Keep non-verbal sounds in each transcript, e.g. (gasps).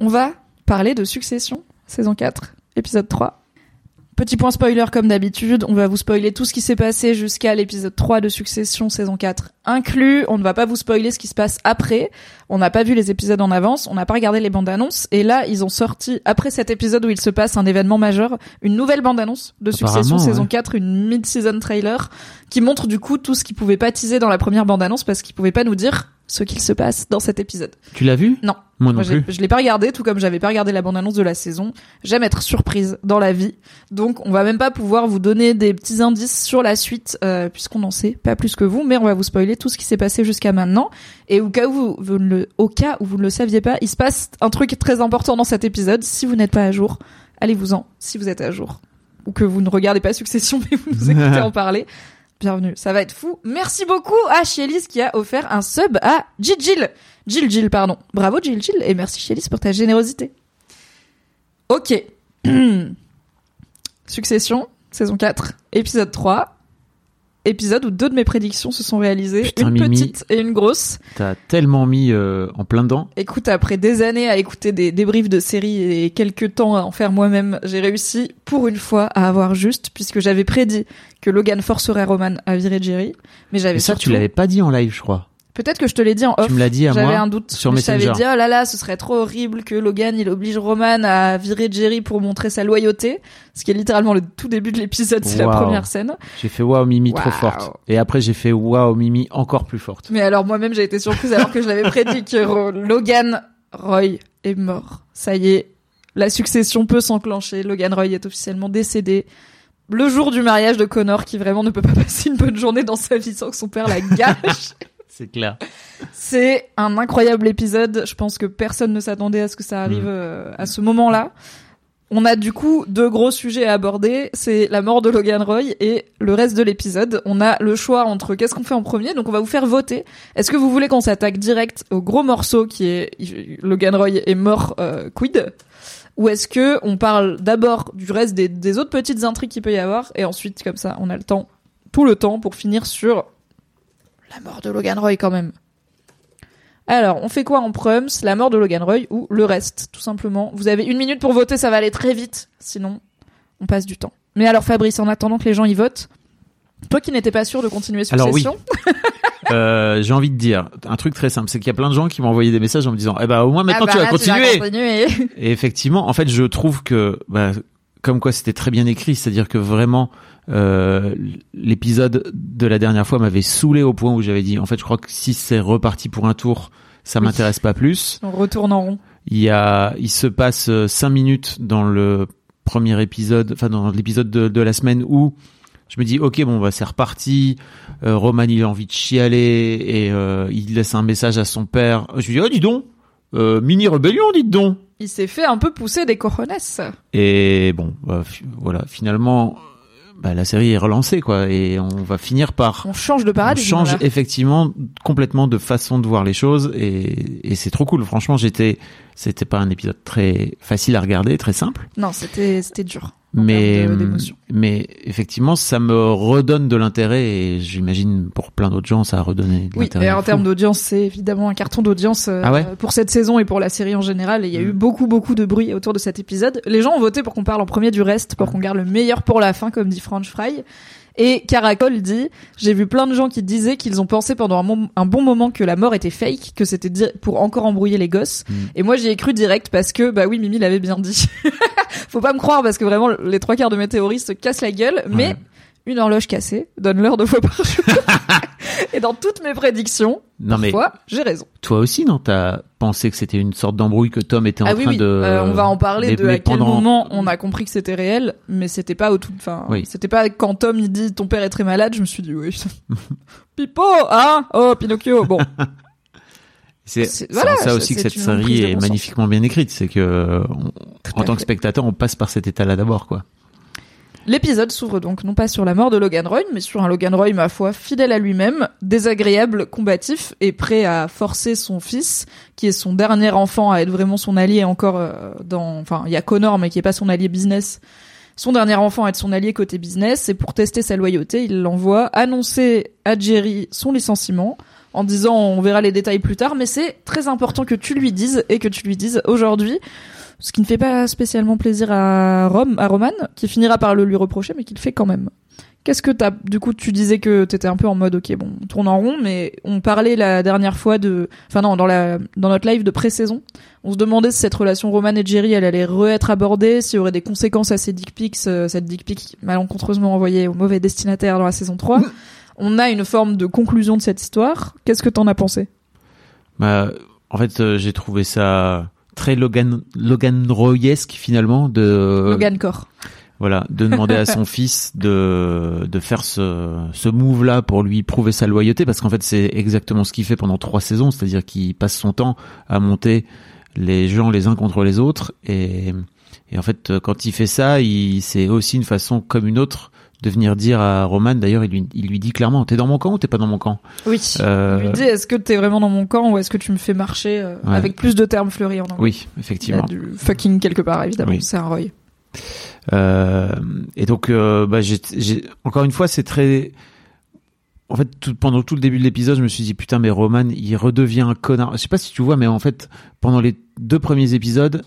On va parler de Succession, saison 4, épisode 3. Petit point spoiler comme d'habitude, on va vous spoiler tout ce qui s'est passé jusqu'à l'épisode 3 de Succession saison 4 inclus. On ne va pas vous spoiler ce qui se passe après. On n'a pas vu les épisodes en avance, on n'a pas regardé les bandes annonces et là, ils ont sorti après cet épisode où il se passe un événement majeur, une nouvelle bande annonce de Succession saison ouais. 4, une mid-season trailer qui montre du coup tout ce qu'ils pouvaient pas teaser dans la première bande annonce parce qu'ils pouvaient pas nous dire ce qu'il se passe dans cet épisode. Tu l'as vu? Non. Moi non Moi, plus. Je l'ai pas regardé, tout comme j'avais pas regardé la bande-annonce de la saison. J'aime être surprise dans la vie, donc on va même pas pouvoir vous donner des petits indices sur la suite, euh, puisqu'on n'en sait pas plus que vous, mais on va vous spoiler tout ce qui s'est passé jusqu'à maintenant. Et au cas où vous, le, au cas où vous ne le saviez pas, il se passe un truc très important dans cet épisode. Si vous n'êtes pas à jour, allez-vous-en. Si vous êtes à jour, ou que vous ne regardez pas Succession, (laughs) mais vous nous écoutez (laughs) en parler. Bienvenue, ça va être fou. Merci beaucoup à Chielis qui a offert un sub à Gilgil. Jill Jill, pardon. Bravo Jill Jill et merci Chielis pour ta générosité. Ok. (clears throat) Succession, saison 4, épisode 3. Épisode où deux de mes prédictions se sont réalisées. Putain, une Mimi. petite et une grosse. T'as tellement mis euh, en plein dedans. Écoute, après des années à écouter des débriefs de séries et quelques temps à en faire moi-même, j'ai réussi pour une fois à avoir juste, puisque j'avais prédit que Logan forcerait Roman à virer Jerry. Mais j'avais ça, surtout... tu l'avais pas dit en live, je crois. Peut-être que je te l'ai dit en off. Tu me l'as dit à J'avais un doute. sur Mais je t'avais Messenger. dit, oh là là, ce serait trop horrible que Logan, il oblige Roman à virer Jerry pour montrer sa loyauté. Ce qui est littéralement le tout début de l'épisode, c'est la première scène. J'ai fait waouh Mimi trop forte. Et après j'ai fait waouh Mimi encore plus forte. Mais alors moi-même, j'ai été surprise alors que je l'avais prédit que Logan Roy est mort. Ça y est, la succession peut s'enclencher. Logan Roy est officiellement décédé. Le jour du mariage de Connor, qui vraiment ne peut pas (laughs) passer une bonne journée dans sa vie sans que son père la gâche. C'est clair. C'est un incroyable épisode. Je pense que personne ne s'attendait à ce que ça arrive Mm. euh, à ce moment-là. On a du coup deux gros sujets à aborder. C'est la mort de Logan Roy et le reste de l'épisode. On a le choix entre qu'est-ce qu'on fait en premier. Donc on va vous faire voter. Est-ce que vous voulez qu'on s'attaque direct au gros morceau qui est Logan Roy est mort euh, quid? Ou est-ce que on parle d'abord du reste des, des autres petites intrigues qu'il peut y avoir et ensuite comme ça on a le temps, tout le temps pour finir sur la mort de Logan Roy quand même. Alors, on fait quoi en prums? La mort de Logan Roy ou le reste, tout simplement. Vous avez une minute pour voter, ça va aller très vite. Sinon, on passe du temps. Mais alors, Fabrice, en attendant que les gens y votent, toi qui n'étais pas sûr de continuer Alors oui. (laughs) Euh, j'ai envie de dire un truc très simple, c'est qu'il y a plein de gens qui m'ont envoyé des messages en me disant eh ben au moins maintenant ah bah tu vas là, continuer. continuer. Et effectivement, en fait, je trouve que, bah, comme quoi c'était très bien écrit, c'est-à-dire que vraiment, euh, l'épisode de la dernière fois m'avait saoulé au point où j'avais dit, en fait, je crois que si c'est reparti pour un tour, ça Oui. m'intéresse pas plus. on retourne en rond. Il y a, il se passe euh, cinq minutes dans le premier épisode, enfin dans l'épisode de, de la semaine où je me dis ok bon bah c'est reparti. Euh, Roman il a envie de chialer et euh, il laisse un message à son père. Je lui dis oh dis donc, euh, mini rébellion dites donc. Il s'est fait un peu pousser des cojones. Et bon, bah, voilà, finalement, bah, la série est relancée quoi et on va finir par On change de on paradigme. change là. effectivement complètement de façon de voir les choses et, et c'est trop cool. Franchement, j'étais, c'était pas un épisode très facile à regarder, très simple, Non, c'était c'était dur. en mais de- effectivement, ça me redonne de l'intérêt et j'imagine pour plein d'autres gens, ça a redonné de Oui, l'intérêt. et en termes d'audience, c'est évidemment un carton d'audience euh, Ah ouais pour cette saison et pour la série en général. Et il y a eu Mm. beaucoup, beaucoup de bruit autour de cet épisode. Les gens ont voté pour qu'on parle en premier du reste, pour qu'on garde le meilleur pour la fin, comme dit French Fry. Et Caracol dit, j'ai vu plein de gens qui disaient qu'ils ont pensé pendant un, mom- un bon moment que la mort était fake, que c'était pour encore embrouiller les gosses. Mm. Et moi, j'y ai cru direct parce que, bah oui, Mimi l'avait bien dit. (laughs) Faut pas me croire parce que vraiment, les trois quarts de mes théories se cassent la gueule. Mais Ouais. Une horloge cassée donne l'heure deux fois par jour. (laughs) Et dans toutes mes prédictions, Non mais Parfois, j'ai raison. toi aussi, non T'as pensé que c'était une sorte d'embrouille que Tom était en ah oui, train oui. de. euh, on va en parler mais- de mais à quel pendant- moment on a compris que c'était réel, mais c'était pas au tout. Enfin, Oui. c'était pas quand Tom il dit ton père est très malade. Je me suis dit oui. (laughs) Pipo, hein? Oh, Pinocchio. Bon, (laughs) C'est voilà, ça aussi que cette série est bon sens. magnifiquement bien écrite. C'est que on- en tant que spectateur, on passe par cet état-là d'abord, quoi. L'épisode s'ouvre donc non pas sur la mort de Logan Roy, mais sur un Logan Roy ma foi fidèle à lui-même, désagréable, combatif et prêt à forcer son fils, qui est son dernier enfant, à être vraiment son allié encore euh, dans. Enfin, il y a Connor, mais qui est pas son allié business. Son dernier enfant à être son allié côté business, et pour tester sa loyauté, il l'envoie annoncer à Jerry son licenciement en disant on verra les détails plus tard, mais c'est très important que tu lui dises et que tu lui dises aujourd'hui, ce qui ne fait pas spécialement plaisir à Rome, à Roman, qui finira par le lui reprocher, mais qui le fait quand même. Qu'est-ce que t'as, du coup, tu disais que t'étais un peu en mode, ok, bon, on tourne en rond, mais on parlait la dernière fois de, enfin non, dans la, dans notre live de pré-saison, on se demandait si cette relation Roman et Jerry, elle allait re-être abordée, s'il y aurait des conséquences à ces dick pics, euh, cette dick pic malencontreusement envoyée au mauvais destinataire dans la saison 3. (laughs) on a une forme de conclusion de cette histoire. Qu'est-ce que t'en as pensé? Bah, en fait, euh, j'ai trouvé ça très Logan Logan Royesque finalement de Logan Core. voilà de demander à son (laughs) fils de de faire ce ce move là pour lui prouver sa loyauté parce qu'en fait c'est exactement ce qu'il fait pendant trois saisons c'est-à-dire qu'il passe son temps à monter les gens les uns contre les autres et et en fait quand il fait ça il c'est aussi une façon comme une autre de venir dire à Roman d'ailleurs il lui il lui dit clairement t'es dans mon camp ou t'es pas dans mon camp? Oui. Euh, Il lui dit, est-ce que t'es vraiment dans mon camp ou est-ce que tu me fais marcher euh, Ouais. avec plus de termes fleuris en anglais? Oui Il y a effectivement du fucking quelque part, évidemment. Oui. C'est un Roy. Euh, et donc, bah, j'ai- encore une fois, c'est très. En fait, tout, pendant tout le début de l'épisode, je me suis dit putain, mais Roman, il redevient un connard. Je sais pas si tu vois, mais en fait, pendant les deux premiers épisodes,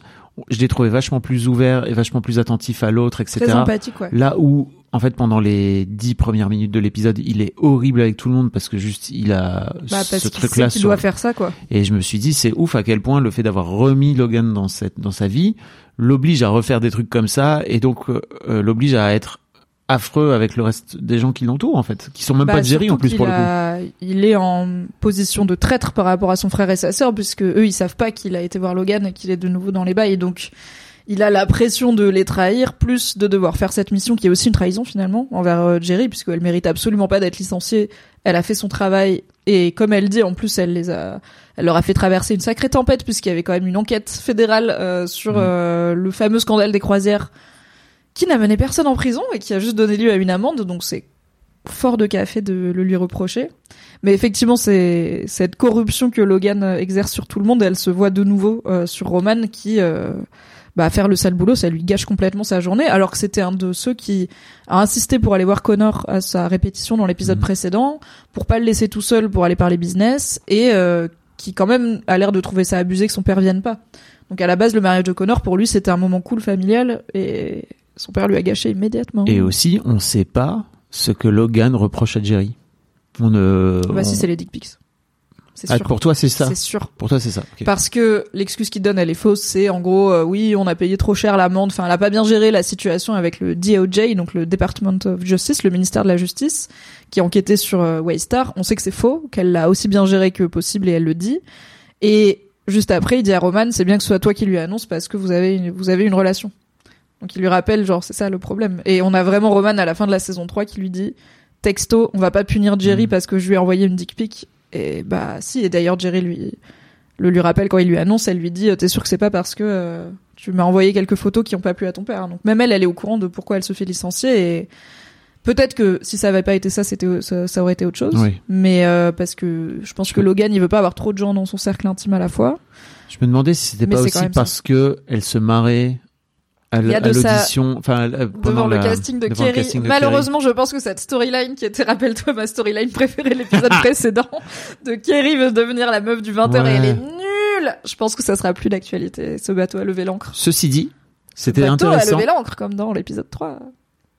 je l'ai trouvé vachement plus ouvert et vachement plus attentif à l'autre, etc. Très empathique, ouais. Là où, en fait, pendant les dix premières minutes de l'épisode, il est horrible avec tout le monde parce que juste il a Bah, ce truc-là qu'il sur doit faire ça, quoi. et je me suis dit, c'est ouf à quel point le fait d'avoir remis Logan dans cette dans sa vie l'oblige à refaire des trucs comme ça et donc euh, euh, l'oblige à être affreux avec le reste des gens qui l'entourent en fait, qui sont même Bah, pas de Jerry en plus pour le coup. Il est en position de traître par rapport à son frère et sa sœur, puisque eux, ils savent pas qu'il a été voir Logan et qu'il est de nouveau dans les bails. Donc, il a la pression de les trahir, plus de devoir faire cette mission qui est aussi une trahison finalement envers euh, Jerry, puisqu'elle mérite absolument pas d'être licenciée. Elle a fait son travail et comme elle dit, en plus, elle les a, elle leur a fait traverser une sacrée tempête puisqu'il y avait quand même une enquête fédérale euh, sur Mhm. euh, le fameux scandale des croisières qui n'a mené personne en prison et qui a juste donné lieu à une amende. Donc c'est fort de café de le lui reprocher. Mais effectivement, c'est cette corruption que Logan euh, exerce sur tout le monde, elle se voit de nouveau euh, sur Roman qui, euh, bah, faire le sale boulot, ça lui gâche complètement sa journée, alors que c'était un de ceux qui a insisté pour aller voir Connor à sa répétition dans l'épisode Mhm. précédent, pour pas le laisser tout seul pour aller parler business, et euh, qui quand même a l'air de trouver ça abusé que son père vienne pas. Donc à la base, le mariage de Connor, pour lui, c'était un moment cool familial, et son père lui a gâché immédiatement. Et aussi, on sait pas ce que Logan reproche à Jerry. On ne. Bah si, c'est les dick pics. Ah, sûr. pour toi, c'est ça. C'est sûr. Pour toi, c'est ça. Parce que l'excuse qu'il donne, elle est fausse. C'est en gros, euh, oui, on a payé trop cher l'amende. Enfin, elle a pas bien géré la situation avec le DOJ, donc le Department of Justice, le ministère de la Justice, qui enquêtait sur euh, Waystar. On sait que c'est faux, qu'elle l'a aussi bien géré que possible et elle le dit. Et juste après, il dit à Roman, c'est bien que ce soit toi qui lui annonce parce que vous avez une, vous avez une relation. Donc il lui rappelle, genre, c'est ça le problème. Et on a vraiment Roman à la fin de la saison 3 qui lui dit, texto, on va pas punir Jerry Mhm. parce que je lui ai envoyé une dick pic. Et bah si, et d'ailleurs Jerry lui le lui rappelle quand il lui annonce, elle lui dit t'es sûr que c'est pas parce que euh, tu m'as envoyé quelques photos qui ont pas plu à ton père. Donc même elle, elle est au courant de pourquoi elle se fait licencier et Peut-être que si ça avait pas été ça, c'était ça, ça aurait été autre chose. Oui. Mais euh, parce que je pense que Logan, il veut pas avoir trop de gens dans son cercle intime à la fois. Je me demandais si c'était pas aussi ça. parce que elle se marrait à l'audition, enfin pendant devant le la- casting de Kerry. casting de Malheureusement, je pense que cette storyline qui était, rappelle-toi, ma storyline préférée de l'épisode (laughs) précédent, de Kerry veut devenir la meuf du 20h et elle est nulle. Je pense que ça sera plus d'actualité. Ce bateau a levé l'encre. Ceci dit, Ce c'était bateau intéressant. a levé l'encre, comme dans l'épisode 3.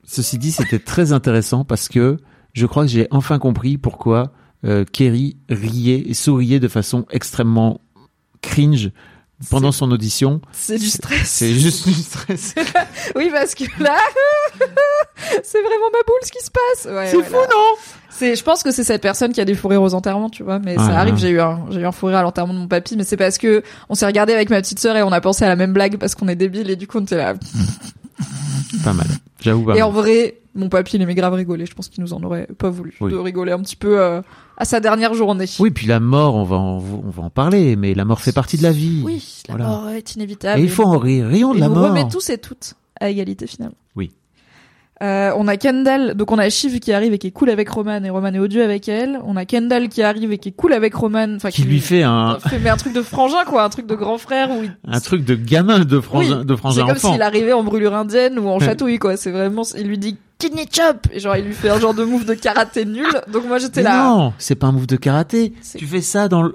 Ceci dit, c'était très intéressant parce que je crois que j'ai enfin compris pourquoi euh, Kerry riait et souriait de façon extrêmement cringe pendant son audition. C'est du stress. C'est juste du stress. (laughs) Oui, parce que là, (laughs) c'est vraiment ma boule ce qui se passe. Ouais, C'est ouais, fou, là. non C'est, je pense que c'est cette personne qui a des fous rires aux enterrements, tu vois. Mais ça arrive. J'ai eu un, j'ai eu un fou rire à l'enterrement de mon papy, mais c'est parce que on s'est regardé avec ma petite sœur et on a pensé à la même blague parce qu'on est débile et du coup on était là. Pas mal. J'avoue pas Et mal. en vrai, mon papy il aimait grave rigoler. Je pense qu'il nous en aurait pas voulu Oui. de rigoler un petit peu euh, à sa dernière journée. Oui, puis la mort, on va en, on va en parler, mais la mort fait partie de la vie. Oui, la Voilà. mort est inévitable. Et il faut en rire. Rions de Et la nous mort. remet tous et toutes à égalité finalement. Oui. Euh, on a Kendall, donc on a Shiv qui arrive et qui est cool avec Roman et Roman est odieux avec elle. On a Kendall qui arrive et qui est cool avec Roman, enfin Qui lui fait un, (laughs) fait mais un truc de frangin quoi, un truc de grand frère il... un truc de gamin de frangin, Oui, de c'est frangin comme enfant. s'il arrivait en brûlure indienne ou en chatouille quoi. C'est vraiment, il lui dit kidney chop et genre il lui fait un genre de move de karaté nul. Donc moi j'étais là non, c'est pas un move de karaté. C'est- Tu fais ça dans le.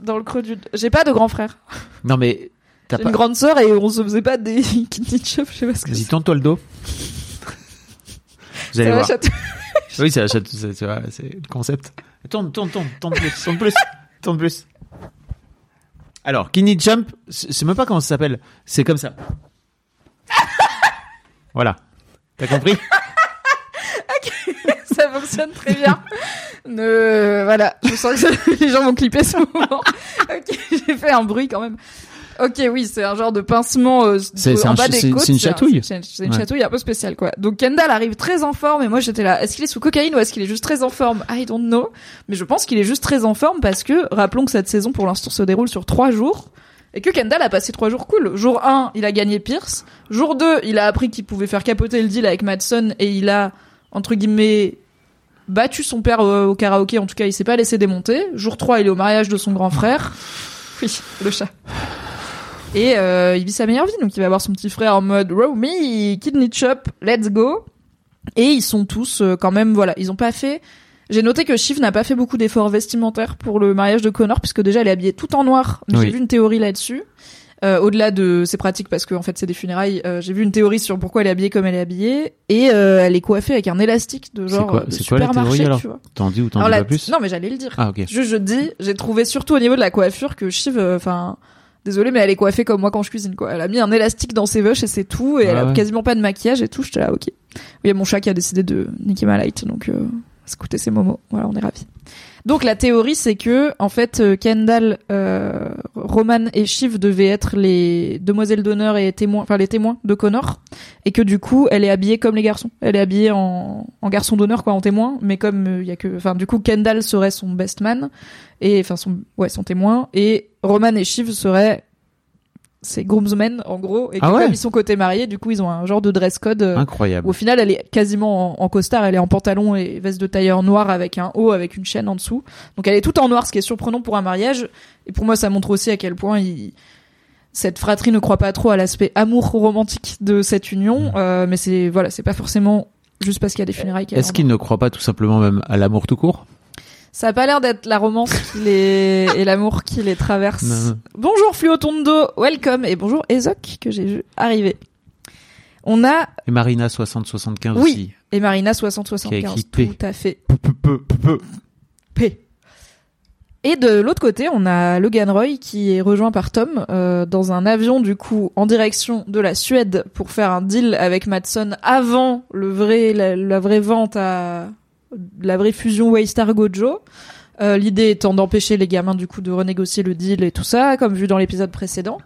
dans le creux du. J'ai pas de grand frère. Non mais t'as J'ai pas. une grande sœur et on se faisait pas des (laughs) kidney chop. Je sais pas ce que Vas-y, c'est. tourne-toi le dos. Vous allez Ça va, voir. (laughs) Oui, c'est la chat- c'est le concept. Tourne, tourne, tourne, tourne plus, tourne plus, tourne plus. Alors, Kidney Jump, c'est c'est même pas comment ça s'appelle. C'est comme ça. (laughs) Voilà. T'as compris? (laughs) Ça fonctionne très bien. Ne, voilà, je sens que les gens vont clipper ce moment. Ok, j'ai fait un bruit quand même. Ok, oui, c'est un genre de pincement euh, C'est- en bas des côtes. c'est une un- chatouille. C'est une Ouais. chatouille un peu spéciale, quoi. Donc Kendall arrive très en forme et moi j'étais là. Est-ce qu'il est sous cocaïne ou est-ce qu'il est juste très en forme? I don't know. Mais je pense qu'il est juste très en forme parce que rappelons que cette saison pour l'instant se déroule sur trois jours. Et que Kendall a passé trois jours cool. Jour 1, il a gagné Pierce. Jour 2, il a appris qu'il pouvait faire capoter le deal avec Madsen et il a, entre guillemets, battu son père au, au karaoké. En tout cas, il s'est pas laissé démonter. Jour 3, il est au mariage de son grand frère. Oui, le chat. Et euh, il vit sa meilleure vie. Donc il va voir son petit frère en mode Row me, kidney chop, let's go. Et ils sont tous euh, quand même, voilà, ils ont pas fait... J'ai noté que Shiv n'a pas fait beaucoup d'efforts vestimentaires pour le mariage de Connor, puisque déjà elle est habillée tout en noir. Oui. J'ai vu une théorie là-dessus. Euh, Au-delà de c'est pratique parce que en fait c'est des funérailles. euh, J'ai vu une théorie sur pourquoi elle est habillée comme elle est habillée et euh, elle est coiffée avec un élastique de genre quoi- euh, de quoi la supermarché, tu vois. T'en dis ou t'en dis pas plus Non mais j'allais le dire. Ah, ok. Je, je dis, j'ai trouvé surtout au niveau de la coiffure que Shiv, euh, enfin, désolé, mais elle est coiffée comme moi quand je cuisine, quoi. Elle a mis un élastique dans ses veuches et c'est tout, et elle Ah a ouais. quasiment pas de maquillage et tout. J'étais là, ok. Oui, il y a mon chat qui a décidé de niquer ma light, donc euh, écoutez ses momos. Voilà, on est ravis. Donc la théorie, c'est que en fait, euh, Kendall, euh, Roman et Shiv devaient être les demoiselles d'honneur et témoins, enfin les témoins de Connor, et que du coup, elle est habillée comme les garçons. Elle est habillée en, en garçon d'honneur, quoi, en témoin. Mais comme euh, il y a que, enfin, du coup, Kendall serait son best man et enfin son, ouais, son témoin, et Roman et Shiv seraient ses groomsmen en gros, et Ah ouais comme ils sont côté mariés, du coup, ils ont un genre de dress code. euh, Incroyable. au final, elle est quasiment en, en costard, elle est en pantalon et veste de tailleur noir avec un haut avec une chaîne en dessous. Donc elle est toute en noir, ce qui est surprenant pour un mariage. Et pour moi, ça montre aussi à quel point il- cette fratrie ne croit pas trop à l'aspect amour romantique de cette union. Euh, mais c'est voilà, c'est pas forcément juste parce qu'il y a des funérailles. Est-ce qu'il ne croit pas tout simplement même à l'amour tout court? Ça a pas l'air d'être la romance (laughs) qui les... et l'amour qui les traverse. Non, non. Bonjour Fluotondo, welcome et bonjour Ezok que j'ai vu arriver. On a Et Marina 60-75 Oui. aussi. et Marina Qui a 6075 écrit P. tout à fait. P. Et de l'autre côté, on a Logan Roy qui est rejoint par Tom euh, dans un avion du coup en direction de la Suède pour faire un deal avec Matson avant le vrai la, la vraie vente à la vraie fusion Waystar Gojo. Euh, L'idée étant d'empêcher les gamins du coup de renégocier le deal et tout ça, comme vu dans l'épisode précédent.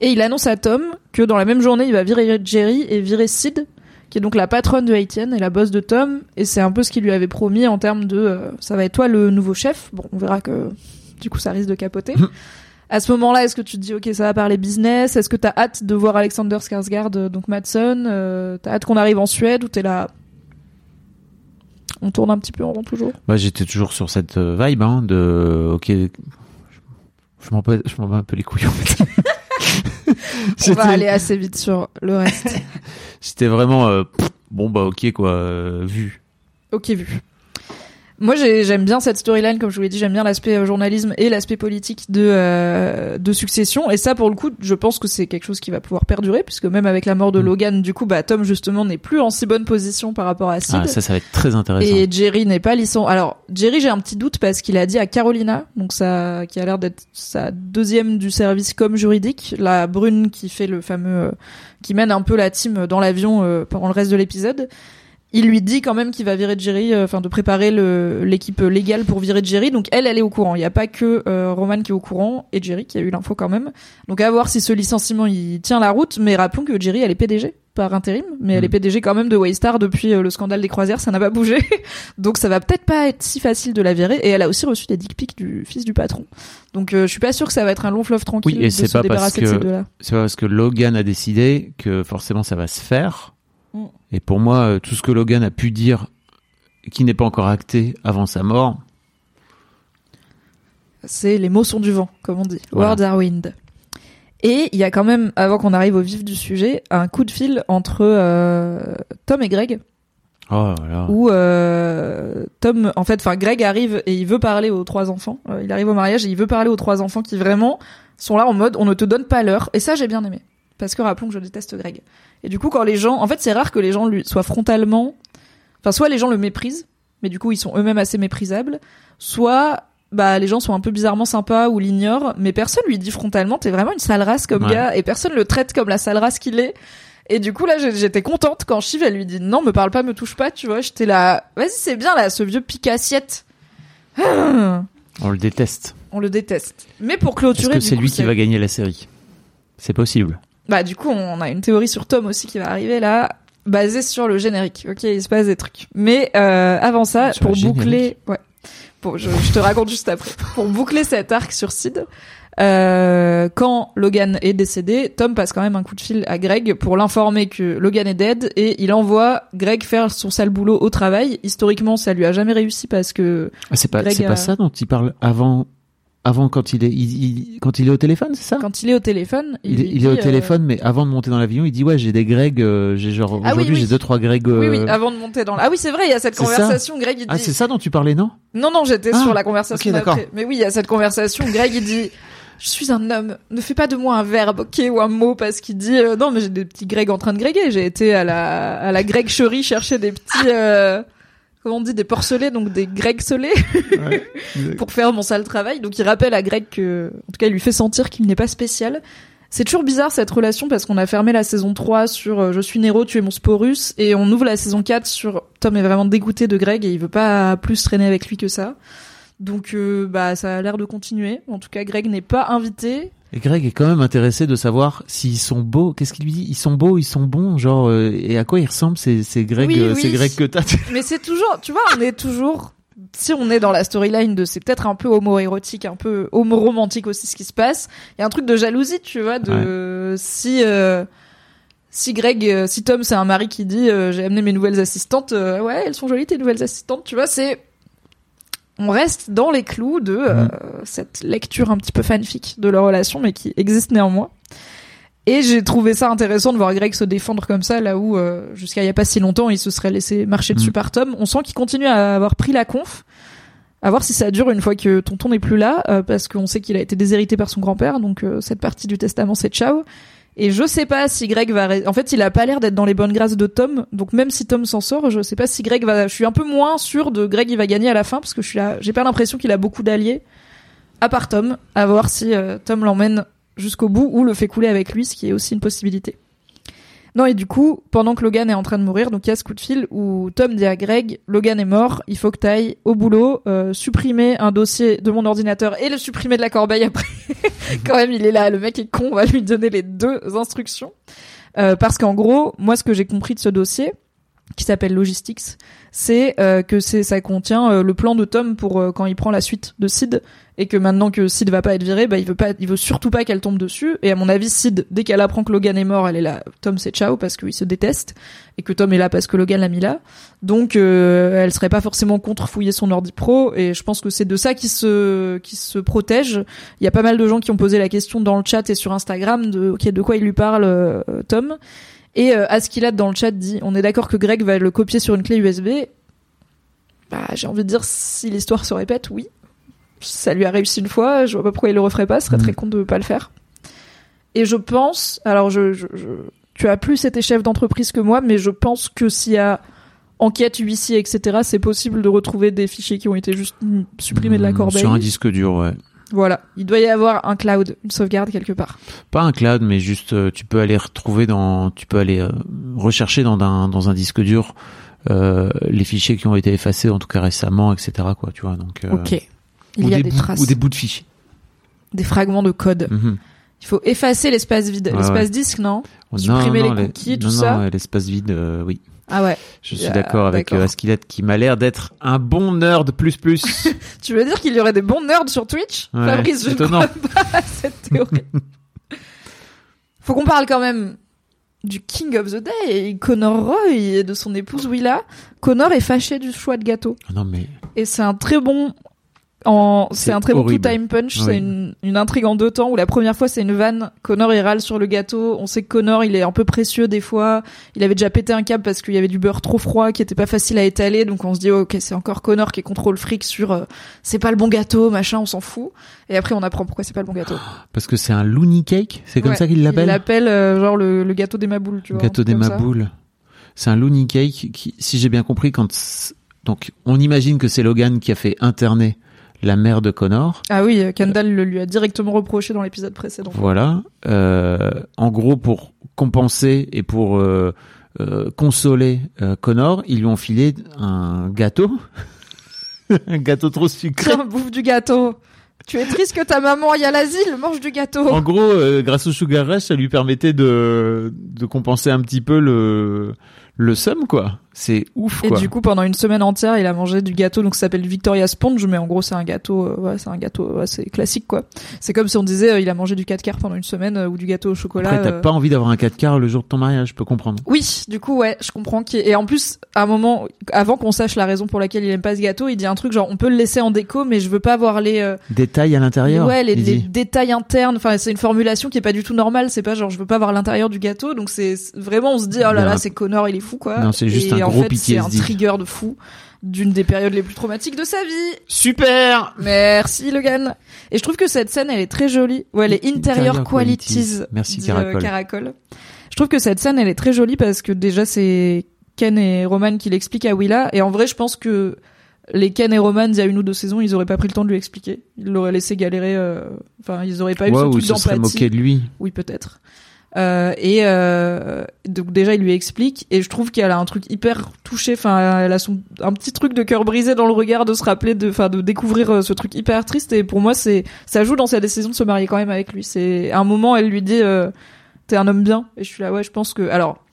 Et il annonce à Tom que dans la même journée, il va virer Jerry et virer Sid, qui est donc la patronne de Haitienne et la boss de Tom. Et c'est un peu ce qu'il lui avait promis en termes de euh, ça va être toi le nouveau chef? Bon, on verra que du coup ça risque de capoter. (laughs) à ce moment-là, est-ce que tu te dis ok ça va parler business? Est-ce que t'as hâte de voir Alexander Skarsgård, euh, donc Madsen euh, T'as hâte qu'on arrive en Suède ou t'es là On tourne un petit peu en rond toujours. Bah, j'étais toujours sur cette euh, vibe, hein, de, ok, je m'en bats, je m'en bats un peu les couilles, en fait. (laughs) On va aller assez vite sur le reste. (laughs) C'était vraiment, euh, bon, bah, ok, quoi, euh, vu. ok, vu. Moi, j'ai- j'aime bien cette storyline, comme je vous l'ai dit, j'aime bien l'aspect euh, journalisme et l'aspect politique de euh, de Succession. Et ça, pour le coup, je pense que c'est quelque chose qui va pouvoir perdurer, puisque même avec la mort de Mm. Logan, du coup, bah Tom justement n'est plus en si bonne position par rapport à Sid. Ah, ça, ça va être très intéressant. Et Jerry n'est pas licencié. Alors Jerry, j'ai un petit doute parce qu'il a dit à Carolina, donc ça, qui a l'air d'être sa deuxième du service comme juridique, la brune qui fait le fameux, euh, qui mène un peu la team dans l'avion euh, pendant le reste de l'épisode. Il lui dit quand même qu'il va virer Jerry, euh, enfin de préparer l'équipe légale pour virer Jerry. Donc elle, elle est au courant. Il n'y a pas que euh, Roman qui est au courant et Jerry qui a eu l'info quand même. Donc à voir si ce licenciement il tient la route. Mais rappelons que Jerry, elle est PDG par intérim, mais elle Mm. est PDG quand même de Waystar depuis euh, le scandale des croisières, ça n'a pas bougé. (laughs) Donc ça va peut-être pas être si facile de la virer. Et elle a aussi reçu des dick pics du fils du patron. Donc euh, je suis pas sûr que ça va être un long fleuve tranquille Oui, et de c'est se pas parce débarrasser de que- ces deux-là. C'est pas parce que Logan a décidé que forcément ça va se faire. Mm. Et pour moi, euh, tout ce que Logan a pu dire qui n'est pas encore acté avant sa mort, C'est les mots sont du vent, comme on dit. Voilà. Words are wind. Et il y a quand même, avant qu'on arrive au vif du sujet, un coup de fil entre euh, Tom et Greg, oh là là. où euh, Tom, en fait, enfin Greg arrive et il veut parler aux trois enfants. Euh, il arrive au mariage et il veut parler aux trois enfants qui vraiment sont là en mode on ne te donne pas l'heure. Et ça j'ai bien aimé, parce que rappelons que je déteste Greg. Et du coup quand les gens, en fait c'est rare que les gens lui soient frontalement, enfin soit les gens le méprisent, mais du coup ils sont eux-mêmes assez méprisables, soit bah les gens sont un peu bizarrement sympas ou l'ignorent, mais personne lui dit frontalement t'es vraiment une sale race comme Ouais. gars et personne le traite comme la sale race qu'il est. Et du coup là j'étais contente quand Shiv elle lui dit non me parle pas me touche pas tu vois j'étais là vas-y c'est bien là ce vieux pic assiette On le déteste. on le déteste mais pour Est-ce clôturer que du c'est lui qui va gagner la série? C'est possible. Bah du coup on a une théorie sur Tom aussi qui va arriver là basée sur le générique. Ok il se passe des trucs. Mais euh, avant ça Sur pour boucler ouais. Bon je, je te raconte juste après. Pour boucler cet arc sur Sid euh, quand Logan est décédé, Tom passe quand même un coup de fil à Greg pour l'informer que Logan est dead et il envoie Greg faire son sale boulot au travail. Historiquement, ça lui a jamais réussi parce que Ah, c'est pas, c'est a- pas ça dont il parle avant, avant quand il est, il- il- quand il est au téléphone, c'est ça? Quand il est au téléphone, il, il, est- au euh, téléphone, mais avant de monter dans l'avion, il dit ouais, j'ai des Greg, euh, j'ai genre Ah aujourd'hui oui. j'ai deux trois Greg. Oui, oui, euh, avant de monter dans la... Ah oui, c'est vrai, il y a cette conversation, Greg, il Ah, dit... c'est ça dont tu parlais, non? Non, non, j'étais Ah, sur la conversation ok, d'accord. d'après. Mais oui, il y a cette conversation, Greg, il dit... Je suis un homme. Ne fais pas de moi un verbe, ok, ou un mot, parce qu'il dit euh, non, mais j'ai des petits Greg en train de gréguer. J'ai été à la à la Greg Cherie chercher des petits euh, comment on dit des porcelets, donc des Greg solés (laughs) pour faire mon sale travail. Donc il rappelle à Greg que, en tout cas, il lui fait sentir qu'il n'est pas spécial. C'est toujours bizarre cette relation parce qu'on a fermé la saison 3 sur euh, je suis Nero, tu es mon sporus et on ouvre la saison 4 sur Tom est vraiment dégoûté de Greg et il veut pas plus traîner avec lui que ça. Donc euh, bah ça a l'air de continuer. En tout cas, Greg n'est pas invité. Et Greg est quand même intéressé de savoir s'ils sont beaux. Qu'est-ce qu'il lui dit? Ils sont beaux, ils sont bons, genre euh, et à quoi ils ressemblent ces, ces Greg, Oui, euh, oui. ces Greg que t'as Mais c'est toujours, tu vois, on est toujours si on est dans la storyline de c'est peut-être un peu homo-érotique, un peu homo-romantique aussi ce qui se passe, il y a un truc de jalousie, tu vois, de si euh, si Greg, euh, si Tom c'est un mari qui dit j'ai amené mes nouvelles assistantes, ouais elles sont jolies tes nouvelles assistantes, tu vois, c'est on reste dans les clous de euh, Mm. cette lecture un petit peu fanfic de leur relation, mais qui existe néanmoins. Et j'ai trouvé ça intéressant de voir Greg se défendre comme ça, là où euh, jusqu'à il y a pas si longtemps il se serait laissé marcher dessus Mm. par Tom. On sent qu'il continue à avoir pris la conf. À voir si ça dure une fois que tonton n'est plus là, euh, parce qu'on sait qu'il a été déshérité par son grand-père, donc euh, cette partie du testament c'est ciao. Et je sais pas si Greg va. En fait, il a pas l'air d'être dans les bonnes grâces de Tom, donc même si Tom s'en sort, je sais pas si Greg va. Je suis un peu moins sûr de Greg il va gagner à la fin parce que je suis là. J'ai pas l'impression qu'il a beaucoup d'alliés, à part Tom. À voir si euh, Tom l'emmène jusqu'au bout ou le fait couler avec lui, ce qui est aussi une possibilité. Non, et du coup, pendant que Logan est en train de mourir, donc il y a ce coup de fil où Tom dit à Greg, Logan est mort, il faut que t'ailles au boulot, euh, supprimer un dossier de mon ordinateur et le supprimer de la corbeille après. (laughs) Quand même, il est là, le mec est con, on va lui donner les deux instructions. Euh, parce qu'en gros, moi, ce que j'ai compris de ce dossier, qui s'appelle Logistics, c'est euh, que c'est ça contient euh, le plan de Tom pour euh, quand il prend la suite de Sid et que maintenant que Sid va pas être viré, bah il veut pas, il veut surtout pas qu'elle tombe dessus. Et à mon avis, Sid, dès qu'elle apprend que Logan est mort, elle est là. Tom c'est ciao parce qu'ils se détestent et que Tom est là parce que Logan l'a mis là. Donc euh, elle serait pas forcément contre fouiller son ordi pro et je pense que c'est de ça qui se qui se protège. Il y a pas mal de gens qui ont posé la question dans le chat et sur Instagram de ok de quoi il lui parle euh, Tom. Et euh, Askilat dans le chat dit on est d'accord que Greg va le copier sur une clé USB. Bah j'ai envie de dire si l'histoire se répète, oui. Ça lui a réussi une fois, je vois pas pourquoi il le referait pas, ce serait très con de pas le faire. Et je pense, alors je, je, je- tu as plus été chef d'entreprise que moi, mais je pense que s'il y a enquête, huissier, etc., c'est possible de retrouver des fichiers qui ont été juste mm, supprimés de la Hmm, corbeille. Sur un disque dur, ouais. Voilà, il doit y avoir un cloud, une sauvegarde quelque part. Pas un cloud, mais juste euh, tu peux aller retrouver dans, tu peux aller euh, rechercher dans un dans un disque dur euh, les fichiers qui ont été effacés, en tout cas récemment, etc. Quoi, tu vois. Donc. euh, ok. Il ou y a des traces, ou des bouts de fichiers. des fragments de code. Mhm. Il faut effacer l'espace vide, l'espace ouais. disque, non Oh, Supprimer les les- cookies, tout non, ça. Non, l'espace vide, euh, oui. Ah ouais. Je suis Ah, d'accord avec d'accord. euh, qui m'a l'air d'être un bon nerd plus plus. (laughs) Tu veux dire qu'il y aurait des bons nerds sur Twitch Ouais, Fabrice, je ne crois pas à cette théorie. (laughs) Faut qu'on parle quand même du King of the Day, Connor Roy et de son épouse Willa. Connor est fâché du choix de gâteau. non mais Et c'est un très bon c'est C'est un très bon horrible. two-time punch, Oui. c'est une, une intrigue en deux temps où la première fois c'est une vanne, Connor il râle sur le gâteau, on sait que Connor il est un peu précieux des fois, il avait déjà pété un câble parce qu'il y avait du beurre trop froid qui était pas facile à étaler, donc on se dit oh, ok c'est encore Connor qui contrôle fric sur euh, c'est pas le bon gâteau, machin, on s'en fout. Et après on apprend pourquoi c'est pas le bon gâteau. (gasps) parce que c'est un loony cake, c'est comme Ouais, ça qu'il Il l'appelle. l'appelle euh, genre le, le gâteau des maboules, tu vois. Gâteau des maboules. C'est un loony cake qui, si j'ai bien compris, quand donc on imagine que c'est Logan qui a fait interner la mère de Connor. Ah oui, euh, Kendall le lui a directement reproché dans l'épisode précédent. Voilà. Euh, en gros, pour compenser et pour euh, euh, consoler Connor, ils lui ont filé un gâteau, (laughs) un gâteau trop sucré. Tiens, bouffe du gâteau. Tu es triste que ta maman aille à l'asile, mange du gâteau. En gros, euh, grâce au Sugar Rush, ça lui permettait de, de compenser un petit peu le, le somme, quoi. C'est ouf, Et quoi. du coup, pendant une semaine entière, il a mangé du gâteau, donc ça s'appelle Victoria Sponge, mais en gros, c'est un gâteau, euh, ouais, c'est un gâteau assez classique, quoi. C'est comme si on disait, euh, il a mangé du 4 quarts pendant une semaine, euh, ou du gâteau au chocolat. Après, t'as euh. pas envie d'avoir un 4 quarts le jour de ton mariage, je peux comprendre. Oui, du coup, ouais, je comprends. qu'il- Et en plus, à un moment, avant qu'on sache la raison pour laquelle il aime pas ce gâteau, il dit un truc genre, on peut le laisser en déco, mais je veux pas avoir les, euh, Détail à l'intérieur. ouais, les, détails internes. Enfin, c'est une formulation qui est pas du tout normale. C'est pas genre, je veux pas voir l'intérieur du gâteau. Donc c'est vraiment, on se dit, oh là là, c'est Connor, il est fou, quoi. Non, c'est juste Et un en gros fait, C'est un trigger de fou d'une des périodes les plus traumatiques de sa vie. Super! Merci Logan. Et je trouve que cette scène, elle est très jolie. Ouais, elle est interior, Interior qualities. qualities. Merci, Caracol. Caracol. Je trouve que cette scène, elle est très jolie parce que déjà c'est Ken et Roman qui l'expliquent à Willa. Et en vrai, je pense que les Ken et Roman, il y a une ou deux saisons, ils auraient pas pris le temps de lui expliquer. Ils l'auraient laissé galérer. euh, Enfin, ils auraient pas eu Ouais, ce ou truc d'empathie. moqué de lui. Oui, peut-être. Euh, et euh, donc déjà il lui explique et je trouve qu'elle a un truc hyper touché enfin elle a son un petit truc de cœur brisé dans le regard de se rappeler de enfin de découvrir euh, ce truc hyper triste et pour moi c'est ça joue dans sa décision de se marier quand même avec lui. C'est un moment elle lui dit t'es un homme bien et je suis là ouais je pense que alors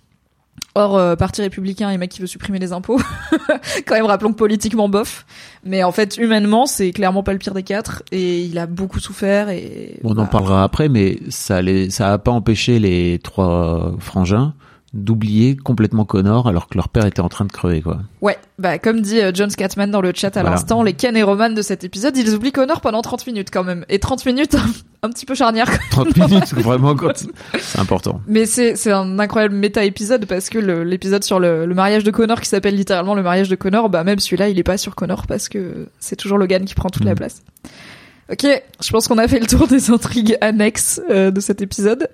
hors euh, parti républicain et mec qui veut supprimer les impôts. (laughs) Quand même rappelons que politiquement bof. Mais en fait humainement c'est clairement pas le pire des quatre et il a beaucoup souffert et Bon, on en parlera après, mais ça les, ça a pas empêché les trois frangins d'oublier complètement Connor alors que leur père était en train de crever, quoi. Ouais, bah comme dit euh, John Scatman dans le chat à Voilà. l'instant, les Ken et Roman de cet épisode, ils oublient Connor pendant 30 minutes quand même. Et 30 minutes, un petit peu charnière. 30 minutes, vraiment, c'est important. Mais c'est c'est un incroyable méta-épisode parce que l'épisode sur le, le mariage de Connor qui s'appelle littéralement le mariage de Connor, bah même celui-là, il est pas sur Connor parce que c'est toujours Logan qui prend toute la Mhm. place. Ok, je pense qu'on a fait le tour des intrigues annexes euh, de cet épisode.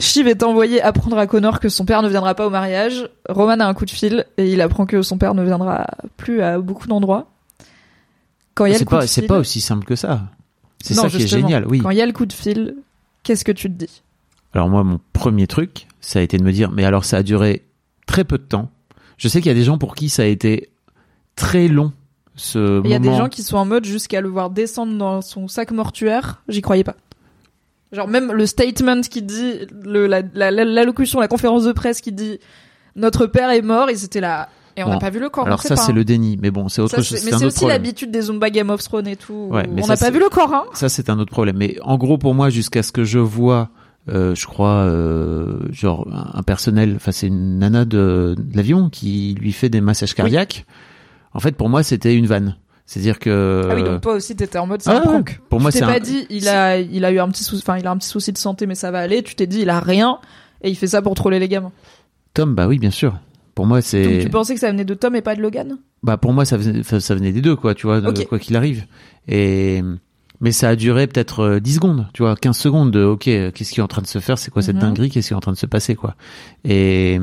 Shiv est envoyé apprendre à Connor que son père ne viendra pas au mariage. Roman a un coup de fil et il apprend que son père ne viendra plus à beaucoup d'endroits. Quand il y a le C'est coup pas, de c'est fil- pas aussi simple que ça. C'est Non, ça qui est génial, oui. Quand il y a le coup de fil, qu'est-ce que tu te dis? Alors moi, mon premier truc, ça a été de me dire, mais alors ça a duré très peu de temps. Je sais qu'il y a des gens pour qui ça a été très long, ce Il y a des gens qui sont en mode jusqu'à le voir descendre dans son sac mortuaire, j'y croyais pas. Genre même le statement qui dit, le, la, la- la- l'allocution, la conférence de presse qui dit notre père est mort, ils étaient là. Et on n'a Bon, pas vu le corps. Alors ça pas, c'est hein. le déni, mais bon c'est autre Ça, chose, c'est- c'est Mais c'est autre aussi problème. l'habitude des Zumba Game of Thrones et tout. Ouais, on n'a pas c'est- vu le corps, hein. Ça, c'est un autre problème. Mais en gros, pour moi, jusqu'à ce que je vois, euh, je crois, euh, genre un personnel, enfin c'est une nana de, de l'avion qui lui fait des massages cardiaques. En fait, pour moi, c'était une vanne. C'est-à-dire que Ah oui, donc toi aussi t'étais en mode c'est ah un ouais, prank. pour moi, tu c'est un. pas dit il a il a eu un petit souci, enfin il a un petit souci de santé mais ça va aller. Tu t'es dit il a rien et il fait ça pour troller les gamins. Tom, bah oui, bien sûr. Pour moi, Donc c'est. tu pensais que ça venait de Tom et pas de Logan? Bah pour moi, ça venait, ça, venait des deux, quoi. Tu vois, quoi qu'il arrive. Et mais ça a duré peut-être euh, 10 secondes, tu vois, 15 secondes de OK, euh, qu'est-ce qui est en train de se faire C'est quoi cette Mhm. dinguerie Qu'est-ce qui est en train de se passer quoi Et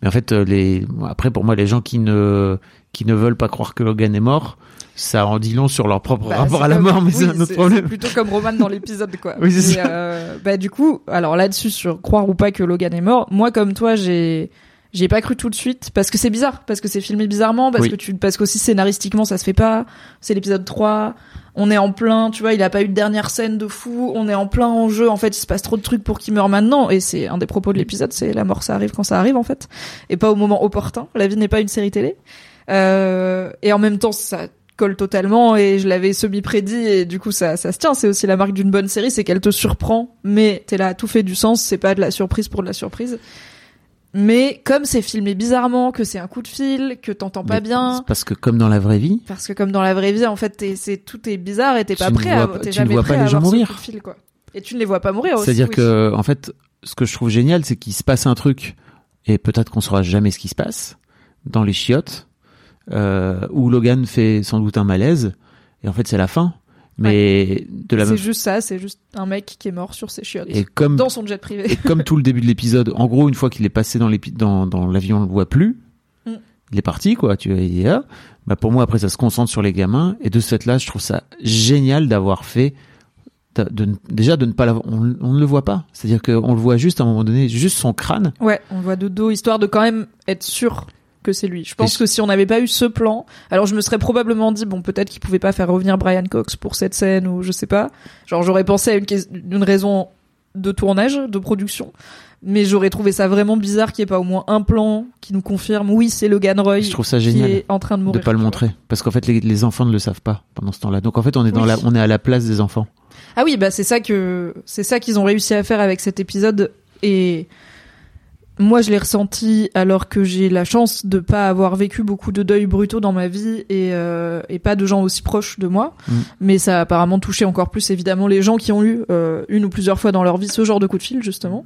mais en fait euh, les après pour moi les gens qui ne qui ne veulent pas croire que Logan est mort, ça en dit long sur leur propre Bah, rapport à la comme- mort, mais oui, c'est un autre problème. plutôt comme Roman dans l'épisode, quoi. (laughs) Oui, c'est ça. euh, bah du coup, alors là-dessus sur croire ou pas que Logan est mort, moi comme toi, j'ai j'ai pas cru tout de suite parce que c'est bizarre, parce que c'est filmé bizarrement, parce Oui. que tu parce qu'aussi scénaristiquement ça se fait pas. C'est l'épisode 3. On est en plein, tu vois, il a pas eu de dernière scène de fou, on est en plein en jeu, en fait, il se passe trop de trucs pour qu'il meure maintenant et c'est un des propos de l'épisode, c'est la mort ça arrive quand ça arrive en fait et pas au moment opportun. La vie n'est pas une série télé. Euh, et en même temps, ça colle totalement et je l'avais semi prédit et du coup ça ça se tient. C'est aussi la marque d'une bonne série c'est qu'elle te surprend mais t'es là tout fait du sens c'est pas de la surprise pour de la surprise. Mais comme c'est filmé bizarrement que c'est un coup de fil que t'entends pas Mais bien Parce que comme dans la vraie vie, parce que comme dans la vraie vie en fait c'est tout est bizarre et t'es pas ne prêt vois à tu ne jamais vois prêt pas à les gens mourir. coup de fil, quoi. Et tu ne les vois pas mourir aussi c'est-à-dire oui. que en fait, ce que je trouve génial, c'est qu'il se passe un truc et peut-être qu'on saura jamais ce qui se passe dans les chiottes euh, où Logan fait sans doute un malaise et en fait c'est la fin. Mais de la c'est même juste ça c'est juste un mec qui est mort sur ses chiottes et comme dans son jet privé et comme tout le début de l'épisode, en gros une fois qu'il est passé dans l'épi- dans dans l'avion, on le voit plus. Mm. Il est parti quoi, tu vois, il est là. Bah pour moi après ça se concentre sur les gamins et de ce fait là, je trouve ça génial d'avoir fait de, de- déjà de ne pas l'avoir on, on ne le voit pas. C'est-à-dire qu'on le voit juste à un moment donné, juste son crâne Ouais, on le voit de dos, histoire de quand même être sûr que c'est lui. Je pense que si on n'avait pas eu ce plan, alors je me serais probablement dit, bon, peut-être qu'il pouvait pas faire revenir Brian Cox pour cette scène, ou je sais pas. Genre, j'aurais pensé à une, raison de tournage, de production. Mais j'aurais trouvé ça vraiment bizarre qu'il n'y ait pas au moins un plan qui nous confirme, oui, c'est Logan Roy Je trouve ça qui génial est en train de de mourir. pas le montrer parce qu'en fait les, les enfants ne le savent pas pendant ce temps-là. Donc en fait on est dans Oui. la on est à la place des enfants. Ah oui, bah c'est ça que c'est ça qu'ils ont réussi à faire avec cet épisode et moi je l'ai ressenti alors que j'ai la chance de pas avoir vécu beaucoup de deuils brutaux dans ma vie et euh, et pas de gens aussi proches de moi, Mm. mais ça a apparemment touché encore plus évidemment les gens qui ont eu euh, une ou plusieurs fois dans leur vie ce genre de coup de fil justement.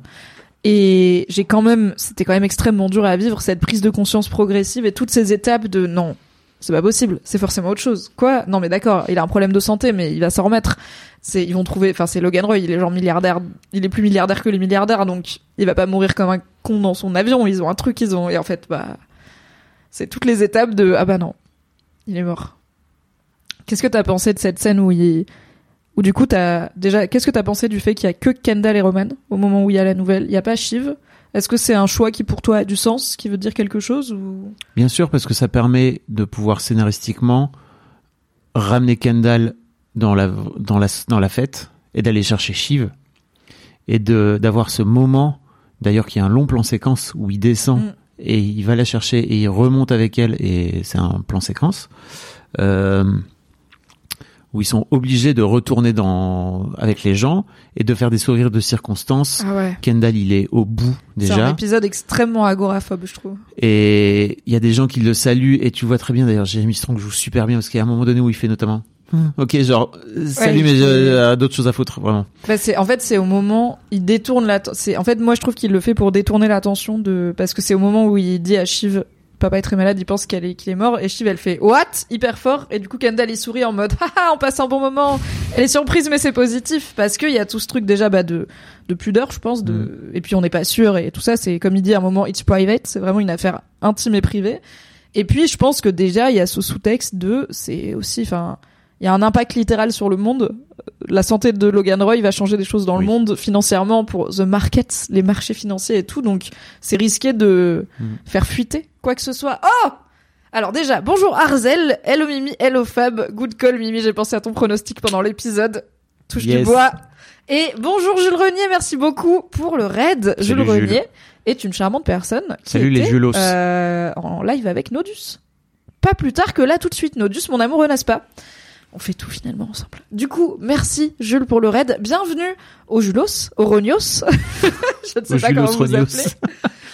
Et j'ai quand même, c'était quand même extrêmement dur à vivre cette prise de conscience progressive et toutes ces étapes de non, c'est pas possible, c'est forcément autre chose. Quoi? Non mais d'accord, il a un problème de santé, mais il va s'en remettre. C'est, ils vont trouver, enfin c'est Logan Roy, il est genre milliardaire, il est plus milliardaire que les milliardaires, donc il va pas mourir comme un con dans son avion. Ils ont un truc, ils ont, et en fait bah, c'est toutes les étapes de ah bah non, il est mort. Qu'est-ce que t'as pensé de cette scène où il, où du coup t'as déjà, qu'est-ce que t'as pensé du fait qu'il y a que Kendall et Roman au moment où il y a la nouvelle, il y a pas Shiv? Est-ce que c'est un choix qui pour toi a du sens, qui veut dire quelque chose ou? Bien sûr parce que ça permet de pouvoir scénaristiquement ramener Kendall dans la dans la dans la fête et d'aller chercher Shiv et de d'avoir ce moment d'ailleurs qui a un long plan séquence où il descend Mm. et il va la chercher et il remonte avec elle et c'est un plan séquence euh, où ils sont obligés de retourner dans avec les gens et de faire des sourires de circonstance. Ah ouais. Kendall, il est au bout C'est un déjà épisode extrêmement agoraphobe, je trouve. et il y a des gens qui le saluent et tu vois très bien d'ailleurs Jérémy Strong joue super bien parce qu'il y a un moment donné où il fait notamment ok genre salut Ouais, mais il- j'ai d'autres choses à foutre vraiment. Bah, c'est en fait c'est au moment il détourne la c'est en fait moi je trouve qu'il le fait pour détourner l'attention de parce que c'est au moment où il dit à Shiv papa est très malade il pense qu'elle est qu'il est mort et Shiv elle fait what? Hyper fort et du coup Kendall il sourit en mode (laughs) haha on passe un bon moment. Elle est surprise mais c'est positif parce qu'il y a tout ce truc déjà bah de de pudeur je pense de Mm. et puis on n'est pas sûr et tout ça c'est comme il dit à un moment it's private c'est vraiment une affaire intime et privée. Et puis je pense que déjà il y a ce sous-texte de c'est aussi enfin il y a un impact littéral sur le monde la santé de Logan Roy va changer des choses dans Oui. le monde financièrement pour the markets, les marchés financiers et tout. Donc c'est risqué de Mm. faire fuiter quoi que ce soit. Oh alors déjà, bonjour Arzel, hello Mimi, hello Fab, good call Mimi, j'ai pensé à ton pronostic pendant l'épisode. touche Yes. du bois. Et bonjour Jules Renier, merci beaucoup pour le raid. Jules Jules. Renier est une charmante personne qui Salut les Julos. euh, en live avec Nodus. Pas plus tard que là tout de suite, Nodus, mon amour, n'est-ce pas? On fait tout finalement ensemble. Du coup, merci Jules pour le raid. Bienvenue au Julos, au Ronios. (laughs) Je ne sais Au pas comment vous appelez.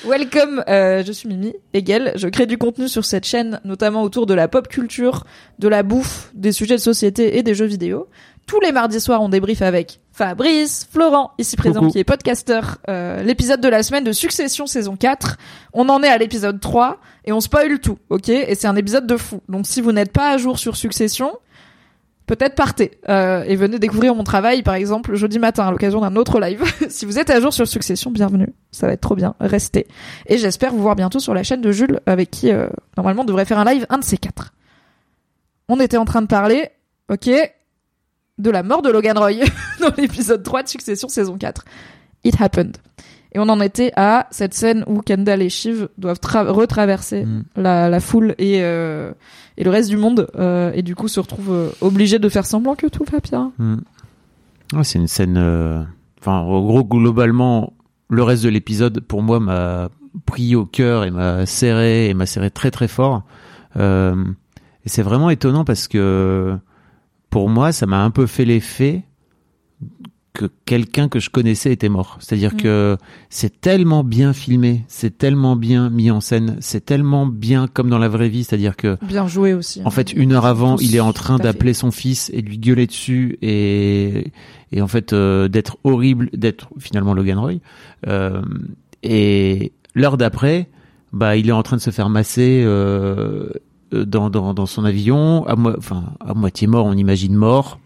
Welcome, euh, je suis Mimi Hegel. Je crée du contenu sur cette chaîne, notamment autour de la pop culture, de la bouffe, des sujets de société et des jeux vidéo. Tous les mardis soirs, on débrief avec Fabrice, Florent, ici présent, Coucou. qui est podcasteur, euh, l'épisode de la semaine de Succession saison 4. On en est à l'épisode 3 et on spoil tout, ok? Et c'est un épisode de fou. Donc si vous n'êtes pas à jour sur Succession, peut-être partez euh, et venez découvrir mon travail, par exemple, jeudi matin à l'occasion d'un autre live. (laughs) si vous êtes à jour sur Succession, bienvenue. Ça va être trop bien. Restez. Et j'espère vous voir bientôt sur la chaîne de Jules, avec qui euh, normalement on devrait faire un live, un de ces quatre. On était en train de parler, ok, de la mort de Logan Roy (laughs) dans l'épisode 3 de Succession saison 4. It happened. Et on en était à cette scène où Kendall et Shiv doivent tra- retraverser Mm. la, la foule et, euh, et le reste du monde, euh, et du coup se retrouvent euh, obligés de faire semblant que tout va bien. Ouais, c'est une scène. Enfin, en gros, globalement, le reste de l'épisode, pour moi, m'a pris au cœur et m'a serré et m'a serré très très fort. Euh, et c'est vraiment étonnant parce que pour moi, ça m'a un peu fait l'effet que quelqu'un que je connaissais était mort. C'est-à-dire Mm. que c'est tellement bien filmé, c'est tellement bien mis en scène, c'est tellement bien comme dans la vraie vie. C'est-à-dire que Bien joué aussi. en fait, une heure avant, il est en train d'appeler son fils et de lui gueuler dessus et, et en fait euh, d'être horrible, d'être finalement Logan Roy. Euh, et l'heure d'après, bah, il est en train de se faire masser euh, dans, dans, dans son avion, à, mo- enfin, à moitié mort, on imagine mort.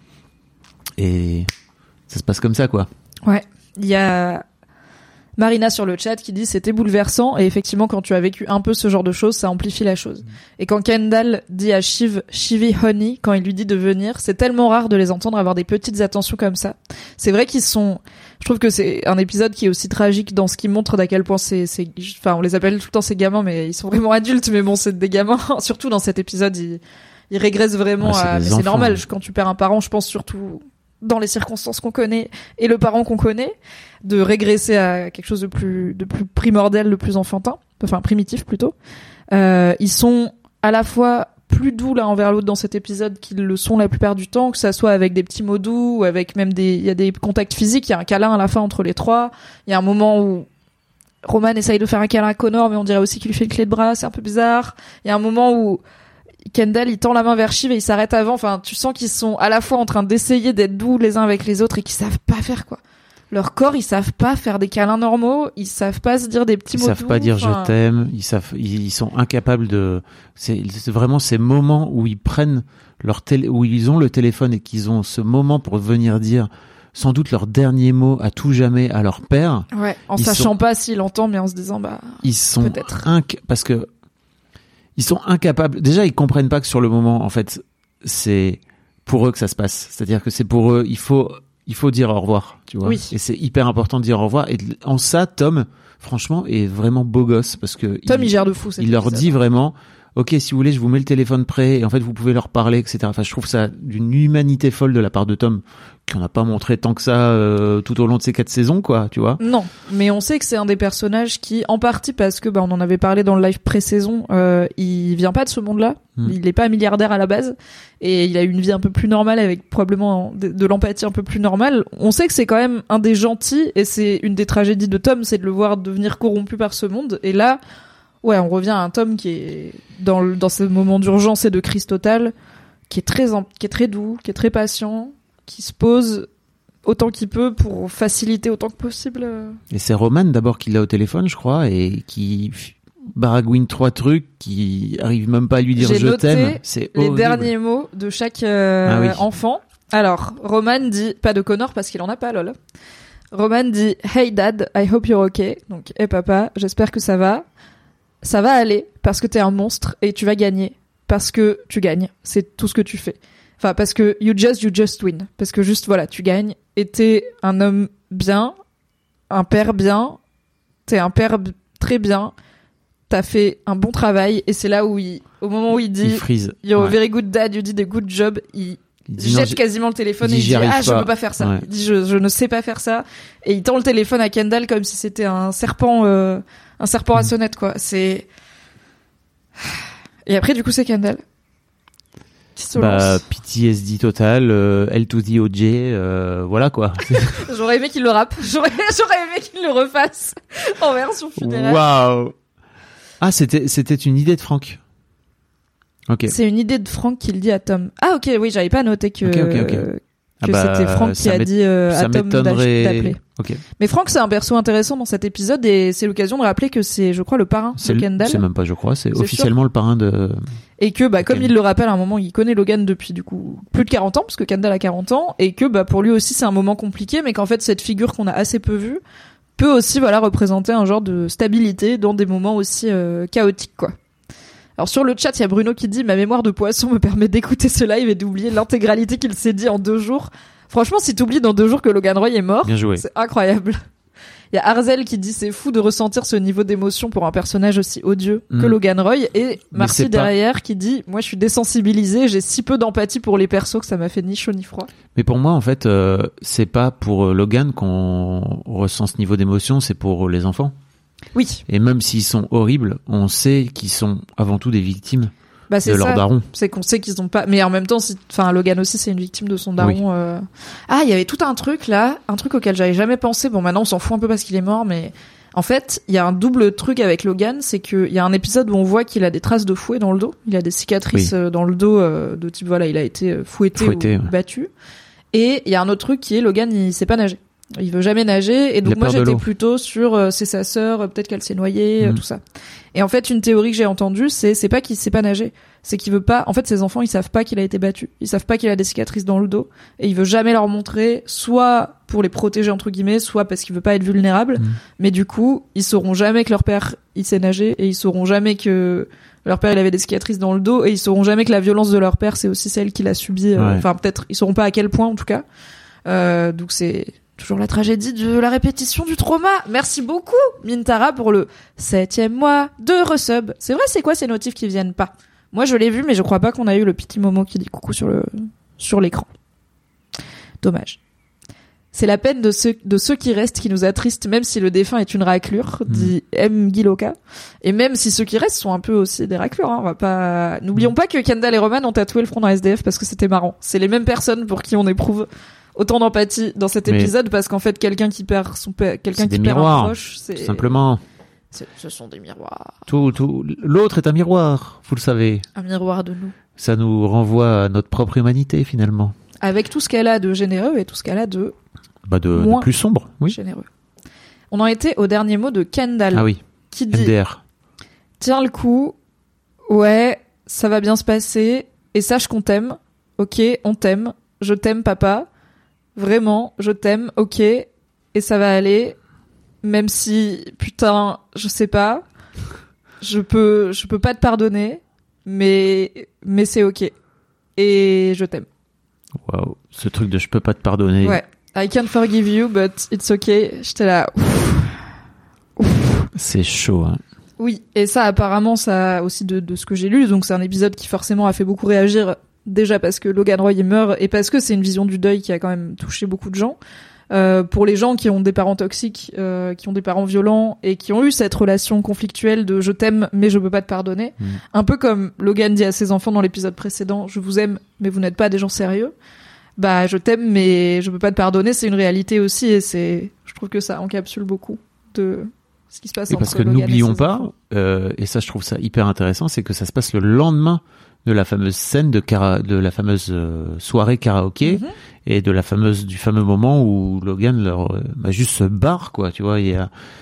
Et ça se passe comme ça, quoi. Ouais, il y a Marina sur le chat qui dit c'était bouleversant et effectivement quand tu as vécu un peu ce genre de choses, ça amplifie la chose. Et quand Kendall dit à Shiv, Shivy Honey, quand il lui dit de venir, c'est tellement rare de les entendre avoir des petites attentions comme ça. C'est vrai qu'ils sont, je trouve que c'est un épisode qui est aussi tragique dans ce qui montre d'à quel point c'est, c'est, enfin on les appelle tout le temps ces gamins, mais ils sont vraiment adultes, mais bon c'est des gamins. (laughs) Surtout dans cet épisode, ils, ils régressent vraiment c'est à, normal. Quand tu perds un parent, je pense surtout dans les circonstances qu'on connaît et le parent qu'on connaît, de régresser à quelque chose de plus, de plus primordial, de plus enfantin, enfin primitif plutôt. Euh, ils sont à la fois plus doux l'un envers l'autre dans cet épisode qu'ils le sont la plupart du temps, que ça soit avec des petits mots doux ou avec même des, il y a des contacts physiques, il y a un câlin à la fin entre les trois, il y a un moment où Roman essaye de faire un câlin à Connor, mais on dirait aussi qu'il lui fait une clé de bras, c'est un peu bizarre. Il y a un moment où Kendall, il tend la main vers Shiv et il s'arrête avant. Enfin, tu sens qu'ils sont à la fois en train d'essayer d'être doux les uns avec les autres et qu'ils savent pas faire quoi. Leur corps, ils savent pas faire des câlins normaux, ils savent pas se dire des petits Ils mots savent doux, pas dire je t'aime, ils savent, ils ils sont incapables de. C'est c'est vraiment ces moments où ils prennent leur télé, où ils ont le téléphone et qu'ils ont ce moment pour venir dire sans doute leur dernier mot à tout jamais à leur père. Ouais, en Ils sachant sont- pas s'il entend, mais en se disant bah Ils sont Peut-être. inc parce que ils sont incapables. Déjà, ils comprennent pas que sur le moment, en fait, c'est pour eux que ça se passe. C'est-à-dire que c'est pour eux. Il faut, il faut dire au revoir, tu vois. Oui. Et c'est hyper important de dire au revoir. Et en ça, Tom, franchement, est vraiment beau gosse parce que Tom il, gère de fou. il leur dit vraiment ok si vous voulez je vous mets le téléphone prêt et en fait vous pouvez leur parler etc enfin je trouve ça d'une humanité folle de la part de Tom qui en a pas montré tant que ça euh, tout au long de ces quatre saisons quoi tu vois Non, mais on sait que c'est un des personnages qui, en partie parce que bah, on en avait parlé dans le live pré-saison, euh, il vient pas de ce monde-là. Mm. Il n'est pas milliardaire à la base et il a eu une vie un peu plus normale avec probablement de, de l'empathie un peu plus normale. On sait que c'est quand même un des gentils et c'est une des tragédies de Tom, c'est de le voir devenir corrompu par ce monde. Et là, ouais, on revient à un Tom qui est dans le, dans ce moment d'urgence et de crise totale, qui est très qui est très doux, qui est très patient, qui se pose autant qu'il peut pour faciliter autant que possible. euh, et c'est Roman d'abord qui l'a au téléphone je crois et qui baragouine trois trucs qui arrive même pas à lui dire je t'aime c'est les horrible. derniers mots de chaque euh, Ah oui. enfant. Alors, Roman dit pas de Connor parce qu'il en a pas, lol. Roman dit Hey dad, I hope you're okay. Donc, hey papa, j'espère que ça va. Ça va aller parce que t'es un monstre et tu vas gagner parce que tu gagnes. C'est tout ce que tu fais. Enfin, parce que you just, you just win. Parce que juste, voilà, tu gagnes et t'es un homme bien, un père bien, t'es un père très bien, t'as fait un bon travail et c'est là où il, au moment où il dit il freeze You're a Ouais. very good dad, you did a good job. Il Il non, jette quasiment le téléphone il dit, et il dit ah je pas. peux pas faire ça. Ouais. Il dit je, je ne sais pas faire ça et il tend le téléphone à Kendall comme si c'était un serpent euh, un serpent Mm. à sonnette quoi. C'est et après du coup c'est Kendall bah. PTSD total, euh, L to the OJ, euh, voilà quoi. (laughs) J'aurais aimé qu'il le rappe. J'aurais (laughs) j'aurais aimé qu'il le refasse (laughs) en version funéraire. Waouh Ah, c'était c'était une idée de Franck. Ok. C'est une idée de Franck qui le dit à Tom. Ah ok oui j'avais pas noté que Ok, ok, ok. Que Ah bah, c'était Franck qui a dit euh, à Tom d'appeler. Ok. Mais Franck, c'est un perso intéressant dans cet épisode et c'est l'occasion de rappeler que c'est, je crois, le parrain de Kendall. c'est même pas, je crois, c'est officiellement le parrain de. Et que, bah, comme il le rappelle à un moment, il connaît Logan depuis, du coup, plus de 40 ans, parce que Kendall a 40 ans, et que, bah, pour lui aussi, c'est un moment compliqué, mais qu'en fait, cette figure qu'on a assez peu vue peut aussi, voilà, représenter un genre de stabilité dans des moments aussi euh, chaotiques, quoi. Alors sur le chat, il y a Bruno qui dit ma mémoire de poisson me permet d'écouter ce live et d'oublier l'intégralité qu'il s'est dit en deux jours. Franchement, si t'oublies dans deux jours que Logan Roy est mort, c'est incroyable. Il y a Arzel qui dit c'est fou de ressentir ce niveau d'émotion pour un personnage aussi odieux que Mm. Logan Roy et Marcy pas- derrière qui dit moi je suis désensibilisée, j'ai si peu d'empathie pour les persos que ça m'a fait ni chaud ni froid. Mais pour moi, en fait, euh, c'est pas pour euh, Logan qu'on ressent ce niveau d'émotion, c'est pour les enfants. Oui, Et même s'ils sont horribles, on sait qu'ils sont avant tout des victimes bah de leur ça. daron. C'est qu'on sait qu'ils ont pas mais en même temps si enfin Logan aussi c'est une victime de son daron Oui. euh. Ah, il y avait tout un truc là, un truc auquel j'avais jamais pensé. Bon maintenant on s'en fout un peu parce qu'il est mort mais en fait, il y a un double truc avec Logan, c'est que il y a un épisode où on voit qu'il a des traces de fouet dans le dos, il a des cicatrices Oui. euh, dans le dos euh, de type voilà, il a été fouetté, Fouetté, ou ouais. battu. Et il y a un autre truc qui est Logan, il sait pas nager. Il veut jamais nager et donc moi j'étais plutôt sur euh, c'est sa sœur, euh, peut-être qu'elle s'est noyée, euh, Mm. tout ça. Et en fait, une théorie que j'ai entendue, c'est c'est pas qu'il sait pas nager, c'est qu'il veut pas. En fait, ses enfants, ils savent pas qu'il a été battu, ils savent pas qu'il a des cicatrices dans le dos, et il veut jamais leur montrer, soit pour les protéger entre guillemets, soit parce qu'il veut pas être vulnérable. Mm. Mais du coup, ils sauront jamais que leur père il sait nager, et ils sauront jamais que leur père il avait des cicatrices dans le dos, et ils sauront jamais que la violence de leur père c'est aussi celle qu'il a subie. Ouais. Enfin, peut-être ils sauront pas à quel point en tout cas. Donc c'est toujours la tragédie de la répétition du trauma. Merci beaucoup Mintara pour le septième mois de resub. C'est vrai, c'est quoi ces notifs qui viennent pas? Moi je l'ai vu, mais je crois pas qu'on a eu le petit Momo qui dit coucou sur le sur l'écran. Dommage. C'est la peine de ceux, de ceux qui restent qui nous attristent, même si le défunt est une raclure, dit M. Giloka. Et même si ceux qui restent sont un peu aussi des raclures, hein, on va pas, n'oublions pas que Kendall et Roman ont tatoué le front dans SDF parce que c'était marrant. C'est les mêmes personnes pour qui on éprouve autant d'empathie dans cet Mais- épisode parce qu'en fait, quelqu'un qui perd son père, quelqu'un qui des perd un proche, c'est, Tout simplement. ce sont des miroirs. Tout, tout. L'autre est un miroir, vous le savez. Un miroir de nous. Ça nous renvoie à notre propre humanité finalement. Avec tout ce qu'elle a de généreux et tout ce qu'elle a de Bah de, plus sombre, oui. généreux. On en était au dernier mot de Kendall Ah oui, qui dit MDR. Tiens le coup, ouais, ça va bien se passer, et sache qu'on t'aime, ok, on t'aime, je t'aime papa, vraiment, je t'aime, ok, et ça va aller, même si, putain, je sais pas, je peux, je peux pas te pardonner, mais, mais c'est ok, et je t'aime. Waouh, ce truc de je peux pas te pardonner. Ouais, I can't forgive you, but it's okay, j'étais là, C'est chaud. Hein. Oui, et ça apparemment, ça aussi de, de ce que j'ai lu, donc c'est un épisode qui forcément a fait beaucoup réagir, déjà parce que Logan Roy meurt et parce que c'est une vision du deuil qui a quand même touché beaucoup de gens. Euh, pour les gens qui ont des parents toxiques, euh, qui ont des parents violents et qui ont eu cette relation conflictuelle de je t'aime mais je peux pas te pardonner, Mm. un peu comme Logan dit à ses enfants dans l'épisode précédent, je vous aime mais vous n'êtes pas des gens sérieux. Bah je t'aime mais je peux pas te pardonner, c'est une réalité aussi et c'est, je trouve que ça encapsule beaucoup de ce qui se passe Et parce entre que Logan et n'oublions pas, euh, et ça je trouve ça hyper intéressant, c'est que ça se passe le lendemain de la fameuse scène de, cara- de la fameuse euh, soirée karaoké Mhm. et de la fameuse du fameux moment où Logan leur euh, bah, juste se barre quoi, tu vois,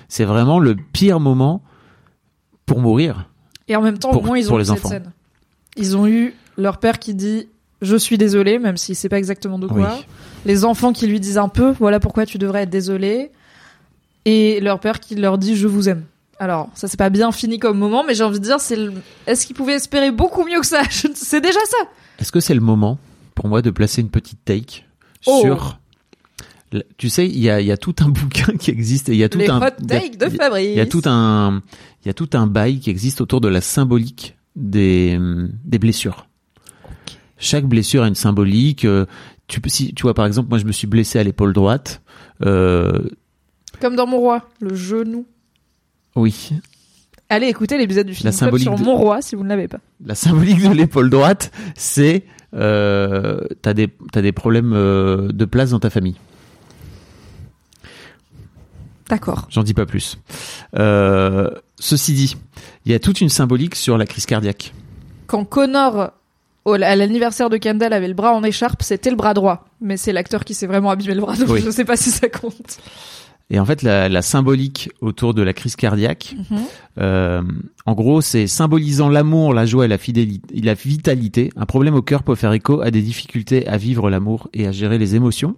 c'est vraiment le pire moment pour mourir. Et en même temps, Pour- au moins, ils ont eu cette enfants. scène. Ils ont eu leur père qui dit je suis désolé, même s'il sait pas exactement de quoi. Oui. Les enfants qui lui disent un peu voilà pourquoi tu devrais être désolé. Et leur père qui leur dit je vous aime. Alors, ça c'est pas bien fini comme moment, mais j'ai envie de dire, c'est le... est-ce qu'ils pouvaient espérer beaucoup mieux que ça? (laughs) C'est déjà ça. Est-ce que c'est le moment pour moi de placer une petite take Oh. sur tu sais, il y a, il y a tout un (laughs) bouquin qui existe et il y a tout Les un hot takes de Fabrice. Il y a tout un, il y a tout un bail qui existe autour de la symbolique des, des blessures. chaque blessure a une symbolique. euh, tu si tu vois par exemple, moi je me suis blessé à l'épaule droite. Euh, Comme dans Mon Roi, le genou. Oui, Allez écouter l'épisode du film La Club symbolique sur de- Mon Roi si vous ne l'avez pas. la symbolique de l'épaule droite, c'est euh, t'as des problèmes euh, de place dans ta famille. D'accord. J'en dis pas plus. Euh, ceci dit, il y a toute une symbolique sur la crise cardiaque. Quand Connor, à l'anniversaire de Kendall, avait le bras en écharpe, c'était le bras droit. Mais c'est l'acteur qui s'est vraiment abîmé le bras, donc Oui. je sais pas si ça compte. Et en fait, la, la symbolique autour de la crise cardiaque, Mhm. euh, en gros, c'est symbolisant l'amour, la joie et la, fidélité, la vitalité. Un problème au cœur peut faire écho à des difficultés à vivre l'amour et à gérer les émotions.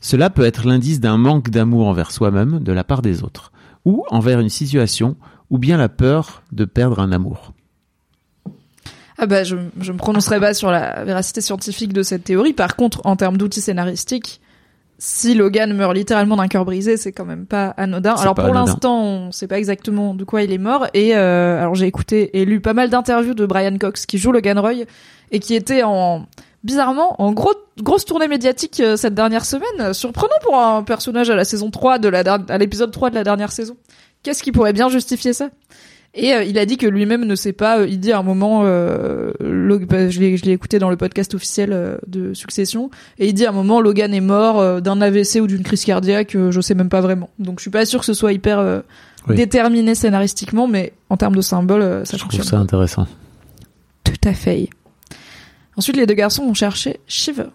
Cela peut être l'indice d'un manque d'amour envers soi-même de la part des autres, ou envers une situation, ou bien la peur de perdre un amour. Ah bah je, je me prononcerai pas sur la véracité scientifique de cette théorie. Par contre, en termes d'outils scénaristiques, si Logan meurt littéralement d'un cœur brisé, c'est quand même pas anodin. Alors pas pour l'instant, on sait pas exactement de quoi il est mort. Et euh, alors j'ai écouté et lu pas mal d'interviews de Brian Cox qui joue Logan Roy et qui était en bizarrement en gros grosse tournée médiatique euh, cette dernière semaine. Surprenant pour un personnage à la saison 3 de la à l'épisode 3 de la dernière saison. Qu'est-ce qui pourrait bien justifier ça? Et euh, il a dit que lui-même ne sait pas. euh, il dit à un moment, euh, bah, je l'ai je écouté dans le podcast officiel de Succession, et il dit à un moment Logan est mort d'un AVC ou d'une crise cardiaque. je sais même pas vraiment. Donc je suis pas sûr que ce soit hyper Oui. déterminé scénaristiquement, mais en termes de symbole, ça Je trouve fonctionne. ça intéressant. Tout à fait. Ensuite, les deux garçons ont cherché Shiv,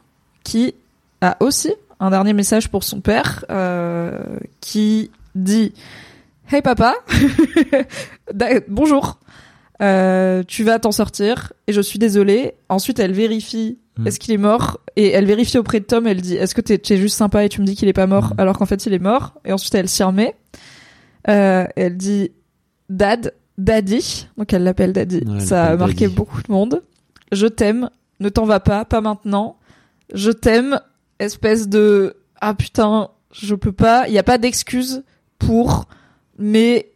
qui a aussi un dernier message pour son père, qui dit Hey papa, (laughs) bonjour, Euh, tu vas t'en sortir et je suis désolée. Ensuite, elle vérifie Mm. est-ce qu'il est mort et elle vérifie auprès de Tom. Elle dit est-ce que t'es t'es juste sympa et tu me dis qu'il est pas mort Mm. alors qu'en fait il est mort? Et ensuite, elle s'y remet. Euh, elle dit Dad, Daddy, donc elle l'appelle Daddy. Ouais, elle Ça a marqué Daddy. beaucoup de monde. Je t'aime, ne t'en va pas, pas maintenant. Je t'aime, espèce de ah putain, je peux pas. Il y a pas d'excuse pour, mais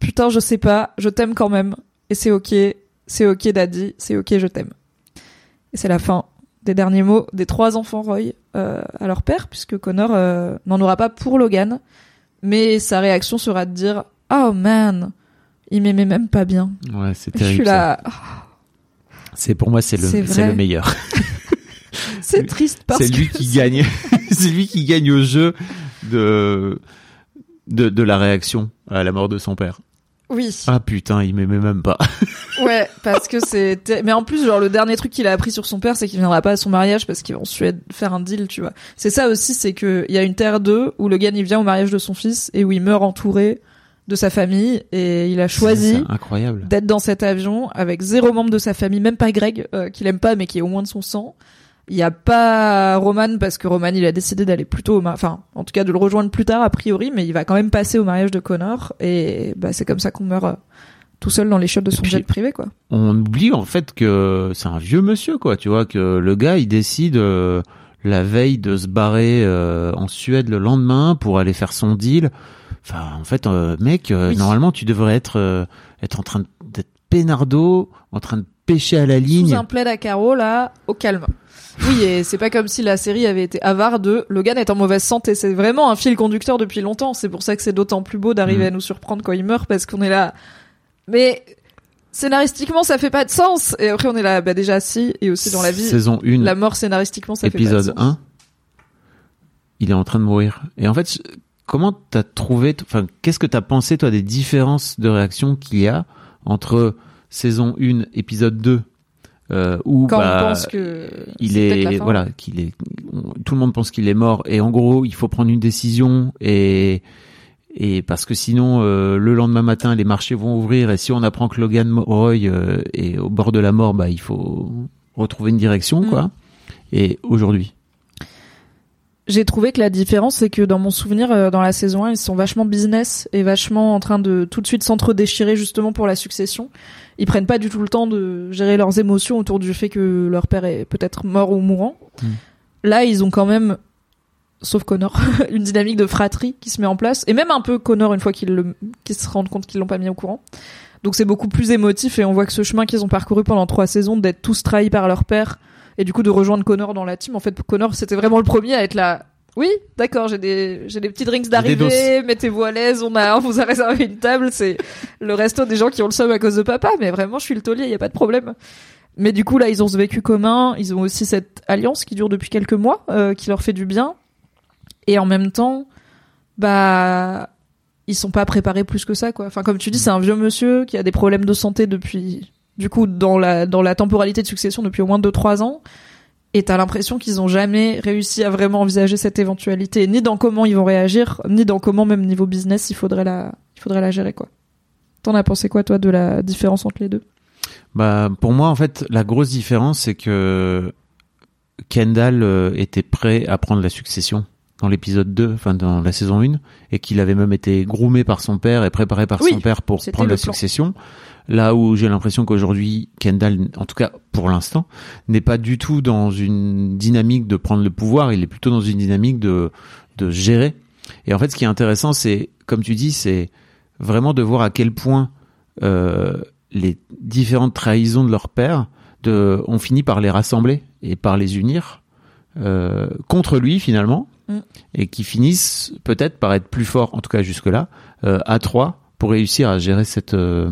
putain, je sais pas. Je t'aime quand même et c'est ok, c'est ok, Daddy, c'est ok, je t'aime. Et c'est la fin des derniers mots des trois enfants Roy euh, à leur père, puisque Connor euh, n'en aura pas pour Logan, mais sa réaction sera de dire oh man, il m'aimait même pas bien. Ouais, c'est Je suis terrible. là, C'est pour moi, c'est le, c'est le meilleur. (laughs) c'est triste parce C'est lui que qui gagne. (laughs) c'est lui qui gagne au jeu de, de de la réaction à la mort de son père. oui, Ah putain, il m'aimait même pas. (laughs) ouais, parce que c'est. ter- Mais en plus, genre le dernier truc qu'il a appris sur son père, c'est qu'il viendra pas à son mariage parce qu'il va en Suède faire un deal, tu vois. C'est ça aussi, c'est que il y a une terre 2 où le gars il vient au mariage de son fils et où il meurt entouré de sa famille et il a choisi d'être dans cet avion avec zéro membre de sa famille, même pas Greg, euh, qu'il aime pas mais qui est au moins de son sang. Il y a pas Roman parce que Roman il a décidé d'aller plutôt, au ma- enfin en tout cas de le rejoindre plus tard a priori, mais il va quand même passer au mariage de Connor et bah c'est comme ça qu'on meurt euh, tout seul dans les chiottes de son puis- jet privé quoi. On oublie en fait que c'est un vieux monsieur, quoi. Tu vois que le gars, il décide euh, la veille de se barrer euh, en Suède le lendemain pour aller faire son deal. Enfin, en fait, euh, mec, Oui. normalement, tu devrais être être en train d'être peinardo, en train de pêcher à la ligne. Sous un plaid à carreaux là, au calme. Oui, et c'est pas comme si la série avait été avare de Logan est en mauvaise santé. C'est vraiment un fil conducteur depuis longtemps. C'est pour ça que c'est d'autant plus beau d'arriver Mhm. à nous surprendre quand il meurt parce qu'on est là. Mais scénaristiquement, ça fait pas de sens. Et après, on est là, bah déjà si, et aussi dans la vie, Saison 1, la mort scénaristiquement, ça fait pas épisode de sens. 1, il est en train de mourir. Et en fait, comment t'as trouvé, enfin, qu'est-ce que t'as pensé, toi, des différences de réaction qu'il y a entre saison 1, épisode 2, euh, où Quand bah, on pense que il la est, fin. voilà, qu'il est, tout le monde pense qu'il est mort, et en gros, il faut prendre une décision, et, et parce que sinon, euh, le lendemain matin, les marchés vont ouvrir, et si on apprend que Logan Roy euh, est au bord de la mort, bah, il faut retrouver une direction, Mm. quoi. Et aujourd'hui? J'ai trouvé que la différence, c'est que dans mon souvenir, dans la saison 1, ils sont vachement business et vachement en train de tout de suite s'entre-déchirer justement pour la succession. Ils prennent pas du tout le temps de gérer leurs émotions autour du fait que leur père est peut-être mort ou mourant. Mm. Là, ils ont quand même, sauf Connor, (laughs) une dynamique de fratrie qui se met en place. Et même un peu Connor une fois qu'ils se rendent compte qu'ils l'ont pas mis au courant. Donc c'est beaucoup plus émotif et on voit que ce chemin qu'ils ont parcouru pendant trois saisons d'être tous trahis par leur père et du coup de rejoindre Connor dans la team. En fait, Connor c'était vraiment le premier à être là. Oui, d'accord, j'ai des j'ai des petits drinks d'arrivée, mettez-vous à l'aise, on a on vous a réservé une table, c'est le resto des gens qui ont le somme à cause de papa, mais vraiment je suis le taulier, il y a pas de problème. Mais du coup là, ils ont ce vécu commun, ils ont aussi cette alliance qui dure depuis quelques mois, euh, qui leur fait du bien, et en même temps, bah ils sont pas préparés plus que ça quoi. Enfin comme tu dis, c'est un vieux monsieur qui a des problèmes de santé depuis du coup dans la dans la temporalité de succession depuis au moins 2 3 ans et t'as l'impression qu'ils ont jamais réussi à vraiment envisager cette éventualité ni dans comment ils vont réagir ni dans comment même niveau business il faudrait la il faudrait la gérer quoi. T'en as pensé quoi toi de la différence entre les deux? Bah pour moi en fait la grosse différence c'est que Kendall euh, était prêt à prendre la succession dans l'épisode 2, enfin dans la saison 1, et qu'il avait même été groomé par son père et préparé par son père pour prendre la succession. Là où j'ai l'impression qu'aujourd'hui, Kendall, en tout cas pour l'instant, n'est pas du tout dans une dynamique de prendre le pouvoir, il est plutôt dans une dynamique de, de gérer. Et en fait, ce qui est intéressant, c'est, comme tu dis, c'est vraiment de voir à quel point euh, les différentes trahisons de leur père de, ont fini par les rassembler et par les unir euh, contre lui finalement Mm. et qui finissent peut-être par être plus forts, en tout cas jusque-là, euh, à trois pour réussir à gérer cette, euh,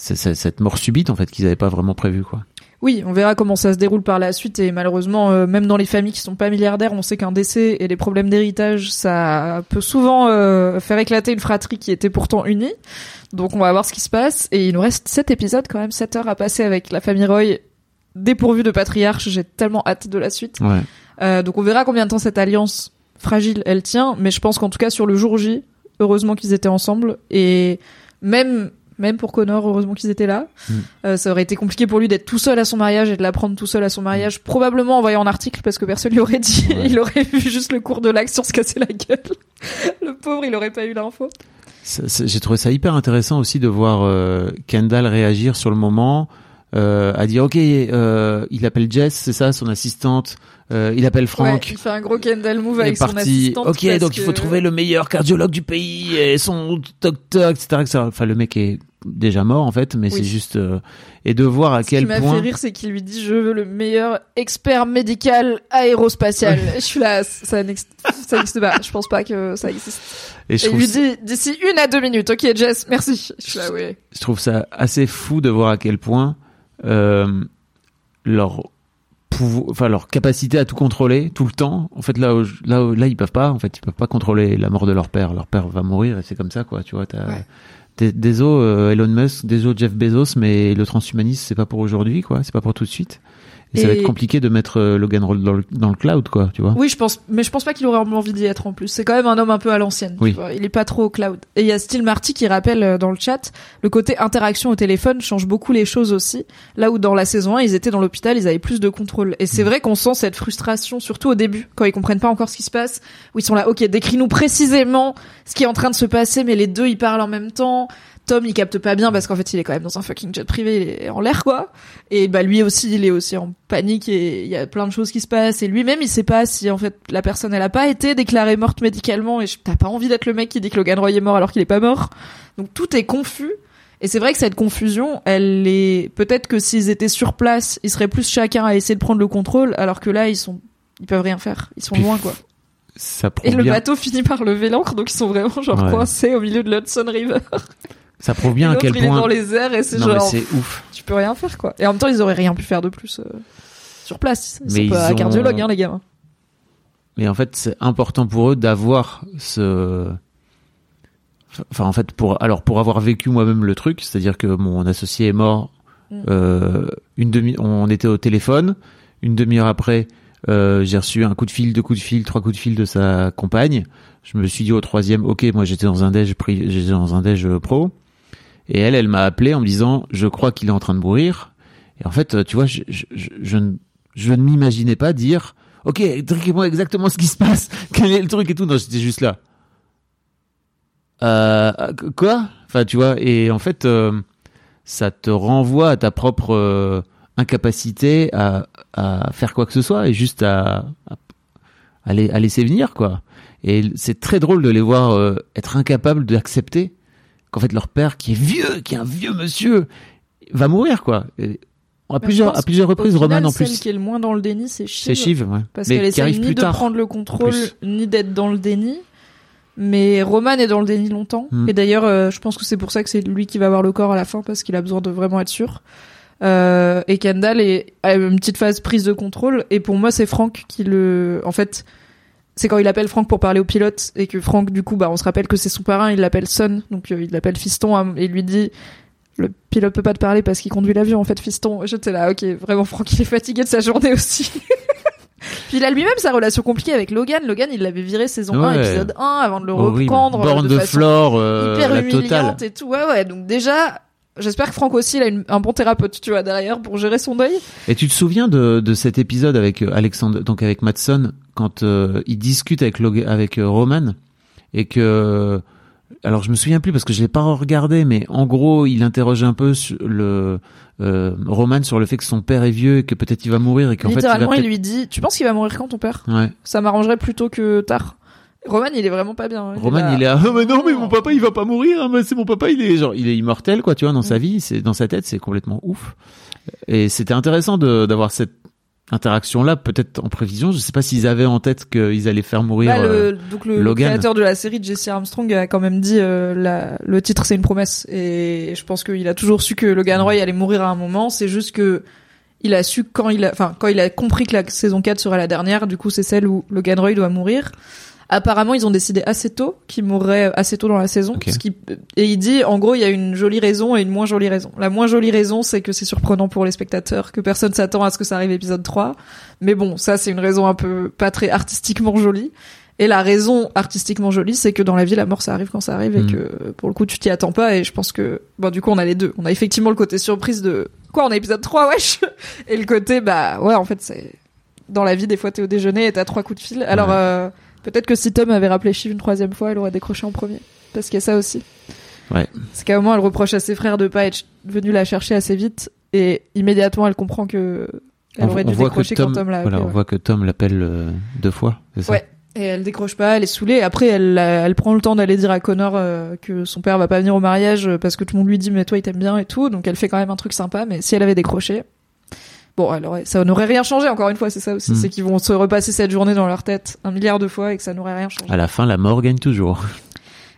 cette, cette, mort subite en fait qu'ils n'avaient pas vraiment prévu quoi. Oui, on verra comment ça se déroule par la suite et malheureusement, euh, même dans les familles qui sont pas milliardaires, on sait qu'un décès et des problèmes d'héritage, ça peut souvent euh, faire éclater une fratrie qui était pourtant unie. Donc on va voir ce qui se passe et il nous reste sept épisodes quand même, sept heures à passer avec la famille Roy dépourvue de patriarche. J'ai tellement hâte de la suite. Ouais. Euh, donc on verra combien de temps cette alliance fragile elle tient, mais je pense qu'en tout cas sur le jour J, heureusement qu'ils étaient ensemble et même même pour Connor, heureusement qu'ils étaient là. Mm. Euh, ça aurait été compliqué pour lui d'être tout seul à son mariage et de l'apprendre tout seul à son mariage, probablement en voyant un article parce que personne lui aurait dit. (laughs) il aurait vu juste le cours de l'action se casser la gueule. (laughs) le pauvre, il aurait pas eu l'info. J'ai trouvé ça hyper intéressant aussi de voir euh, Kendall réagir sur le moment, euh, à dire ok, il appelle Jess, c'est ça, son assistante. Euh, il appelle Franck. il fait un gros Kendall move avec son assistante. Ok, donc il faut trouver le meilleur cardiologue du pays et son docteur, etc., etc. Enfin, le mec est déjà mort en fait, mais c'est juste euh, et de voir à quel point. Ce qui m'a fait rire, c'est qu'il lui dit je veux le meilleur expert médical aérospatial. je suis là, ça n'existe pas. Je pense pas que ça existe. Et, je il lui dit d'ici une à deux minutes. Ok, Jess, merci. Je suis là, oui. Je trouve ça assez fou de voir à quel point euh, leur enfin leur capacité à tout contrôler tout le temps. En fait, là, là, là, ils peuvent pas. En fait, ils peuvent pas contrôler la mort de leur père. Leur père va mourir et c'est comme ça, quoi. Tu vois, t'as des, désolé euh, Elon Musk, désolé Jeff Bezos, mais le transhumanisme c'est pas pour aujourd'hui, quoi. C'est pas pour tout de suite. Et, ça va être compliqué de mettre euh, Logan Roll dans le, dans le, cloud, quoi, tu vois. Oui, je pense, mais je pense pas qu'il aurait envie d'y être en plus. C'est quand même un homme un peu à l'ancienne. Oui. Il est pas trop au cloud. Et il y a Steel Marty qui rappelle euh, dans le chat, le côté interaction au téléphone change beaucoup les choses aussi. Là où dans la saison 1, ils étaient dans l'hôpital, ils avaient plus de contrôle. Et c'est mm. vrai qu'on sent cette frustration, surtout au début, quand ils comprennent pas encore ce qui se passe, où ils sont là, ok, décris-nous précisément ce qui est en train de se passer, mais les deux, ils parlent en même temps. Tom il capte pas bien parce qu'en fait il est quand même dans un fucking jet privé, il est en l'air quoi. Et bah lui aussi il est aussi en panique et il y a plein de choses qui se passent et lui-même il sait pas si en fait la personne elle a pas été déclarée morte médicalement et t'as pas envie d'être le mec qui dit que Logan Roy est mort alors qu'il est pas mort. Donc tout est confus. Et c'est vrai que cette confusion, elle est peut-être que s'ils étaient sur place, ils seraient plus chacun à essayer de prendre le contrôle, alors que là ils sont, ils peuvent rien faire, ils sont loin quoi. Ça et le bateau finit par lever l'ancre, donc ils sont vraiment genre coincés au milieu de l'Hudson River. Ça prouve bien à quel point. Il est dans les airs et c'est genre. c'est ouf. Tu peux rien faire quoi. Et en même temps, ils auraient rien pu faire de plus euh, sur place. Ils mais sont pas cardiologues, hein, les gamins. Mais en fait, c'est important pour eux d'avoir ce. Enfin, en fait, pour alors pour avoir vécu moi-même le truc, c'est-à-dire que mon associé est mort. Mm. Euh, une demi, on était au téléphone. Une demi-heure après, euh, j'ai reçu un coup de fil, deux coups de fil, trois coups de fil de sa compagne. Je me suis dit au troisième, ok, moi j'étais dans un déj, j'étais dans un déj pro. Et elle, elle m'a appelé en me disant, je crois qu'il est en train de mourir. Et en fait, tu vois, je, ne, m'imaginais pas dire, ok, expliquez-moi exactement ce qui se passe, (laughs) quel est le truc et tout. Non, j'étais juste là. Euh, quoi? Enfin, tu vois, et en fait, euh, ça te renvoie à ta propre euh, incapacité à, faire quoi que ce soit et juste à, à, laisser venir, quoi. Et c'est très drôle de les voir euh, être incapables d'accepter qu'en fait leur père, qui est vieux, qui est un vieux monsieur, va mourir quoi. à je plusieurs, à plusieurs reprises, final, Roman en celle plus. qui est le moins dans le déni, c'est Shiv. C'est Shiv, ouais. Parce qu'elle essaie ni de prendre le contrôle, ni d'être dans le déni. Mais Roman est dans le déni longtemps. Hmm. Et d'ailleurs, euh, je pense que c'est pour ça que c'est lui qui va avoir le corps à la fin, parce qu'il a besoin de vraiment être sûr. Euh, et Kendall est, a une petite phase prise de contrôle. Et pour moi, c'est Frank qui le... En fait, c'est quand il appelle Frank pour parler au pilote, et que Frank, du coup, bah, on se rappelle que c'est son parrain, il l'appelle Son, donc euh, il l'appelle Fiston, hein, et lui dit... Le pilote peut pas te parler parce qu'il conduit l'avion, en fait, Fiston. J'étais là, ok, vraiment, Frank, il est fatigué de sa journée aussi. (laughs) Puis il a lui-même sa relation compliquée avec Logan. Logan, il l'avait viré saison 1, Ouais. épisode 1, avant de le Horrible. reprendre. Borne de de, façon Flore, euh, hyper humiliante totale. et tout. Ouais, ouais. Donc déjà, j'espère que Franck aussi, il a une- un bon thérapeute, tu vois, derrière pour gérer son deuil. Et tu te souviens de, de cet épisode avec euh, Alexandre, donc avec Matson, quand euh, il discute avec Log- avec euh, Roman et que alors je me souviens plus parce que je l'ai pas regardé, mais en gros il interroge un peu sur le euh, Roman sur le fait que son père est vieux et que peut-être il va mourir et qu'en fait Littéralement, il, lui dit, tu penses qu'il va mourir quand ton père? Ouais. Ça m'arrangerait plutôt que tard. Roman, il est vraiment pas bien. hein. Roman il est ah mais non mais mon papa il va pas mourir, hein, mais c'est mon papa il est genre il est immortel quoi tu vois dans sa Mm. vie, c'est dans sa tête c'est complètement ouf. Et c'était intéressant d'avoir cette interaction là peut-être en prévision, je sais pas s'ils avaient en tête qu'ils allaient faire mourir Bah, euh, le, donc le, créateur de la série, Jesse Armstrong, a quand même dit euh, la, le titre c'est une promesse et je pense qu'il a toujours su que Logan Roy allait mourir à un moment. C'est juste que il a su quand il a, enfin quand il a compris que la saison 4 sera la dernière. Du coup, c'est celle où Logan Roy doit mourir. Apparemment, ils ont décidé assez tôt qu'il mourrait assez tôt dans la saison. Ok. Ce qui, et il dit, en gros, il y a une jolie raison et une moins jolie raison. La moins jolie raison, c'est que c'est surprenant pour les spectateurs, que personne s'attend à ce que ça arrive épisode 3. Mais bon, ça, c'est une raison un peu pas très artistiquement jolie. Et la raison artistiquement jolie, c'est que dans la vie, la mort, ça arrive quand ça arrive et Mm. que, pour le coup, tu t'y attends pas. Et je pense que, bon, du coup, on a les deux. On a effectivement le côté surprise de, quoi, on a épisode 3, wesh! (laughs) Et le côté, bah, ouais, en fait, c'est, dans la vie, des fois, t'es au déjeuner et t'as trois coups de fil. Alors, Ouais. euh, peut-être que si Tom avait rappelé Shiv une troisième fois, elle aurait décroché en premier. Parce qu'il y a ça aussi. Ouais. C'est qu'à un moment, elle reproche à ses frères de pas être venus la chercher assez vite. Et immédiatement, elle comprend que, elle on, aurait dû décrocher Tom, quand Tom l'a voilà, appelé, on ouais. voit que Tom l'appelle euh, deux fois, c'est ça? Ouais. Et elle décroche pas, elle est saoulée. Après, elle, euh, elle prend le temps d'aller dire à Connor euh, que son père va pas venir au mariage parce que tout le monde lui dit mais toi il t'aime bien et tout. Donc elle fait quand même un truc sympa. Mais si elle avait décroché, bon, aurait, ça n'aurait rien changé. Encore une fois, c'est ça aussi, Mm. c'est qu'ils vont se repasser cette journée dans leur tête un milliard de fois et que ça n'aurait rien changé. À la fin, la mort gagne toujours.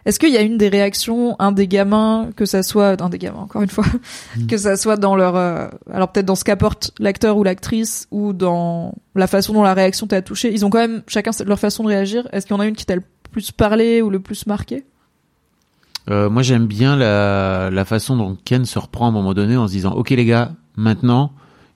Est-ce qu'il y a une des réactions, un des gamins, que ça soit, un des gamins, encore une fois, Mm. que ça soit dans leur, euh, alors peut-être dans ce qu'apporte l'acteur ou l'actrice, ou dans la façon dont la réaction t'a touché, ils ont quand même chacun leur façon de réagir. Est-ce qu'il y en a une qui t'a le plus parlé ou le plus marqué? Euh, moi, j'aime bien la, la façon dont Ken se reprend à un moment donné en se disant, ok les gars, maintenant,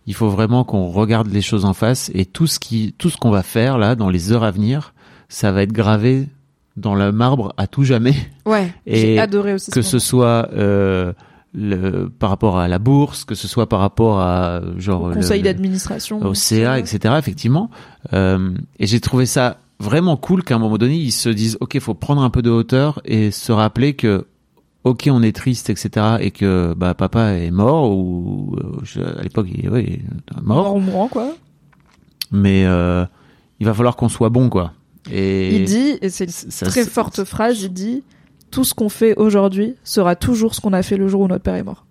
il faut vraiment qu'on regarde les choses en face et tout ce qui, tout ce qu'on va faire là dans les heures à venir, ça va être gravé dans le marbre à tout jamais. Ouais. (laughs) Et J'ai adoré aussi. que ce ce soit euh, le, par rapport à la bourse, que ce soit par rapport à genre le- conseil d'administration. au CA, etc. Effectivement, euh, et j'ai trouvé ça vraiment cool qu'à un moment donné ils se disent ok, faut prendre un peu de hauteur et se rappeler que ok, on est triste, etc. et que bah papa est mort ou euh, je- à l'époque il, ouais, il est mort, Mort ou mourant, quoi. mais euh, il va falloir qu'on soit bon quoi. Et Il dit, et c'est une ça, très forte phrase, il dit tout ce qu'on fait aujourd'hui sera toujours ce qu'on a fait le jour où notre père est mort.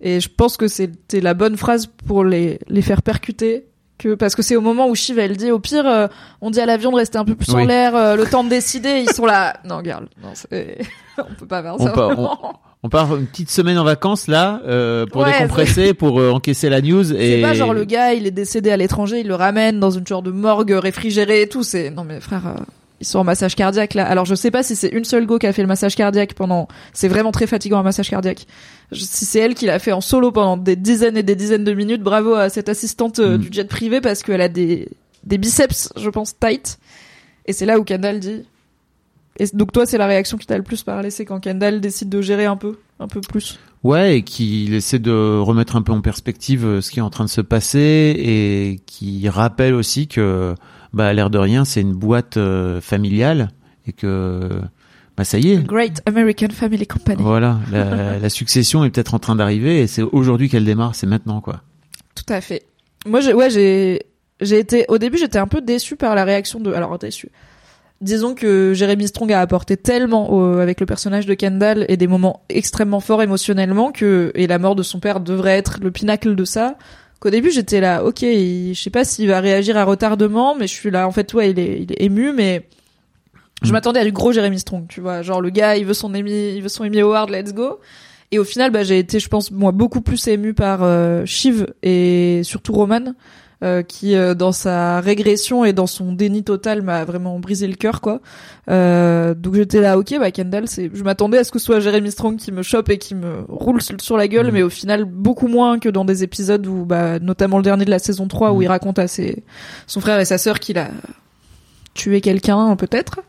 Et je pense que c'était la bonne phrase pour les, les faire percuter. Que, parce que c'est au moment où Shiv elle dit au pire euh, on dit à l'avion de rester un peu plus en l'air euh, le temps de décider ils sont là. Non girl. Non c'est- (laughs) on peut pas faire On ça part-. On part une petite semaine en vacances là euh, pour Ouais, décompresser, pour euh, encaisser la news c'est et pas genre le gars il est décédé à l'étranger il le ramène dans une genre de morgue réfrigérée et tout c'est non mais frère euh, ils sont en massage cardiaque là. Alors je sais pas si c'est une seule go qui a fait le massage cardiaque pendant c'est vraiment très fatigant un massage cardiaque. Je- si c'est elle qui l'a fait en solo pendant des dizaines et des dizaines de minutes bravo à cette assistante euh, Mm. du jet privé parce qu'elle a des des biceps je pense tight. Et c'est là où Kendall dit et donc toi c'est la réaction qui t'a le plus parlé c'est quand Kendall décide de gérer un peu un peu plus. Ouais, et qu'il essaie de remettre un peu en perspective euh, ce qui est en train de se passer et qui rappelle aussi que, bah, l'air de rien, c'est une boîte euh, familiale et que, bah, ça y est. Great American Family Company Voilà, (laughs) la, la succession est peut-être en train d'arriver et c'est aujourd'hui qu'elle démarre, c'est maintenant, quoi. Tout à fait. Moi, j'ai, ouais, j'ai, j'ai été, au début, j'étais un peu déçu par la réaction de, alors déçu. Disons que Jérémy Strong a apporté tellement au- avec le personnage de Kendall et des moments extrêmement forts émotionnellement que, et la mort de son père devrait être le pinacle de ça, qu'au début j'étais là, ok, il- je sais pas s'il va réagir à retardement, mais je suis là, en fait, ouais, il est, il est ému, mais je Mm. m'attendais à du gros Jeremy Strong, tu vois, genre le gars, il veut son Emmy, il veut son Emmy Award, let's go. Et au final, bah, j'ai été, je pense, moi, beaucoup plus ému par euh, Shiv et surtout Roman, euh, qui, euh, dans sa régression et dans son déni total, m'a vraiment brisé le cœur, quoi. Euh, donc j'étais là, ok, bah Kendall, c'est, je m'attendais à ce que ce soit Jeremy Strong qui me chope et qui me roule sur la gueule, Mhm. mais au final beaucoup moins que dans des épisodes où, bah, notamment le dernier de la saison 3 où Mhm. il raconte à ses, son frère et sa sœur qu'il a tué quelqu'un, peut-être.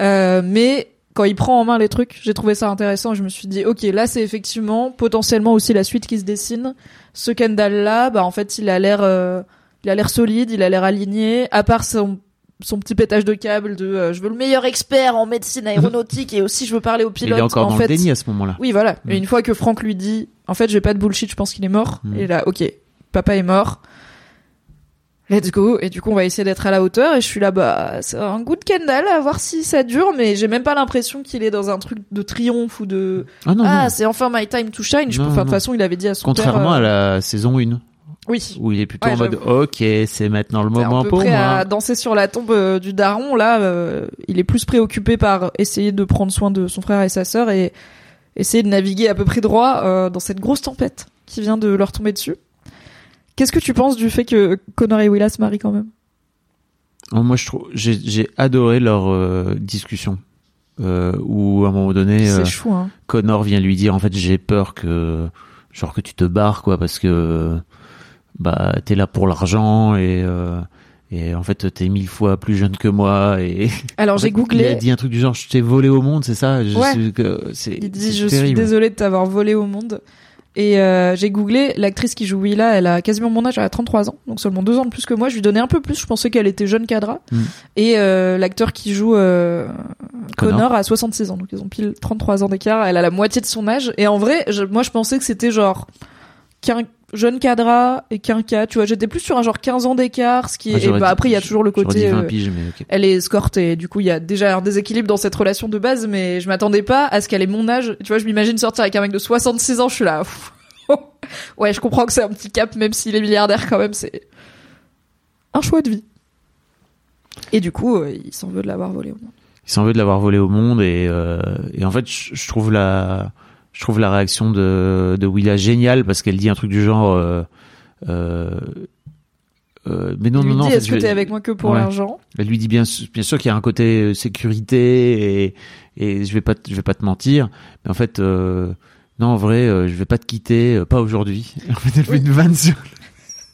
Euh, mais quand il prend en main les trucs, j'ai trouvé ça intéressant. Je me suis dit, ok, là c'est effectivement potentiellement aussi la suite qui se dessine. Ce Kendall là, bah en fait il a l'air, euh, il a l'air solide, il a l'air aligné. À part son son petit pétage de câble de euh, je veux le meilleur expert en médecine (laughs) aéronautique et aussi je veux parler aux Il pilotes. est encore en dans fait, le déni à ce moment-là. oui, voilà. Mm. Et une fois que Franck lui dit, en fait, j'ai pas de bullshit, je pense qu'il est mort. Mm. Et là, ok, papa est mort. Let's go. Et du coup, on va essayer d'être à la hauteur. Et je suis là, bah, c'est un goût de Kendall, à voir si ça dure. Mais j'ai même pas l'impression qu'il est dans un truc de triomphe ou de, Ah ah, c'est enfin my time to shine. Je Non, peux, enfin, de toute façon, il avait dit à son Contrairement père, à euh, la saison 1, Oui. où il est plutôt Ouais, en mode ok, c'est maintenant le moment peu pour près moi. à danser sur la tombe euh, du daron. Là, euh, il est plus préoccupé par essayer de prendre soin de son frère et sa sœur et essayer de naviguer à peu près droit euh, dans cette grosse tempête qui vient de leur tomber dessus. Qu'est-ce que tu penses du fait que Connor et Willa se marient quand même? Oh, Moi, je trouve, j'ai, adoré leur euh, discussion. Où à un moment donné, chou, hein. Connor vient lui dire en fait j'ai peur que genre que tu te barres quoi parce que bah t'es là pour l'argent et euh, et en fait t'es mille fois plus jeune que moi et (laughs) Alors j'ai fait, (laughs) Il a googlé. dit un truc du genre je t'ai volé au monde c'est ça? Je Ouais. suis que c'est Il dit c'est je suis désolée de t'avoir volé au monde. Et euh, j'ai googlé l'actrice qui joue Willa, elle a quasiment mon âge, elle a 33 ans, donc seulement deux ans de plus que moi. Je lui donnais un peu plus, je pensais qu'elle était jeune cadra. Mm. Et euh, l'acteur qui joue euh, Connor. Connor. a 66 ans, donc ils ont pile 33 ans d'écart. Elle a la moitié de son âge. Et en vrai, je- moi je pensais que c'était genre qu'un jeune cadra et qu'un cas. Tu vois, j'étais plus sur un genre 15 ans d'écart, ce qui Ah, est. et bah, dit- après, il y a toujours le côté. 20 euh, piges mais ok elle est escorte et du coup il y a déjà un déséquilibre dans cette relation de base mais je m'attendais pas à ce qu'elle ait mon âge tu vois je m'imagine sortir avec un mec de 66 ans je suis là (laughs) ouais je comprends que c'est un petit cap même s'il est milliardaire quand même c'est un choix de vie et du coup euh, il s'en veut de l'avoir volé au moins il s'en veut de l'avoir volé au monde et euh, et en fait je trouve la je trouve la réaction de de Willa géniale parce qu'elle dit un truc du genre euh, euh, euh, mais non lui non non dit en fait, est-ce que t'es avec moi que pour Ouais. l'argent? Elle lui dit bien, sûr qu'il y a un côté sécurité et, et je vais pas, je vais pas te mentir, mais en fait, non, en vrai, je vais pas te quitter, pas aujourd'hui. (laughs) En fait, elle fait une vanne sur.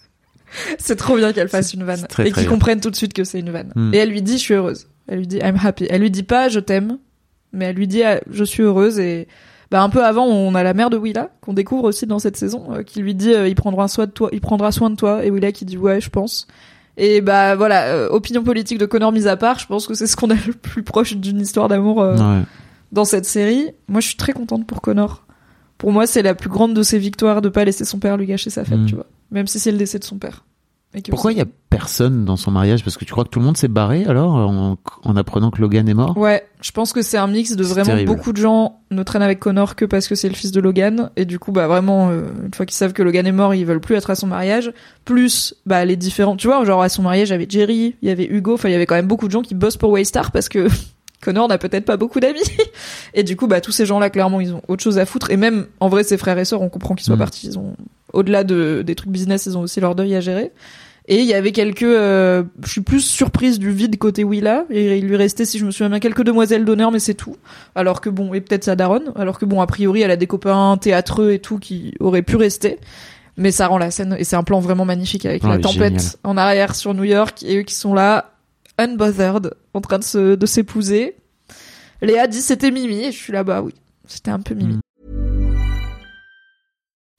(laughs) c'est trop bien qu'elle fasse une vanne très, et qu'ils comprennent tout de suite que c'est une vanne Hmm. et elle lui dit je suis heureuse elle lui dit I'm happy elle lui dit pas je t'aime mais elle lui dit ah, je suis heureuse et bah un peu avant on a la mère de Willa qu'on découvre aussi dans cette saison euh, qui lui dit euh, il prendra soin de toi il prendra soin de toi. Et Willa qui dit ouais je pense. Et bah voilà euh, opinion politique de Connor mise à part je pense que c'est ce qu'on a le plus proche d'une histoire d'amour Ouais. dans cette série. Moi je suis très contente pour Connor. Pour moi c'est la plus grande de ses victoires de pas laisser son père lui gâcher sa fête Hmm. tu vois. Même si c'est le décès de son père Pourquoi il y a personne dans son mariage Parce que tu crois que tout le monde s'est barré alors en, en apprenant que Logan est mort Ouais, je pense que c'est un mix de vraiment terrible. beaucoup de gens ne traînent avec Connor que parce que c'est le fils de Logan et du coup bah vraiment euh, une fois qu'ils savent que Logan est mort, ils veulent plus être à son mariage. Plus bah les différents, tu vois, genre à son mariage, il y avait Jerry, il y avait Hugo, enfin il y avait quand même beaucoup de gens qui bossent pour Waystar parce que (laughs) Connor n'a peut-être pas beaucoup d'amis. (laughs) Et du coup bah tous ces gens-là clairement ils ont autre chose à foutre et même en vrai ses frères et sœurs, on comprend qu'ils soient Mm. partis, ils ont au-delà de des trucs business, ils ont aussi leur deuil à gérer. Et il y avait quelques, euh, je suis plus surprise du vide côté Willa. Et il lui restait, si je me souviens bien, quelques demoiselles d'honneur, mais c'est tout. Alors que bon, et peut-être sa daronne. Alors que bon, a priori, elle a des copains théâtreux et tout qui auraient pu rester. Mais ça rend la scène, et c'est un plan vraiment magnifique avec Ouais, la tempête génial. en arrière sur New York et eux qui sont là, unbothered, en train de se, de s'épouser. Léa dit c'était Mimi et je suis là, bah oui, c'était un peu Mimi. Mm.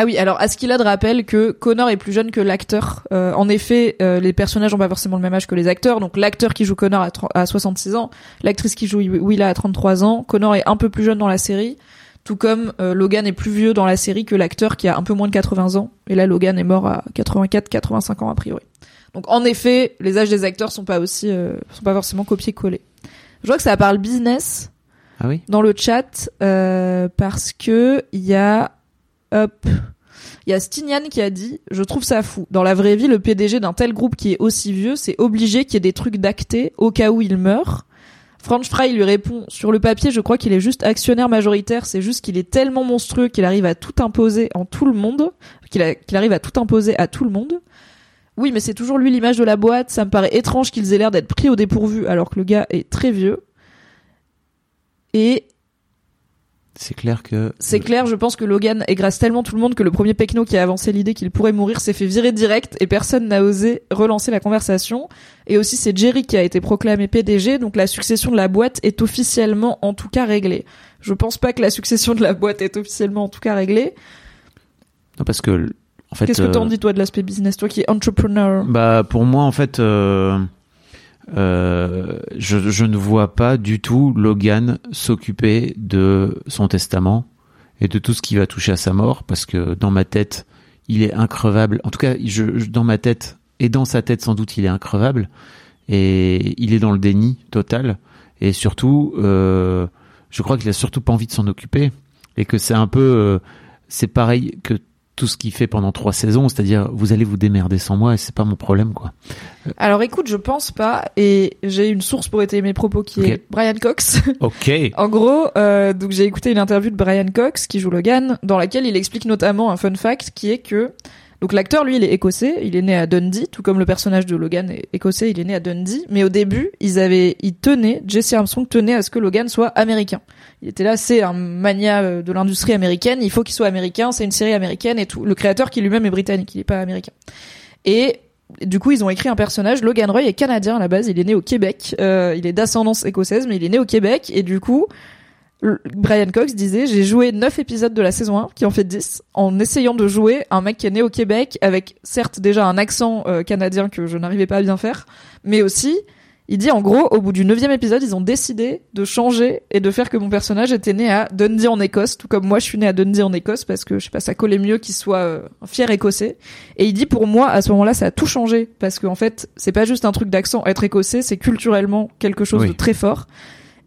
Ah oui, alors Askeladd rappelle que Connor est plus jeune que l'acteur. Euh, en effet, euh, les personnages n'ont pas forcément le même âge que les acteurs. Donc l'acteur qui joue Connor a, a 66 ans, l'actrice qui joue Willa a 33 ans. Connor est un peu plus jeune dans la série, tout comme euh, Logan est plus vieux dans la série que l'acteur qui a un peu moins de 80 ans. Et là, Logan est mort à 84-85 ans a priori. Donc en effet, les âges des acteurs sont pas aussi, euh, sont pas forcément copiés-collés. Je vois que ça parle business Ah oui dans le chat euh, parce que il y a hop. Il y a Stignan qui a dit je trouve ça fou. Dans la vraie vie le PDG d'un tel groupe qui est aussi vieux c'est obligé qu'il y ait des trucs d'actés au cas où il meurt. French Fry lui répond sur le papier je crois qu'il est juste actionnaire majoritaire c'est juste qu'il est tellement monstrueux qu'il arrive à tout imposer en tout le monde qu'il arrive à tout imposer à tout le monde. Oui mais c'est toujours lui l'image de la boîte ça me paraît étrange qu'ils aient l'air d'être pris au dépourvu alors que le gars est très vieux. Et C'est clair que. c'est clair, je pense que Logan égrasse tellement tout le monde que le premier Pecno qui a avancé l'idée qu'il pourrait mourir s'est fait virer direct et personne n'a osé relancer la conversation. Et aussi c'est Jerry qui a été proclamé PDG, donc la succession de la boîte est officiellement en tout cas réglée. Je pense pas que la succession de la boîte est officiellement en tout cas réglée. Non, parce que. En fait, Qu'est-ce que t'en euh, dis toi de l'aspect business, toi qui es entrepreneur? Bah pour moi en fait, euh, euh, je, ne vois pas du tout Logan s'occuper de son testament et de tout ce qui va toucher à sa mort parce que dans ma tête il est increvable. En tout cas, dans ma tête et dans sa tête sans doute il est increvable. Et il est dans le déni total. Et surtout euh, je crois qu'il a surtout pas envie de s'en occuper. Et que c'est un peu euh, c'est pareil que tout ce qu'il fait pendant trois saisons, c'est-à-dire vous allez vous démerder sans moi et c'est pas mon problème quoi. Alors écoute, je pense pas, et j'ai une source pour étayer mes propos qui est Brian Cox. (laughs) Ok. En gros, euh, donc j'ai écouté une interview de Brian Cox qui joue Logan, dans laquelle il explique notamment un fun fact qui est que donc l'acteur lui il est écossais, il est né à Dundee, tout comme le personnage de Logan est écossais, il est né à Dundee, mais au début ils avaient, ils tenaient, Jesse Armstrong tenait à ce que Logan soit américain. Il était là, c'est un mania euh, de l'industrie américaine, il faut qu'il soit américain, c'est une série américaine et tout. Le créateur qui lui-même est britannique, il est pas américain. Et du coup, ils ont écrit un personnage. Logan Roy est canadien à la base. Il est né au Québec. Euh, il est d'ascendance écossaise, mais il est né au Québec. Et du coup, Brian Cox disait j'ai joué 9 épisodes de la saison 1 qui en fait 10 en essayant de jouer un mec qui est né au Québec avec certes déjà un accent euh, canadien que je n'arrivais pas à bien faire mais aussi il dit en gros au bout du neuvième épisode ils ont décidé de changer et de faire que mon personnage était né à Dundee en Écosse tout comme moi je suis né à Dundee en Écosse parce que je sais pas ça collait mieux qu'il soit euh, un fier écossais et il dit pour moi à ce moment-là ça a tout changé parce qu'en fait c'est pas juste un truc d'accent être écossais c'est culturellement quelque chose Oui. de très fort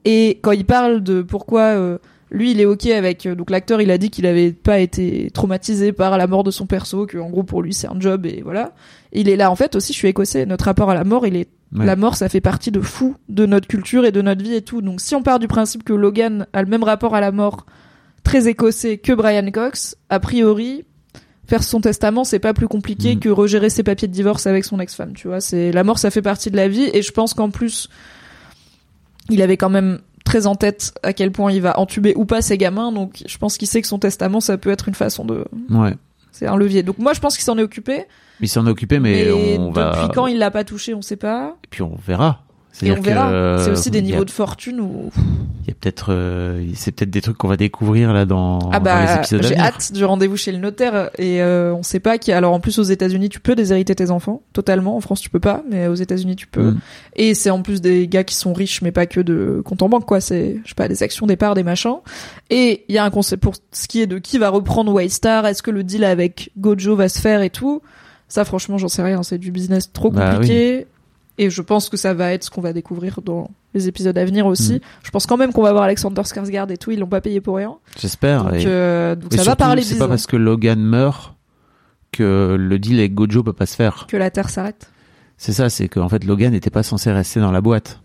et quand il parle de pourquoi euh, lui il est ok avec euh, donc l'acteur il a dit qu'il avait pas été traumatisé par la mort de son perso que en gros pour lui c'est un job et voilà. Il est là. En fait aussi je suis écossais. Notre rapport à la mort il est Ouais. la mort ça fait partie de fou de notre culture et de notre vie et tout. Donc si on part du principe que Logan a le même rapport à la mort très écossais que Brian Cox a priori faire son testament c'est pas plus compliqué Mm. que regérer ses papiers de divorce avec son ex-femme tu vois. C'est la mort ça fait partie de la vie et je pense qu'en plus il avait quand même très en tête à quel point il va entuber ou pas ses gamins donc je pense qu'il sait que son testament ça peut être une façon de Ouais. c'est un levier donc moi je pense qu'il s'en est occupé Il s'en est occupé, mais, mais on depuis va. quand il l'a pas touché on sait pas Et puis on verra. Et on verra. euh, c'est aussi des a- niveaux de fortune où Il y a peut-être, euh, c'est peut-être des trucs qu'on va découvrir là dans, ah dans les bah épisodes. j'ai hâte du rendez-vous chez le notaire et euh, on sait pas qui alors en plus aux États-Unis tu peux déshériter tes enfants totalement. En France tu peux pas mais aux États-Unis tu peux. Mm. et c'est en plus des gars qui sont riches mais pas que de compte en banque quoi. C'est je sais pas des actions des parts des machins. Et il y a un concept pour ce qui est de qui va reprendre Waystar est-ce que le deal avec Gojo va se faire et tout. Ça franchement j'en sais rien c'est du business trop Bah compliqué et je pense que ça va être ce qu'on va découvrir dans les épisodes à venir aussi Mm. je pense quand même qu'on va voir Alexander Skarsgård et tout ils l'ont pas payé pour rien J'espère. donc, et- euh, donc et ça va surtout, parler C'est pas parce que Logan meurt que le deal avec Gojo peut pas se faire. que la Terre s'arrête. C'est ça, c'est qu'en fait Logan n'était pas censé rester dans la boîte.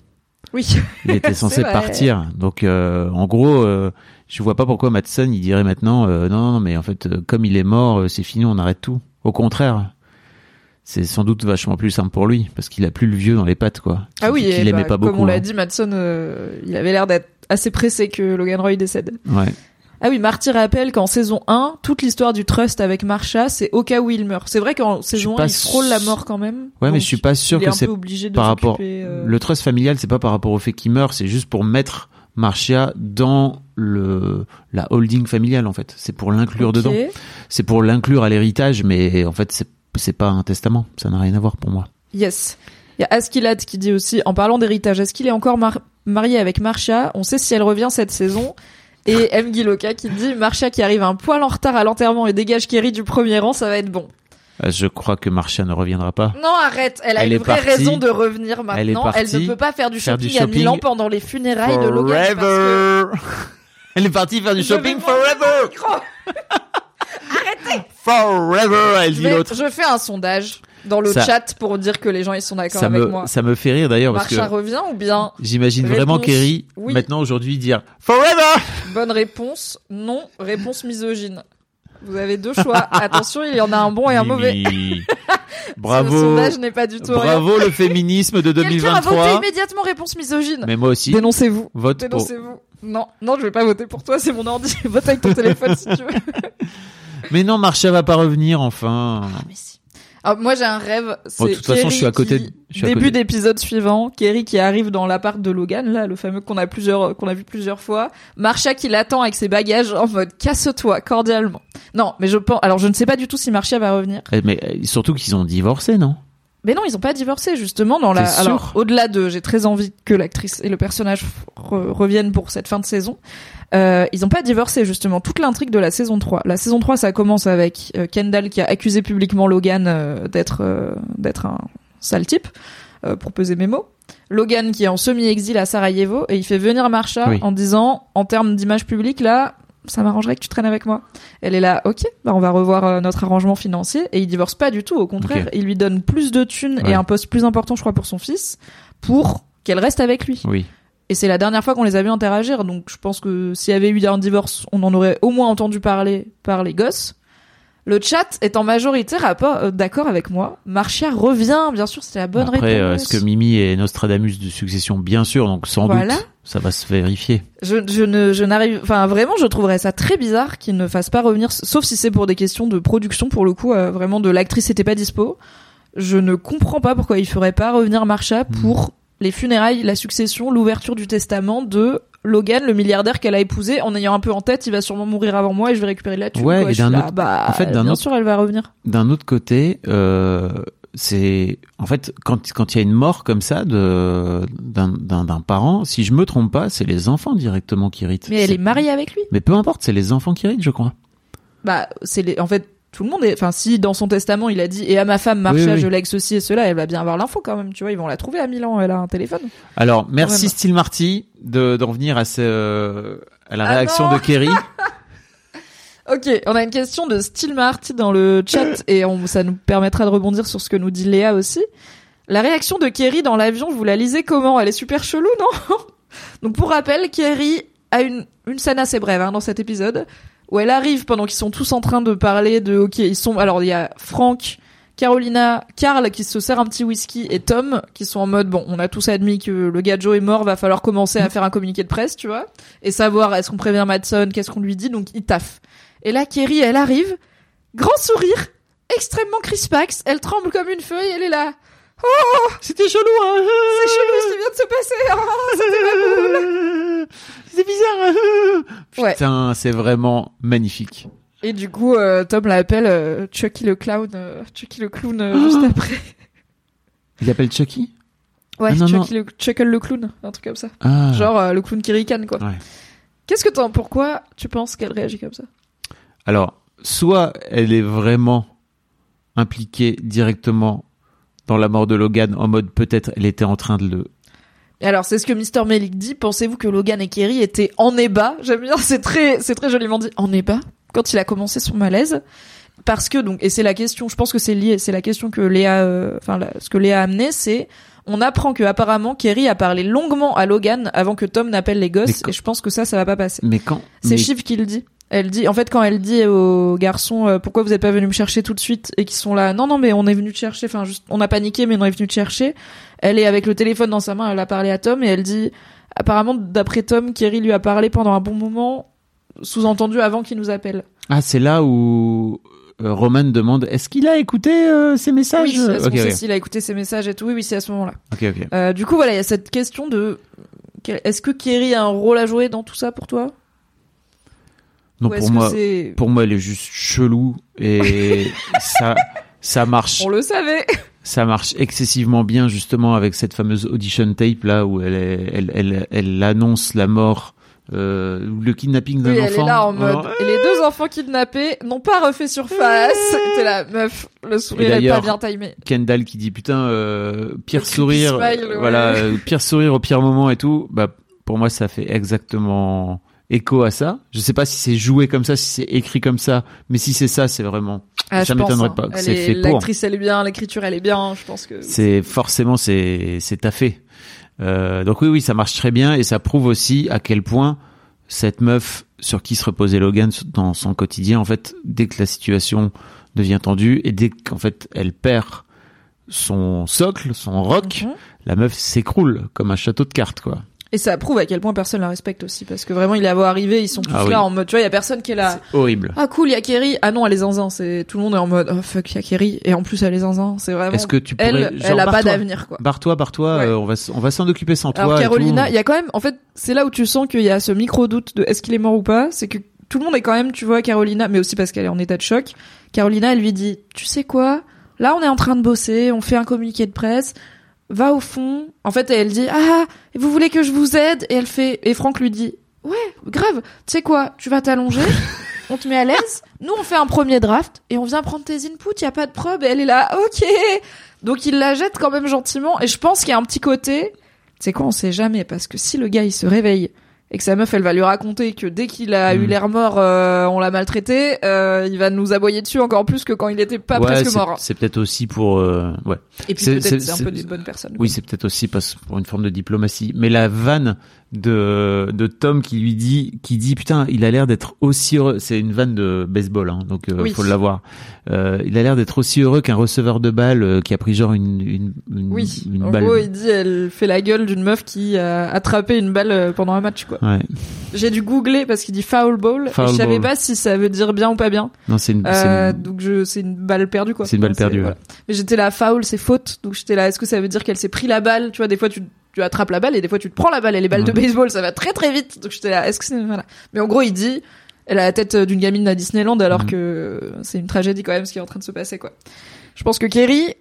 Oui. Il était (laughs) censé partir. Donc euh, en gros, euh, je vois pas pourquoi Madsen il dirait maintenant euh, non, non mais en fait comme il est mort, c'est fini, on arrête tout. Au contraire. C'est sans doute vachement plus simple pour lui parce qu'il a plus le vieux dans les pattes quoi. Ah oui, aimait bah, pas beaucoup. comme on l'a hein. dit, Madson, euh, il avait l'air d'être assez pressé que Logan Roy décède. Ouais. Ah oui, Marty rappelle qu'en saison 1, toute l'histoire du trust avec Marsha, c'est au cas où il meurt. C'est vrai qu'en saison 1, pas il frôle la mort quand même. Ouais, mais je suis pas sûr il que c'est par rapport euh, le trust familial, c'est pas par rapport au fait qu'il meurt, c'est juste pour mettre Marcia dans le la holding familiale en fait. C'est pour l'inclure dedans. C'est pour l'inclure à l'héritage, mais en fait c'est c'est pas un testament. Ça n'a rien à voir pour moi. Yes. Il y a Askilad qui dit aussi, en parlant d'héritage, est-ce qu'il est encore mar- marié avec Marcia? On sait si elle revient cette saison. Et (laughs) M. Giloka qui dit, Marcia qui arrive un poil en retard à l'enterrement et dégage Kerry du premier rang, ça va être bon. Euh, Je crois que Marcia ne reviendra pas. Non, arrête. Elle a Elle une vraie partie. raison de revenir maintenant. Elle ne peut pas faire du faire du shopping, à Milan pendant les funérailles de Logan. parce que- Forever. (laughs) Elle est partie faire du shopping forever. (laughs) Forever, elle Je, dit l'autre. je fais un sondage dans le Ça- chat pour dire que les gens ils sont d'accord Ça avec me, moi. ça me fait rire d'ailleurs parce que revient ou bien j'imagine vraiment Kerry oui. maintenant aujourd'hui dire Forever. Bonne réponse, non. Réponse misogyne. Vous avez deux choix. (laughs) Attention, il y en a un bon et un mauvais. (laughs) Bravo. sondage n'est pas du tout rien. Bravo le féminisme de Quelqu'un a voté 2023. immédiatement réponse misogyne. Mais moi aussi. Dénoncez-vous. Vote pour. Dénoncez-vous. Non, non, je vais pas voter pour toi, c'est mon ordi. (laughs) Vote avec ton téléphone si tu veux. Mais non, Marcia va pas revenir enfin. Mais si. Alors, moi j'ai un rêve. C'est Bon, de toute façon, je suis à côté qui- de- je suis à Début côté. d'épisode suivant, Kerry qui arrive dans l'appart de Logan, là, le fameux qu'on a plusieurs, qu'on a vu plusieurs fois. Marcia qui l'attend avec ses bagages en mode casse-toi cordialement. Non, mais je pense. Alors je ne sais pas du tout si Marcia va revenir. Eh, Mais euh, surtout qu'ils ont divorcé, non? Mais non, ils ont pas divorcé justement dans la. Alors au-delà de, j'ai très envie que l'actrice et le personnage re- reviennent pour cette fin de saison. Euh, ils ont pas divorcé justement. Toute l'intrigue de la saison 3. La saison 3, ça commence avec euh, Kendall qui a accusé publiquement Logan euh, d'être euh, d'être un sale type, euh, pour peser mes mots. Logan qui est en semi-exil à Sarajevo et il fait venir Marsha Oui. en disant, en termes d'image publique là. Ça m'arrangerait que tu traînes avec moi. Elle est là, ok, bah on va revoir euh, notre arrangement financier. Et il divorce pas du tout, au contraire, il lui donne plus de thunes Ouais. et un poste plus important, je crois, pour son fils, pour qu'elle reste avec lui. Oui. Et c'est la dernière fois qu'on les a vus interagir, donc je pense que s'il y avait eu un divorce, on en aurait au moins entendu parler par les gosses. Le chat est en majorité rapport euh, d'accord avec moi. Marcia revient, bien sûr, c'est la bonne Après, euh, réponse. est-ce que Mimi est Nostradamus de succession Bien sûr, donc sans Voilà. doute, ça va se vérifier. Je, je ne, je n'arrive, enfin vraiment, je trouverais ça très bizarre qu'il ne fasse pas revenir, sauf si c'est pour des questions de production, pour le coup, euh, vraiment de l'actrice était pas dispo. Je ne comprends pas pourquoi il ferait pas revenir Marsha Hmm. pour les funérailles, la succession, l'ouverture du testament de Logan, le milliardaire qu'elle a épousé, en ayant un peu en tête, il va sûrement mourir avant moi et je vais récupérer la thune. Ouais, quoi. et d'un autre- bah, en fait, d'un bien autre- sûr, elle va revenir. D'un autre côté, euh, c'est en fait quand quand il y a une mort comme ça de d'un parent, si je me trompe pas, c'est les enfants directement qui ritent. Mais elle est mariée avec lui. Mais peu importe, c'est les enfants qui ritent, je crois. Bah, c'est les, en fait, tout le monde est, enfin, si dans son testament il a dit, et à ma femme Marsha, Oui, oui. je lègue ceci et cela, elle va bien avoir l'info quand même, tu vois, ils vont la trouver à Milan, elle a un téléphone. Alors, merci. Steel Marty de d'en venir à ce à la Ah réaction de Kerry. (laughs) Ok, on a une question de Steel Marty dans le chat (coughs) et on, ça nous permettra de rebondir sur ce que nous dit Léa aussi. La réaction de Kerry dans l'avion, vous la lisez comment? Elle est super chelou, non? (laughs) Donc pour rappel, Kerry a une, une scène assez brève hein, dans cet épisode où elle arrive pendant qu'ils sont tous en train de parler de ok ils sont alors il y a Franck, Carolina, Carl qui se sert un petit whisky et Tom qui sont en mode bon on a tous admis que le gars Joe est mort va falloir commencer à faire un communiqué de presse tu vois et savoir est-ce qu'on prévient Madson qu'est-ce qu'on lui dit donc il taffe. Et là Kerry elle arrive grand sourire extrêmement crispax elle tremble comme une feuille elle est là. C'était chelou, hein. C'est chelou ce qui vient de se passer. Oh, c'était pas cool C'est bizarre. Ouais. Putain, c'est vraiment magnifique. et du coup euh, Tom l'appelle euh, Chucky le clown euh, Chucky le clown (gasps) juste après Il appelle Chucky ouais Ah, non, Chucky le Chuckle le clown un truc comme ça Ah. genre le clown qui ricane quoi Ouais. qu'est-ce que t'en pourquoi tu penses qu'elle réagit comme ça? Alors, soit elle est vraiment impliquée directement dans la mort de Logan en mode peut-être elle était en train de le alors, c'est ce que Mr. Melik dit. Pensez-vous que Logan et Kerry étaient en ébat? J'aime bien, c'est très, c'est très joliment dit. En ébat? Quand il a commencé son malaise? Parce que, donc, et c'est la question, je pense que c'est lié, c'est la question que Léa, euh, enfin, la- ce que Léa a amené, c'est, on apprend que apparemment Kerry a parlé longuement à Logan avant que Tom n'appelle les gosses, quand- et je pense que ça, ça va pas passer. Mais quand C'est mais- Shiv qui le dit. Elle dit, en fait, quand elle dit aux garçons, euh, pourquoi vous êtes pas venu me chercher tout de suite, et qu'ils sont là, non, non, mais on est venu te chercher, enfin, juste, on a paniqué, mais on est venu te chercher. Elle est avec le téléphone dans sa main, elle a parlé à Tom, et elle dit, apparemment, d'après Tom, Kerry lui a parlé pendant un bon moment, sous-entendu avant qu'il nous appelle. Ah, c'est là où euh, Roman demande est-ce qu'il a écouté euh, ces messages? Oui, est-ce Ok, qu'on sait ok. s'il a écouté ses messages et tout. Oui, oui, c'est à ce moment-là. ok, ok. Euh, du coup, voilà, il y a cette question de Est-ce que Kerry a un rôle à jouer dans tout ça pour toi? Non, pour moi, c'est- pour moi, elle est juste chelou et (laughs) ça, ça marche, On le savait. Ça marche excessivement bien justement avec cette fameuse audition tape là où elle, est- elle, elle, elle annonce la mort, euh, ou le kidnapping d'un Oui, enfant. elle est là en mode. Et les deux enfants kidnappés n'ont pas refait surface. T'es la meuf, le sourire est pas bien timé. Kendall qui dit putain euh, pire sourire smile, ouais. voilà euh, pire sourire au pire moment et tout bah pour moi ça fait exactement écho à ça je sais pas si c'est joué comme ça si c'est écrit comme ça mais si c'est ça c'est vraiment Ah, ça je hein. pas que c'est est- fait pour. L'actrice elle est bien, l'écriture elle est bien. Je pense que. c'est forcément c'est c'est taffé euh, donc oui oui ça marche très bien et ça prouve aussi à quel point cette meuf sur qui se reposait Logan dans son quotidien en fait dès que la situation devient tendue et dès qu'en fait elle perd son socle son roc Mhm. la meuf s'écroule comme un château de cartes quoi. Et ça prouve à quel point personne la respecte aussi, parce que vraiment il est à voir arriver, ils sont tous Ah là en mode, tu vois, il y a personne qui est là. C'est horrible. Ah cool, il y a Kerry. Ah non, elle est zinzin. C'est tout le monde est en mode, oh fuck, il y a Kerry. Et en plus elle est zinzin. C'est vraiment. Est-ce que tu pourrais elle, genre, elle a pas d'avenir quoi. Barre-toi, barre-toi, Ouais. euh, on va on va s'en occuper sans Alors toi. Carolina, il y a quand même, en fait, c'est là où tu sens qu'il y a ce micro doute de est-ce qu'il est mort ou pas. C'est que tout le monde est quand même, tu vois, Carolina, mais aussi parce qu'elle est en état de choc. Carolina, elle lui dit, tu sais quoi? Là, on est en train de bosser, on fait un communiqué de presse. Va au fond. En fait, elle dit ah, vous voulez que je vous aide? Et elle fait et Franck lui dit ouais, grave. Tu sais quoi Tu vas t'allonger. (laughs) On te met à l'aise. Nous, on fait un premier draft et on vient prendre tes inputs. Y a pas de preuve. Et elle est là, ok. Donc il la jette quand même gentiment. Et je pense qu'il y a un petit côté. C'est quoi On sait jamais parce que si le gars il se réveille et que sa meuf elle va lui raconter que dès qu'il a eu Mm. l'air mort, euh, on l'a maltraité, euh, il va nous aboyer dessus encore plus que quand il était pas Ouais, presque mort. C'est peut-être aussi pour euh, ouais. Et puis c'est- peut-être c'est- un peu d'une bonne personne. Oui, c'est peut-être aussi parce pour une forme de diplomatie. Mais la vanne de de Tom qui lui dit qui dit putain, il a l'air d'être aussi heureux. C'est une vanne de baseball, hein, donc euh, Oui. faut l'avoir. Euh, il a l'air d'être aussi heureux qu'un receveur de balle euh, qui a pris genre une une une, Oui, une en balle. gros, il dit elle fait la gueule d'une meuf qui a attrapé une balle euh, pendant un match, quoi. Ouais. J'ai dû googler parce qu'il dit foul ball. Foul et je savais ball. pas si ça veut dire bien ou pas bien. Non, c'est une, Euh, donc je, c'est une balle perdue, quoi. C'est une balle perdue, voilà. Mais j'étais là, foul, c'est faute. Donc j'étais là, est-ce que ça veut dire qu'elle s'est pris la balle? Tu vois, des fois tu, tu attrapes la balle et des fois tu te prends la balle et les balles de baseball, ça va très très vite. Donc j'étais là, est-ce que c'est, voilà. Mais en gros, il dit, elle a la tête d'une gamine à Disneyland alors Mhm. que c'est une tragédie quand même ce qui est en train de se passer, quoi. Je pense que Kerry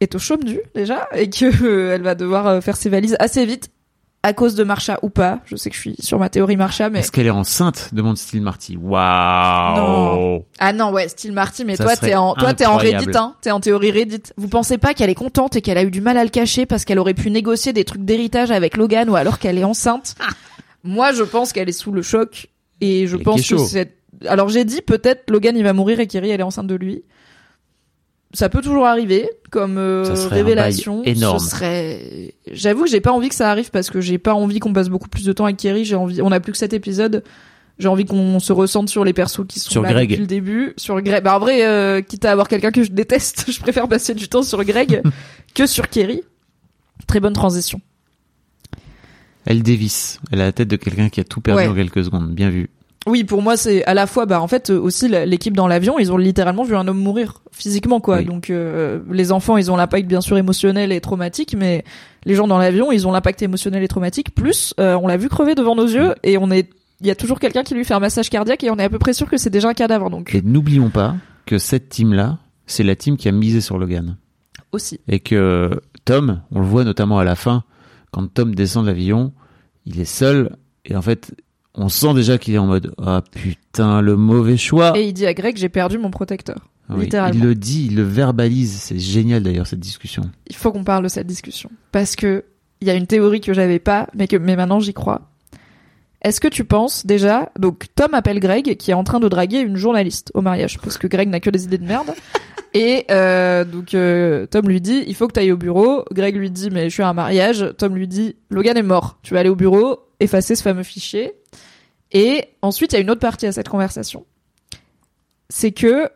est au chaume du, déjà, et que euh, elle va devoir euh, faire ses valises assez vite. À cause de Marcha ou pas. Je sais que je suis sur ma théorie Marcha, mais. Est-ce qu'elle est enceinte demande Steve Marty. Waouh. Ah non, ouais, style Marty, mais Ça toi, t'es en, toi, t'es en. Reddit, hein. T'es en théorie Reddit. Vous pensez pas qu'elle est contente et qu'elle a eu du mal à le cacher parce qu'elle aurait pu négocier des trucs d'héritage avec Logan ou alors qu'elle est enceinte? (laughs) Moi, je pense qu'elle est sous le choc et je pense que c'est, alors j'ai dit peut-être Logan il va mourir et Kerry elle est enceinte de lui. Ça peut toujours arriver comme euh, Ça serait un révélation. énorme. Ce serait, j'avoue que j'ai pas envie que ça arrive parce que j'ai pas envie qu'on passe beaucoup plus de temps avec Kerry. J'ai envie, on a plus que cet épisode. J'ai envie qu'on se ressente sur les persos qui sont Sur là Greg. depuis le début. Sur Greg. Bah, en vrai, euh, quitte à avoir quelqu'un que je déteste, (laughs) je préfère passer du temps sur Greg que sur Kerry. Très bonne transition. Elle dévisse. Elle a la tête de quelqu'un qui a tout perdu Ouais. en quelques secondes. Bien vu. Oui, pour moi, c'est à la fois, bah, en fait, euh, aussi l'équipe dans l'avion, ils ont littéralement vu un homme mourir physiquement, quoi. Oui. Donc, euh, les enfants, ils ont l'impact bien sûr émotionnel et traumatique, mais les gens dans l'avion, ils ont l'impact émotionnel et traumatique. Plus, euh, on l'a vu crever devant nos yeux et on est, il y a toujours quelqu'un qui lui fait un massage cardiaque et on est à peu près sûr que c'est déjà un cadavre. Donc, Et n'oublions pas que cette team-là, c'est la team qui a misé sur Logan. aussi. Et que Tom, on le voit notamment à la fin, quand Tom descend de l'avion, il est seul. Et en fait, on sent déjà qu'il est en mode Ah putain, le mauvais choix. Et il dit à Greg, j'ai perdu mon protecteur. Oui, littéralement. il le dit, il le verbalise. C'est génial d'ailleurs cette discussion. il faut qu'on parle de cette discussion parce que il y a une théorie que j'avais pas mais que mais maintenant j'y crois. Est-ce que tu penses déjà donc Tom appelle Greg qui est en train de draguer une journaliste au mariage parce que Greg n'a que des idées de merde (laughs) et euh, donc euh, Tom lui dit il faut que tu ailles au bureau. Greg lui dit mais je suis à un mariage. Tom lui dit Logan est mort. Tu vas aller au bureau effacer ce fameux fichier. Et ensuite il y a une autre partie à cette conversation. C'est que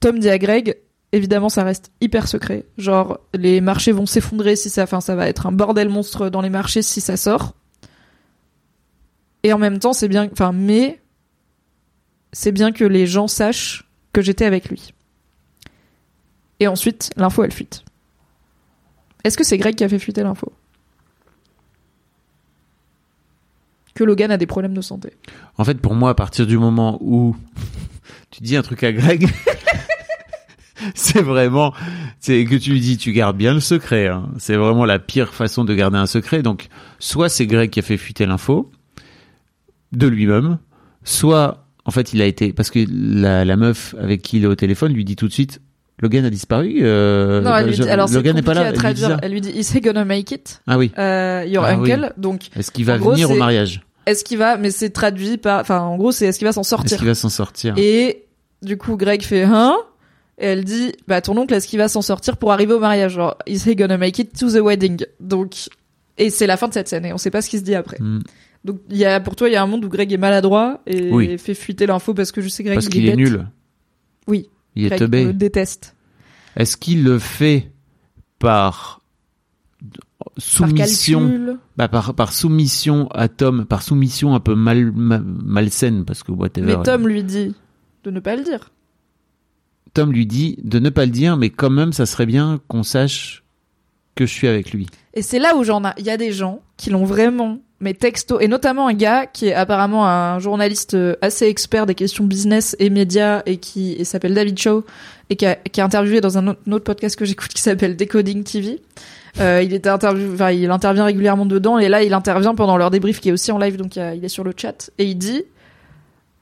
Tom dit à Greg évidemment ça reste hyper secret. Genre les marchés vont s'effondrer si ça, enfin ça va être un bordel monstre dans les marchés si ça sort. Et en même temps c'est bien, enfin mais c'est bien que les gens sachent que j'étais avec lui. Et ensuite l'info elle fuite. Est-ce que c'est Greg qui a fait fuiter l'info? Que Logan a des problèmes de santé. En fait, pour moi, à partir du moment où (laughs) tu dis un truc à Greg, (laughs) c'est vraiment, c'est que tu lui dis, tu gardes bien le secret. hein. C'est vraiment la pire façon de garder un secret. Donc, soit c'est Greg qui a fait fuiter l'info de lui-même, soit en fait il a été parce que la, la meuf avec qui il est au téléphone lui dit tout de suite. Logan a disparu. Euh, non, elle lui dit, alors Logan n'est pas là. à elle lui. Elle lui dit, is he gonna make it? Ah oui. Euh, your Ah oui. uncle. Donc, Est-ce qu'il va gros, venir au mariage est-ce qu'il va, mais c'est traduit par, enfin, en gros, c'est est-ce qu'il va s'en Est-ce sortir? qu'il va s'en sortir? Et du coup, Greg fait hein? Et elle dit bah ton oncle est-ce qu'il va s'en sortir pour arriver au mariage? Genre is he gonna make it to the wedding? Donc et c'est la fin de cette scène et on sait pas ce qui se dit après. Hmm. Donc il y a pour toi il y a un monde où Greg est maladroit et Oui. fait fuiter l'info parce que je sais Greg Parce il qu'il est bête. nul. Oui. Il est teubé. le déteste. Est-ce qu'il le fait par Par soumission, calcul. bah, par, par soumission à Tom, par soumission un peu mal, mal- malsaine, parce que whatever. Mais Tom lui dit de ne pas le dire. Tom lui dit de ne pas le dire, mais quand même, ça serait bien qu'on sache que je suis avec lui. Et c'est là où j'en a, il y a des gens qui l'ont vraiment, mais texto, et notamment un gars qui est apparemment un journaliste euh, assez expert des questions business et médias et qui s'appelle David Shaw et qui a, interviewé dans un autre, podcast que j'écoute (laughs) qui s'appelle Decoding TV. Euh, il était enfin, il intervient régulièrement dedans et là il intervient pendant leur débrief qui est aussi en live donc il est sur le chat et il dit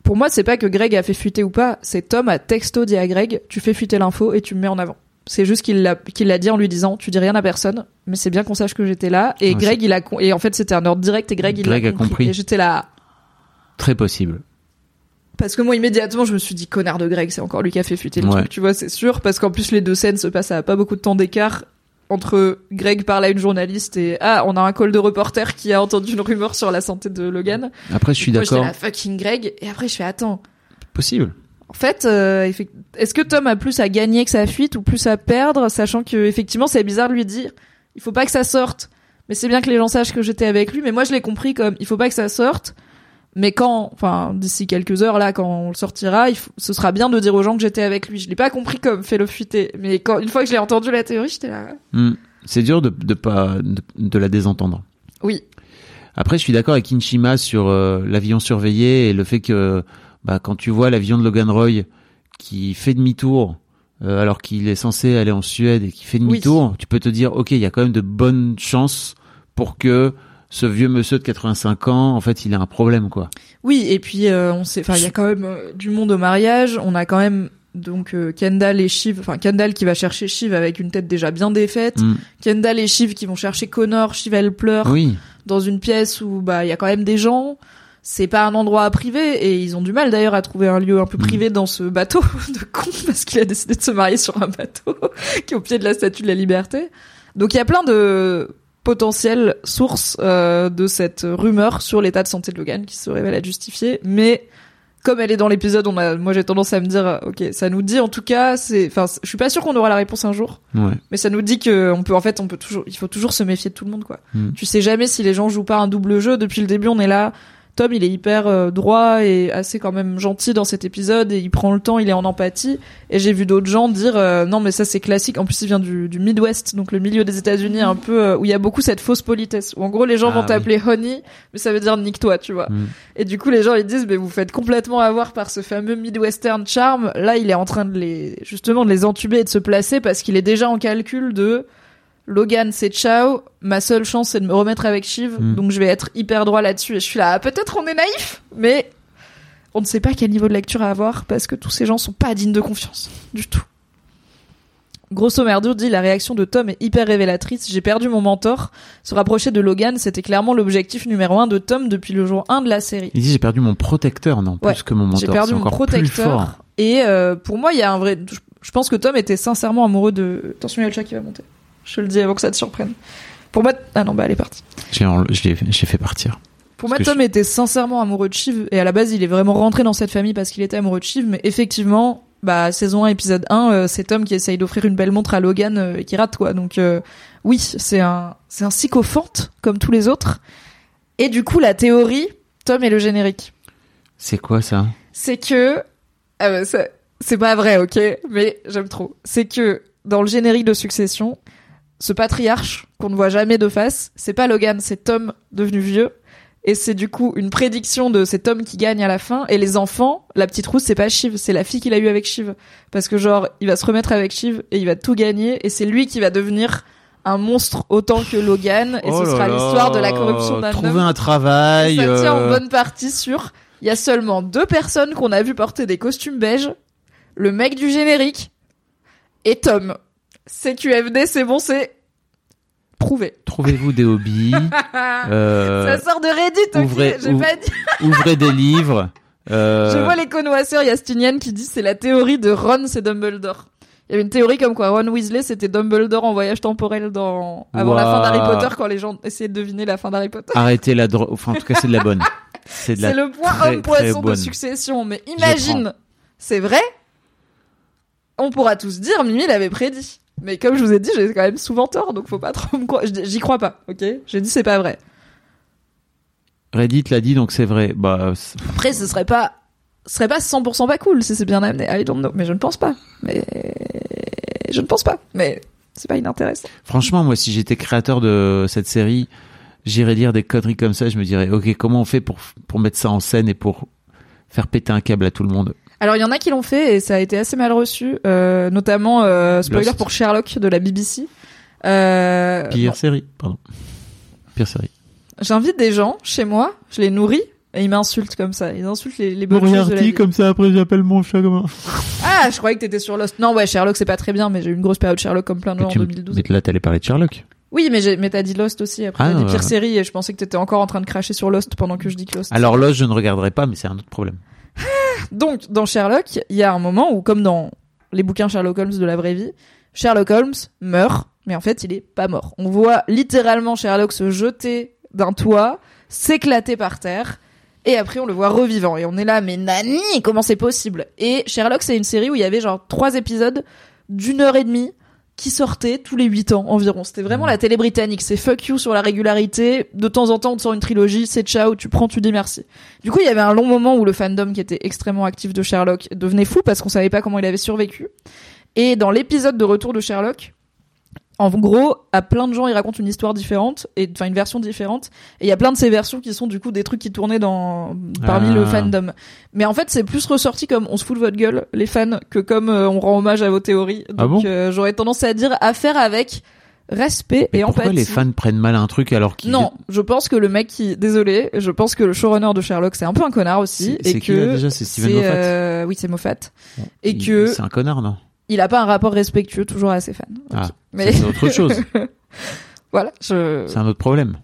pour moi c'est pas que Greg a fait fuiter ou pas c'est Tom a texto dit à Greg tu fais fuiter l'info et tu me mets en avant c'est juste qu'il l'a qu'il l'a dit en lui disant tu dis rien à personne mais c'est bien qu'on sache que j'étais là et Ouais, Greg il a con- et en fait c'était un ordre direct et Greg il Greg l'a a compris. et j'étais là Très possible. parce que moi immédiatement je me suis dit connard de Greg c'est encore lui qui a fait fuiter le Ouais. truc tu vois c'est sûr parce qu'en plus les deux scènes se passent à pas beaucoup de temps d'écart entre Greg parle à une journaliste et ah on a un call de reporter qui a entendu une rumeur sur la santé de Logan Après, je suis Moi, j'étais d'accord. là, fucking Greg et après je fais attends Possible. En fait, euh, est-ce que Tom a plus à gagner que sa fuite ou plus à perdre, sachant que effectivement c'est bizarre de lui dire, il faut pas que ça sorte, mais c'est bien que les gens sachent que j'étais avec lui. Mais moi je l'ai compris comme, il faut pas que ça sorte, mais quand, enfin d'ici quelques heures là, quand on le sortira, il faut- ce sera bien de dire aux gens que j'étais avec lui. Je l'ai pas compris comme fait le fuiter, mais quand une fois que je l'ai entendu la théorie, j'étais là. Hmm. C'est dur de, de pas de, de la désentendre. Oui, Après, je suis d'accord avec Inchima sur euh, l'avion surveillé et le fait que bah, quand tu vois l'avion de Logan Roy qui fait demi-tour euh, alors qu'il est censé aller en Suède et qui fait demi-tour, tu peux te dire ok, il y a quand même de bonnes chances pour que ce vieux monsieur de 85 ans, en fait, il a un problème quoi. oui, et puis euh, on sait, enfin il y a quand même euh, du monde au mariage. On a quand même donc euh, Kendall et Shiv, enfin Kendall qui va chercher Shiv avec une tête déjà bien défaite. Hmm. Kendall et Shiv qui vont chercher Connor, Shiv elle pleure Oui, dans une pièce où bah il y a quand même des gens. C'est pas un endroit privé et ils ont du mal d'ailleurs à trouver un lieu un peu Mm. privé dans ce bateau (laughs) de con parce qu'il a décidé de se marier sur un bateau (laughs) qui est au pied de la Statue de la Liberté. Donc il y a plein de potentielles sources euh, de cette rumeur sur l'état de santé de Logan qui se révèle être justifiée, mais comme elle est dans l'épisode, on a, moi j'ai tendance à me dire, euh, ok, ça nous dit en tout cas, c'est, enfin, je suis pas sûr qu'on aura la réponse un jour. ouais. Mais ça nous dit que on peut en fait on peut toujours il faut toujours se méfier de tout le monde quoi. Mm. Tu sais jamais si les gens jouent pas un double jeu depuis le début on est là Tom il est hyper euh, droit et assez quand même gentil dans cet épisode et il prend le temps, il est en empathie et j'ai vu d'autres gens dire euh, non mais ça c'est classique en plus il vient du, du Midwest donc le milieu des États-Unis un peu euh, où il y a beaucoup cette fausse politesse où en gros les gens Ah, vont oui. t'appeler honey mais ça veut dire nique-toi tu vois. Mm. Et du coup, les gens ils disent, mais vous faites complètement avoir par ce fameux Midwestern charm. Là, il est en train de les, justement, de les entuber et de se placer parce qu'il est déjà en calcul de Logan, c'est ciao. Ma seule chance, c'est de me remettre avec Shiv. Mm. Donc, je vais être hyper droit là-dessus. Et je suis là, ah, peut-être on est naïf, mais on ne sait pas quel niveau de lecture à avoir parce que tous ces gens sont pas dignes de confiance. Du tout. Grosso merdo dit la réaction de Tom est hyper révélatrice. J'ai perdu mon mentor. Se rapprocher de Logan, c'était clairement l'objectif numéro un de Tom depuis le jour 1 de la série. Il dit j'ai perdu mon protecteur, non Ouais. plus que mon mentor. J'ai perdu mon protecteur. Et euh, pour moi, il y a un vrai. Je pense que Tom était sincèrement amoureux de. Attention, il y a le chat qui va monter. Je le dis avant que ça te surprenne. Pour moi, ah non, bah elle est partie. Je l'ai j'ai fait partir. Pour moi, Tom était sincèrement amoureux de Shiv et à la base, il est vraiment rentré dans cette famille parce qu'il était amoureux de Shiv. Mais effectivement, bah saison 1, épisode 1, euh, c'est Tom qui essaye d'offrir une belle montre à Logan euh, et qui rate quoi. Donc euh, oui, c'est un c'est un sycophante comme tous les autres. Et du coup, la théorie, Tom est le générique. C'est quoi ça? C'est que ah bah, c'est pas vrai, ok, mais j'aime trop. C'est que dans le générique de Succession, ce patriarche qu'on ne voit jamais de face, c'est pas Logan, c'est Tom devenu vieux. Et c'est du coup une prédiction de cet homme qui gagne à la fin. Et les enfants, la petite rousse, c'est pas Shiv, c'est la fille qu'il a eu avec Shiv. Parce que genre, il va se remettre avec Shiv et il va tout gagner. Et c'est lui qui va devenir un monstre autant que Logan. Et Oh ce là sera l'histoire de la corruption d'un Trouver homme. un travail. Et ça tient en euh, bonne partie sur. Il y a seulement deux personnes qu'on a vu porter des costumes beiges. Le mec du générique et Tom. CQFD, c'est bon, c'est prouvé. Trouvez-vous des hobbies. (laughs) euh, Ça sort de Reddit, ok ouvrez- J'ai ouv- pas dit. ouvrez des livres. (laughs) euh, Je vois les connoisseurs, il y a Stinian qui dit c'est la théorie de Ron, c'est Dumbledore. Il y avait une théorie comme quoi Ron Weasley c'était Dumbledore en voyage temporel dans avant la fin d'Harry. Potter quand les gens essayaient de deviner la fin d'Harry Potter. Arrêtez la drogue. Enfin, en tout cas, c'est de la bonne. (laughs) C'est de la C'est le point très, homme poisson de succession. Mais imagine, c'est vrai. On pourra tous dire Mimi l'avait prédit. Mais comme je vous ai dit, j'ai quand même souvent tort, donc faut pas trop me croire. J'y crois pas, ok? J'ai dit c'est pas vrai. Reddit l'a dit, donc c'est vrai. Bah, c'est- Après, ce serait pas, ce serait pas 100% pas cool si c'est bien amené. I don't know. Mais je ne pense pas. Mais je ne pense pas. Mais c'est pas inintéressant. franchement, moi, si j'étais créateur de cette série, j'irais lire des conneries comme ça. Je me dirais, ok, comment on fait pour pour mettre ça en scène et pour faire péter un câble à tout le monde? Alors il y en a qui l'ont fait et ça a été assez mal reçu, euh, notamment euh, spoiler Lost. pour Sherlock de la BBC. Euh, Pire série, pardon. Pire série. J'invite des gens chez moi, je les nourris et ils m'insultent comme ça. Ils insultent les, les bonnes choses de la vie. comme ça, après j'appelle mon chat comme un... Ah, je croyais que t'étais sur Lost. Non, ouais, Sherlock c'est pas très bien, mais j'ai eu une grosse période Sherlock comme plein de gens en Tu me- 2012. Mais là, t'allais parler de Sherlock. Oui, mais j'ai, mais t'as dit Lost aussi après. Ah, dit ouais. pire série et je pensais que t'étais encore en train de cracher sur Lost pendant que je dis que Lost. Alors là, je ne regarderai pas, mais c'est un autre problème. Donc, dans Sherlock, il y a un moment où, comme dans les bouquins Sherlock Holmes de la vraie vie, Sherlock Holmes meurt, mais en fait, il est pas mort. On voit littéralement Sherlock se jeter d'un toit, s'éclater par terre, et après, on le voit revivant. Et on est là, mais Nani, comment c'est possible? Et Sherlock, c'est une série où il y avait genre trois épisodes d'une heure et demie qui sortaient tous les huit ans environ. C'était vraiment la télé britannique. C'est fuck you sur la régularité. De temps en temps, on te sort une trilogie, c'est ciao, tu prends, tu dis merci. Du coup, il y avait un long moment où le fandom qui était extrêmement actif de Sherlock devenait fou parce qu'on savait pas comment il avait survécu. Et dans l'épisode de retour de Sherlock, en gros, à plein de gens, ils racontent une histoire différente et enfin une version différente. Et il y a plein de ces versions qui sont du coup des trucs qui tournaient dans parmi Ah. le fandom. Mais en fait, c'est plus ressorti comme on se fout de votre gueule, les fans, que comme euh, on rend hommage à vos théories. Donc Ah bon euh, j'aurais tendance à dire à faire avec respect Mais et pourquoi empathie. les fans prennent mal un truc alors qu'ils... Non, je pense que le mec qui, désolé, je pense que le showrunner de Sherlock c'est un peu un connard aussi C'est- que là, déjà? C'est Steven Moffat euh, oui c'est Moffat et Il- que C'est un connard, non? Il a pas un rapport respectueux toujours à ses fans. Ah, mais c'est autre chose. (laughs) voilà, je C'est un autre problème.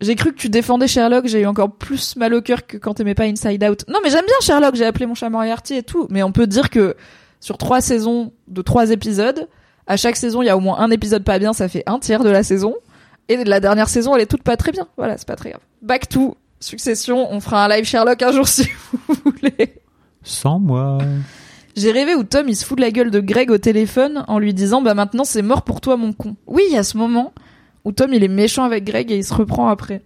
j'ai cru que tu défendais Sherlock, j'ai eu encore plus mal au cœur que quand t'aimais pas Inside Out. Non mais j'aime bien Sherlock, j'ai appelé mon chat Moriarty et tout, mais on peut dire que sur trois saisons de trois épisodes, à chaque saison il y a au moins un épisode pas bien, ça fait un tiers de la saison. Et la dernière saison, elle est toute pas très bien. Voilà, c'est pas très grave. Back to Succession, on fera un live Sherlock un jour (laughs) si vous voulez. Sans moi. J'ai rêvé où Tom il se fout de la gueule de Greg au téléphone en lui disant bah maintenant c'est mort pour toi mon con. Oui, il y a ce moment où Tom il est méchant avec Greg et il se reprend après.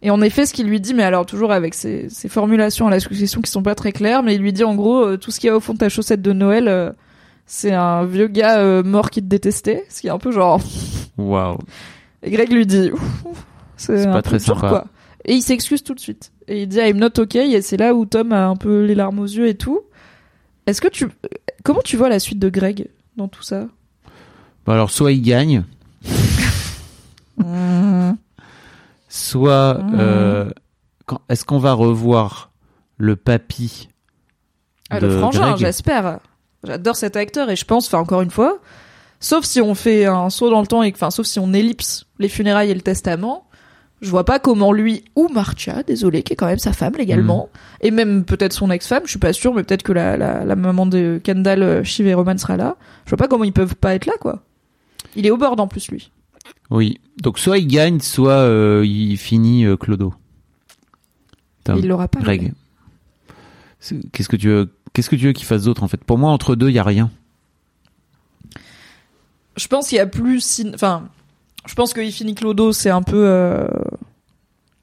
Et en effet, ce qu'il lui dit, mais alors toujours avec ses, ses formulations à la succession qui sont pas très claires, mais il lui dit en gros euh, tout ce qu'il y a au fond de ta chaussette de Noël, euh, c'est un vieux gars euh, mort qui te détestait, ce qui est un peu genre. (laughs) Waouh. Et Greg lui dit c'est pas très dur, sympa. quoi. Et il s'excuse tout de suite. Et il dit I'm not okay. Et c'est là où Tom a un peu les larmes aux yeux et tout. Est-ce que tu, comment tu vois la suite de Greg dans tout ça? Bon, alors, soit il gagne, (laughs) soit... Mhm. euh, Est-ce qu'on va revoir le papy Ah, de le frangin, Greg? j'espère. J'adore cet acteur et je pense, enfin encore une fois, sauf si on fait un saut dans le temps et enfin sauf si on ellipse les funérailles et le testament, je vois pas comment lui ou Marcia, désolé, qui est quand même sa femme légalement, Mm. et même peut-être son ex-femme, je suis pas sûre, mais peut-être que la, la, la maman de Kendall, euh, Shiv et Roman sera là. Je vois pas comment ils peuvent pas être là, quoi. Il est au bord en plus lui. Oui. Donc, soit il gagne, soit euh, il finit euh, Clodo. Il l'aura pas. Greg. Qu'est-ce que tu veux Qu'est-ce que tu veux qu'il fasse d'autre en fait? Pour moi, entre deux, il y a rien. Je pense qu'il y a plus, enfin, je pense que Ifini Clodo, c'est un peu, euh,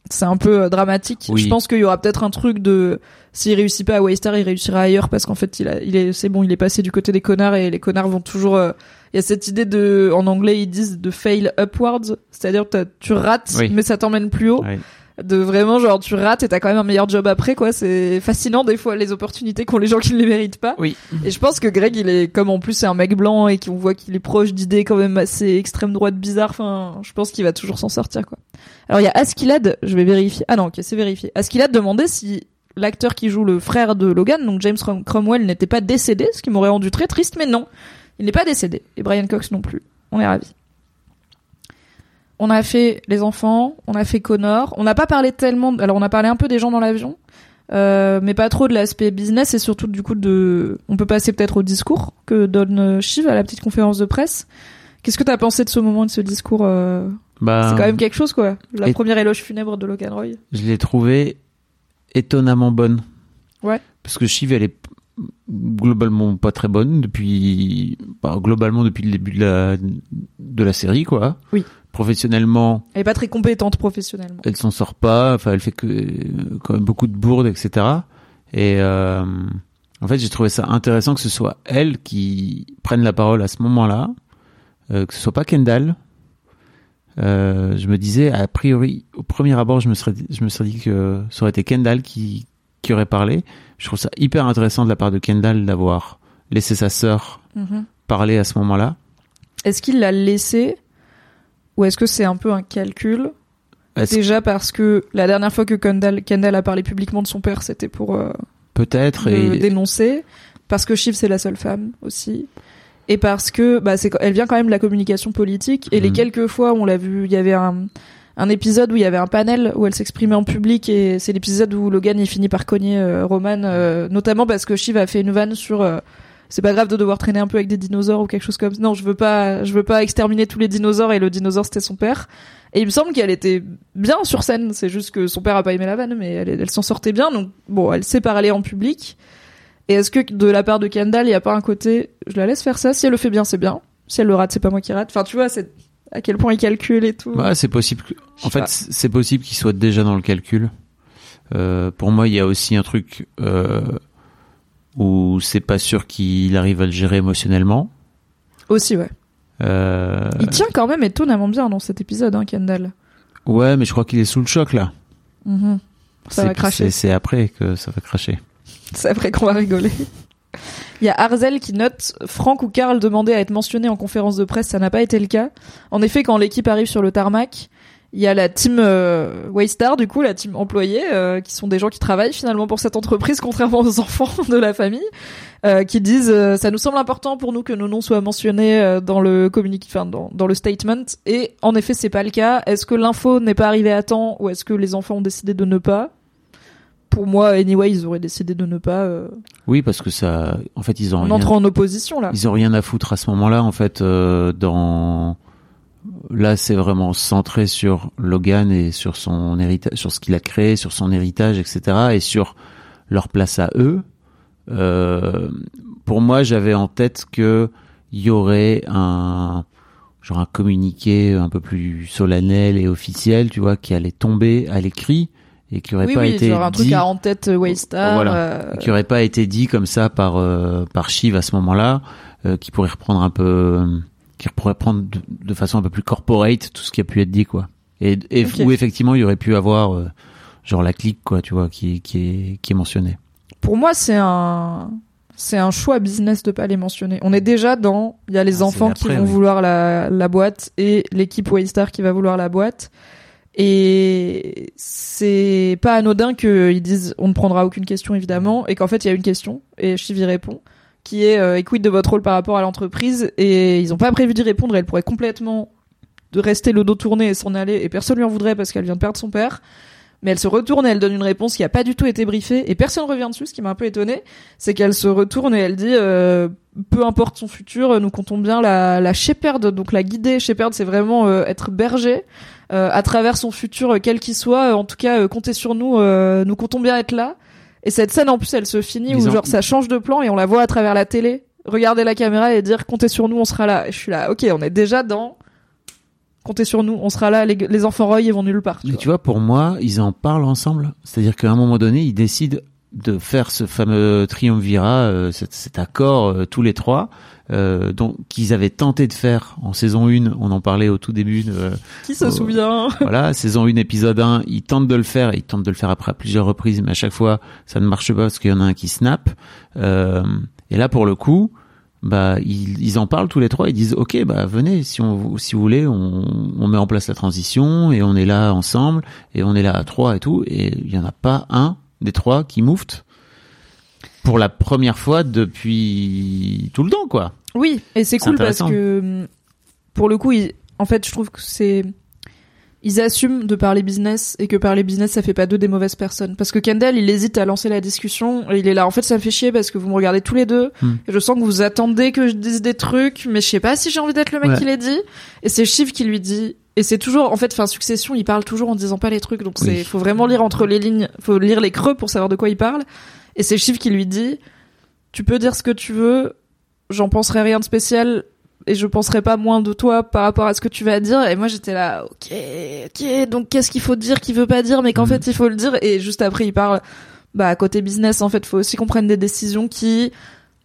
c'est un peu euh, dramatique. Oui. Je pense qu'il y aura peut-être un truc de, s'il réussit pas à Waystar, il réussira ailleurs parce qu'en fait, il a, il est, c'est bon, il est passé du côté des connards et les connards vont toujours, euh, il y a cette idée de, en anglais, ils disent de fail upwards, c'est-à-dire tu rates, Oui. mais ça t'emmène plus haut. De vraiment genre tu rates et t'as quand même un meilleur job après quoi. C'est fascinant des fois les opportunités qu'ont les gens qui ne les méritent pas. Oui. et je pense que Greg il est comme en plus c'est un mec blanc et qu'on voit qu'il est proche d'idées quand même assez extrême droite bizarre enfin je pense qu'il va toujours s'en sortir quoi. Alors il y a Askilad je vais vérifier. Ah non ok c'est vérifié. Askilad demandait si l'acteur qui joue le frère de Logan donc James Crom- Cromwell n'était pas décédé ce qui m'aurait rendu très triste mais non. Il n'est pas décédé. Et Brian Cox non plus. On est ravis on a fait les enfants, on a fait Connor. On n'a pas parlé tellement. Alors on a parlé un peu des gens dans l'avion, euh, mais pas trop de l'aspect business et surtout du coup de. On peut passer peut-être au discours que donne euh, Shiv à la petite conférence de presse. Qu'est-ce que t'as pensé de ce moment de ce discours euh, Bah, C'est quand même quelque chose quoi. La et- première éloge funèbre de Logan Roy. je l'ai trouvée étonnamment bonne. Ouais. Parce que Shiv, elle est globalement pas très bonne depuis, bah, globalement depuis le début de la, de la série, quoi. Oui. Professionnellement, Elle est pas très compétente professionnellement. elle s'en sort pas. Enfin, elle fait que quand même beaucoup de bourdes, etc. Et euh, en fait, j'ai trouvé ça intéressant que ce soit elle qui prenne la parole à ce moment-là, euh, que ce soit pas Kendall. Euh, je me disais, a priori, au premier abord, je me serais, dit- je me serais dit que ça aurait été Kendall qui, qui aurait parlé. Je trouve ça hyper intéressant de la part de Kendall d'avoir laissé sa sœur Mhm. parler à ce moment-là. Est-ce qu'il l'a laissé ou est-ce que c'est un peu un calcul Déjà parce que la dernière fois que Kendall, Kendall a parlé publiquement de son père, c'était pour euh, Peut-être. Et, dénoncer parce que Shiv c'est la seule femme aussi et parce que bah c'est elle vient quand même de la communication politique et les Mhm. quelques fois où on l'a vu il y avait un un épisode où il y avait un panel où elle s'exprimait en public et c'est l'épisode où Logan il finit par cogner euh, Roman euh, notamment parce que Shiv a fait une vanne sur euh, c'est pas grave de devoir traîner un peu avec des dinosaures ou quelque chose comme ça. Non, je veux pas, je veux pas exterminer tous les dinosaures et le dinosaure c'était son père. Et il me semble qu'elle était bien sur scène. C'est juste que son père a pas aimé la vanne, mais elle, elle s'en sortait bien. Donc bon, elle sait parler en public. Et est-ce que de la part de Kendall, il y a pas un côté, je la laisse faire ça. Si elle le fait bien, c'est bien. Si elle le rate, c'est pas moi qui rate. Enfin, tu vois, c'est à quel point il calcule et tout. Ouais, c'est possible. que- En fait, c'est possible qu'il soit déjà dans le calcul. Euh, pour moi, il y a aussi un truc euh, où c'est pas sûr qu'il arrive à le gérer émotionnellement. Aussi, ouais. Euh, Il tient quand même étonnamment bien dans cet épisode, hein, Kendall. ouais, mais je crois qu'il est sous le choc là. Mhm. Ça va cracher. c'est- après que ça va cracher. C'est après qu'on va rigoler. (laughs) Il y a Arzel qui note Franck ou Karl demandaient à être mentionnés en conférence de presse, ça n'a pas été le cas. En effet, quand l'équipe arrive sur le tarmac, il y a la team euh, Waystar, du coup, la team employée, euh, qui sont des gens qui travaillent finalement pour cette entreprise, (laughs) contrairement aux enfants (laughs) de la famille, euh, qui disent euh, ça nous semble important pour nous que nos noms soient mentionnés dans le communiqué, enfin dans, dans le statement. Et en effet, c'est pas le cas. Est-ce que l'info n'est pas arrivée à temps ou est-ce que les enfants ont décidé de ne pas? Pour moi, anyway, ils auraient décidé de ne pas. Oui, parce que ça, en fait, ils ont on rien, entre en opposition là. ils ont rien à foutre à ce moment-là. En fait, dans là, c'est vraiment centré sur Logan et sur son héritage, sur ce qu'il a créé, sur son héritage, etc., et sur leur place à eux. Euh, pour moi, j'avais en tête que il y aurait un genre un communiqué un peu plus solennel et officiel, tu vois, qui allait tomber à l'écrit et qui aurait Oui, pas oui, été genre un truc dit à en tête euh, Waystar. Voilà. euh, qui aurait pas été dit comme ça par euh, par Shiv à ce moment-là, euh, qui pourrait reprendre un peu, euh, qui pourrait prendre de, de façon un peu plus corporate tout ce qui a pu être dit quoi. Et, où effectivement il y aurait pu avoir euh, genre la clique quoi, tu vois, qui qui est qui est mentionnée. Pour moi, c'est un c'est un choix business de pas les mentionner. On est déjà dans il y a les Ah, enfants qui vont oui. vouloir la la boîte et l'équipe Waystar qui va vouloir la boîte. Et c'est pas anodin qu'ils disent on ne prendra aucune question évidemment et qu'en fait il y a une question et Shiv y répond qui est euh, quid de votre rôle par rapport à l'entreprise et ils ont pas prévu d'y répondre. Elle pourrait complètement de rester le dos tourné et s'en aller et personne lui en voudrait parce qu'elle vient de perdre son père. Mais elle se retourne et elle donne une réponse qui a pas du tout été briefée et personne revient dessus. Ce qui m'a un peu étonné, c'est qu'elle se retourne et elle dit euh, peu importe son futur, nous comptons bien la, la shepherd, donc la guider. Shepherd, c'est vraiment euh, être berger euh, à travers son futur, euh, quel qu'il soit. En tout cas, euh, comptez sur nous. euh, nous comptons bien être là. Et cette scène, en plus, elle se finit où genre ça change de plan et on la voit à travers la télé. Regarder la caméra et dire comptez sur nous, on sera là. Et je suis là, ok, on est déjà dans comptez sur nous, on sera là. Les, les enfants Roy, ils vont nulle part. tu Mais vois. tu vois, pour moi, ils en parlent ensemble. C'est-à-dire qu'à un moment donné, ils décident de faire ce fameux triumvirat, euh, cet, cet accord euh, tous les trois, euh, donc qu'ils avaient tenté de faire en saison 1, on en parlait au tout début. De, Qui se souvient? Voilà, saison 1, épisode 1, ils tentent de le faire, et ils tentent de le faire après à plusieurs reprises, mais à chaque fois, ça ne marche pas parce qu'il y en a un qui snap. Euh, et là, pour le coup, bah, ils, ils en parlent tous les trois, ils disent, ok, bah, venez, si on, si vous voulez, on, on met en place la transition, et on est là ensemble, et on est là à trois et tout, et il y en a pas un des trois qui moufte pour la première fois depuis tout le temps, quoi. Oui, et c'est C'est cool parce que pour le coup, ils- en fait, je trouve que c'est ils assument de parler business et que parler business ça fait pas d'eux des mauvaises personnes parce que Kendall il hésite à lancer la discussion et il est là en fait ça me fait chier parce que vous me regardez tous les deux Hmm. et je sens que vous attendez que je dise des trucs mais je sais pas si j'ai envie d'être le mec Ouais. qui les dit et c'est Shiv qui lui dit et c'est toujours en fait enfin succession il parle toujours en disant pas les trucs donc c'est Oui. faut vraiment lire entre les lignes faut lire les creux pour savoir de quoi il parle et c'est Shiv qui lui dit tu peux dire ce que tu veux j'en penserai rien de spécial et je penserai pas moins de toi par rapport à ce que tu vas dire. Et moi j'étais là ok ok donc qu'est-ce qu'il faut dire qu'il veut pas dire? Mais qu'en Mhm. fait il faut le dire. Et juste après il parle bah côté business en fait faut aussi qu'on prenne des décisions qui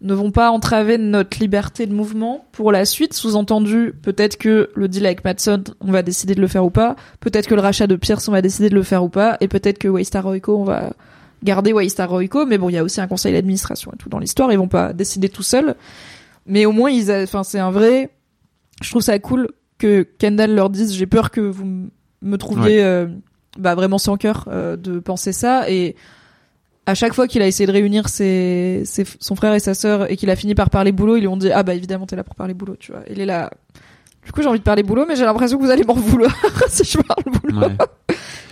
ne vont pas entraver notre liberté de mouvement pour la suite. Sous-entendu peut-être que le deal avec Matson on va décider de le faire ou pas. Peut-être que le rachat de Pierce on va décider de le faire ou pas. Et peut-être que Waystar Royco on va garder Waystar Royco mais bon il y a aussi un conseil d'administration et tout dans l'histoire ils vont pas décider tout seuls. Mais au moins ils a- enfin c'est un vrai je trouve ça cool que Kendall leur dise j'ai peur que vous me trouviez euh, bah vraiment sans cœur euh, de penser ça. Et à chaque fois qu'il a essayé de réunir ses, ses- son frère et sa sœur et qu'il a fini par parler boulot ils lui ont dit ah bah évidemment t'es là pour parler boulot tu vois. Il est là. Du coup j'ai envie de parler boulot mais j'ai l'impression que vous allez m'en vouloir (laughs) si je parle boulot. Ouais.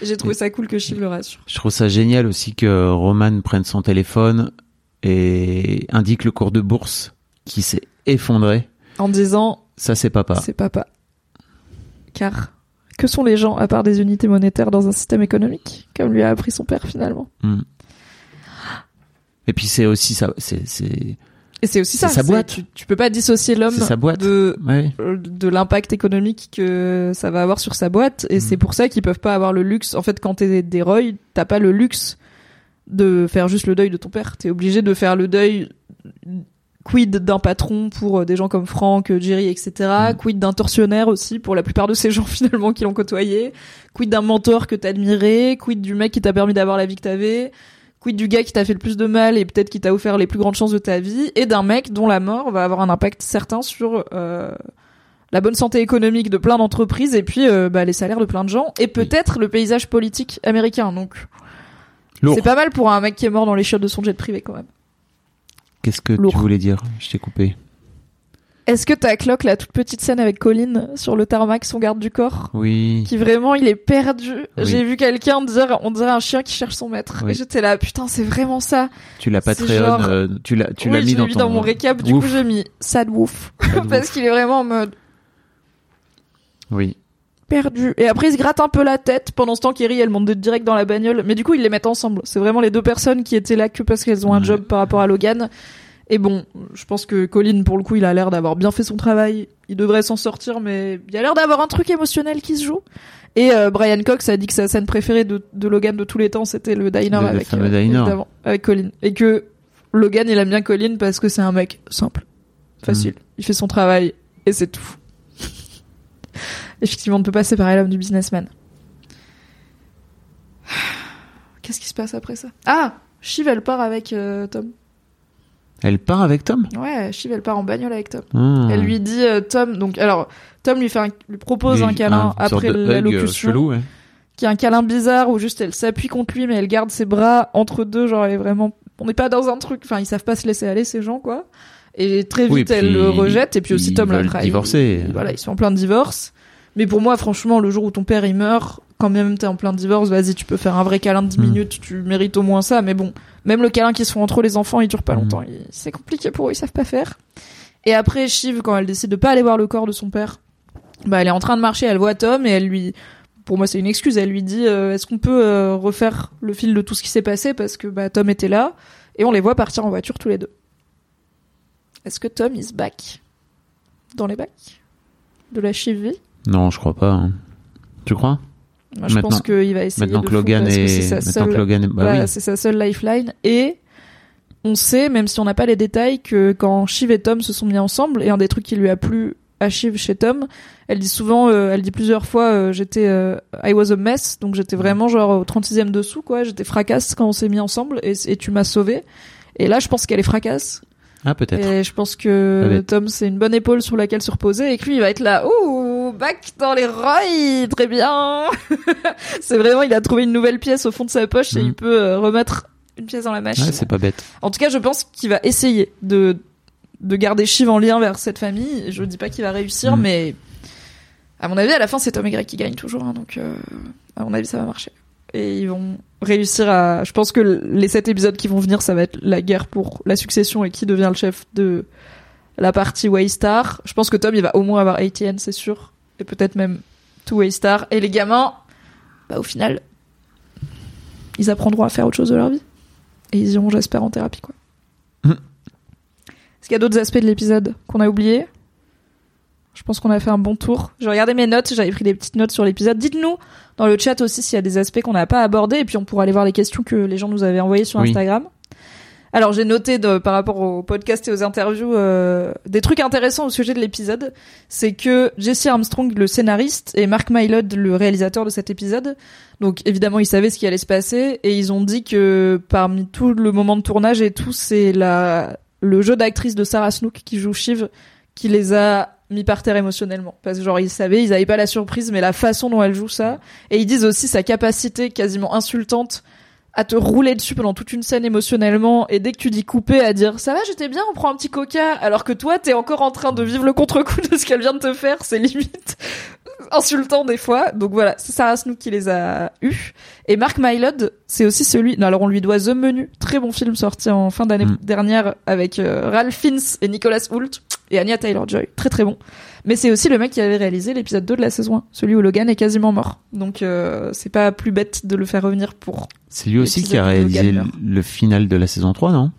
J'ai trouvé ça cool que Shiv le rassure Je trouve ça génial aussi que Roman prenne son téléphone et indique le cours de bourse qui s'est effondré. en disant Ça, c'est papa. c'est papa car que sont les gens à part des unités monétaires dans un système économique comme lui a appris son père finalement? Mm. Et puis c'est aussi ça, c'est Et c'est aussi ça. Sa boîte. Tu, tu peux pas dissocier l'homme de Ouais. euh, de l'impact économique que ça va avoir sur sa boîte. Et c'est pour ça qu'ils peuvent pas avoir le luxe. En fait, quand t'es des Roy, t'as pas le luxe de faire juste le deuil de ton père. T'es obligé de faire le deuil quid d'un patron pour euh, des gens comme Frank, euh, Jerry, etc. Mhm. Quid d'un tortionnaire aussi pour la plupart de ces (laughs) gens finalement qui l'ont côtoyé. Quid d'un mentor que t'as admiré. Quid du mec qui t'a permis d'avoir la vie que t'avais. Quid du gars qui t'a fait le plus de mal et peut-être qui t'a offert les plus grandes chances de ta vie, et d'un mec dont la mort va avoir un impact certain sur euh, la bonne santé économique de plein d'entreprises et puis euh, bah, les salaires de plein de gens et peut-être le paysage politique américain. Donc c'est pas mal pour un mec qui est mort dans les chiottes de son jet privé quand même. Qu'est-ce que Lourd. tu voulais dire? Je t'ai coupé. Est-ce que t'as cloque la toute petite scène avec Colin sur le tarmac, son garde du corps Oui. qui vraiment il est perdu. Oui. J'ai vu quelqu'un dire on dirait un chien qui cherche son maître. Oui. Et j'étais là putain c'est vraiment ça. Tu l'as C'est Patreon, genre- euh, tu l'as, tu oui, l'as mis dans ton. mon récap. Du Ouf. coup j'ai mis sad Sad (laughs) parce qu'il est vraiment en mode Oui. perdu. Et après, il se gratte un peu la tête pendant ce temps qu'Eri, elle monte direct dans la bagnole. Mais du coup, ils les mettent ensemble. C'est vraiment les deux personnes qui étaient là que parce qu'elles ont un job par rapport à Logan. Et bon, je pense que Colin, pour le coup, il a l'air d'avoir bien fait son travail. Il devrait s'en sortir, mais il a l'air d'avoir un truc émotionnel qui se joue. Et euh, Brian Cox a dit que sa scène préférée de, de Logan de tous les temps, c'était le diner Le- avec, diner. évidemment, avec Colin. Et que Logan, il aime bien Colin parce que c'est un mec simple, facile. Mm. Il fait son travail et c'est tout. (laughs) Effectivement, on ne peut pas séparer l'homme du businessman. (sighs) Qu'est-ce qui se passe après ça? Ah Shiv, elle part avec euh, Tom. Elle part avec Tom? Ouais, Shiv, elle part en bagnole avec Tom. Ah. Elle lui dit euh, Tom. Donc, alors, Tom lui fait un- lui propose Lui, un câlin sorte après euh, l'allocution, chelou, ouais. qui est un câlin bizarre où juste elle s'appuie contre lui, mais elle garde ses bras entre deux. Genre, elle est vraiment. On n'est pas dans un truc. Enfin, ils savent pas se laisser aller ces gens, quoi. Et très vite, Oui, elle le rejette. Et puis aussi, Tom la trahit. divorcer. Voilà, ils sont en plein de divorce. Mais pour moi, franchement, le jour où ton père il meurt, quand même t'es en plein divorce, vas-y, tu peux faire un vrai câlin de 10 Mm. minutes, tu mérites au moins ça. Mais bon, même le câlin qu'ils se font entre les enfants, il dure pas Mm. longtemps. Il- C'est compliqué pour eux, ils savent pas faire. Et après, Shiv, quand elle décide de pas aller voir le corps de son père, bah elle est en train de marcher, elle voit Tom et elle lui, pour moi c'est une excuse, elle lui dit euh, est-ce qu'on peut euh, refaire le fil de tout ce qui s'est passé parce que bah Tom était là et on les voit partir en voiture tous les deux. Est-ce que Tom is back dans les bacs de la Shiv Non, je crois pas. hein. Tu crois? Moi, je pense qu'il va essayer Maintenant de que Logan parce que est, c'est sa maintenant seule- que Logan est, bah voilà, oui. c'est sa seule lifeline. Et on sait, même si on n'a pas les détails, que quand Shiv et Tom se sont mis ensemble, et un des trucs qui lui a plu à Shiv chez Tom, elle dit souvent, euh, elle dit plusieurs fois, euh, j'étais, euh, I was a mess, donc j'étais vraiment genre au 36e dessous, quoi, j'étais fracasse quand on s'est mis ensemble, et, et tu m'as sauvé. Et là, je pense qu'elle est fracasse. Ah, peut-être. Et je pense que. Tom, c'est une bonne épaule sur laquelle se reposer, et que lui, il va être là, ouh, back dans les Roy, très bien. (laughs) c'est vraiment, il a trouvé une nouvelle pièce au fond de sa poche, et il peut euh, remettre une pièce dans la machine. Ouais, c'est pas bête. En tout cas, je pense qu'il va essayer de de garder Shiv en lien vers cette famille. Je dis pas qu'il va réussir, Mhm. mais à mon avis, à la fin, c'est Tom et Greg qui gagnent toujours. hein, donc, euh, à mon avis, ça va marcher. Et ils vont réussir à. Je pense que les sept épisodes qui vont venir, ça va être la guerre pour la succession et qui devient le chef de la partie Waystar. Je pense que Tom, il va au moins avoir ATN, c'est sûr, et peut-être même tout Waystar. Et les gamins, bah au final, ils apprendront à faire autre chose de leur vie. Et ils iront, j'espère, en thérapie, quoi. Mhm. Est-ce qu'il y a d'autres aspects de l'épisode qu'on a oubliés? Je pense qu'on a fait un bon tour. J'ai regardé mes notes, j'avais pris des petites notes sur l'épisode. Dites-nous dans le chat aussi s'il y a des aspects qu'on n'a pas abordés, et puis on pourra aller voir les questions que les gens nous avaient envoyées sur Oui. Instagram. Alors j'ai noté de, par rapport au podcast et aux interviews euh, des trucs intéressants au sujet de l'épisode. C'est que Jesse Armstrong, le scénariste, et Mark Mylod, le réalisateur de cet épisode, donc évidemment ils savaient ce qui allait se passer et ils ont dit que parmi tout le moment de tournage et tout, c'est la le jeu d'actrice de Sarah Snook qui joue Shiv qui les a mis par terre émotionnellement parce que genre ils savaient ils avaient pas la surprise mais la façon dont elle joue ça et ils disent aussi sa capacité quasiment insultante à te rouler dessus pendant toute une scène émotionnellement et dès que tu dis couper à dire ça va j'étais bien on prend un petit coca alors que toi t'es encore en train de vivre le contre-coup de ce qu'elle vient de te faire c'est limite (laughs) insultant des fois. Donc voilà c'est Sarah Snook qui les a eus. Et Mark Mylod c'est aussi celui non alors on lui doit The Menu très bon film sorti en fin d'année Mm. dernière avec euh, Ralph Fiennes et Nicholas Hoult et Anya Taylor-Joy. Très très bon. Mais c'est aussi le mec qui avait réalisé l'épisode 2 de la saison 1 celui où Logan est quasiment mort. Donc euh, c'est pas plus bête de le faire revenir pour C'est lui aussi qui a réalisé le final de la saison 3, non?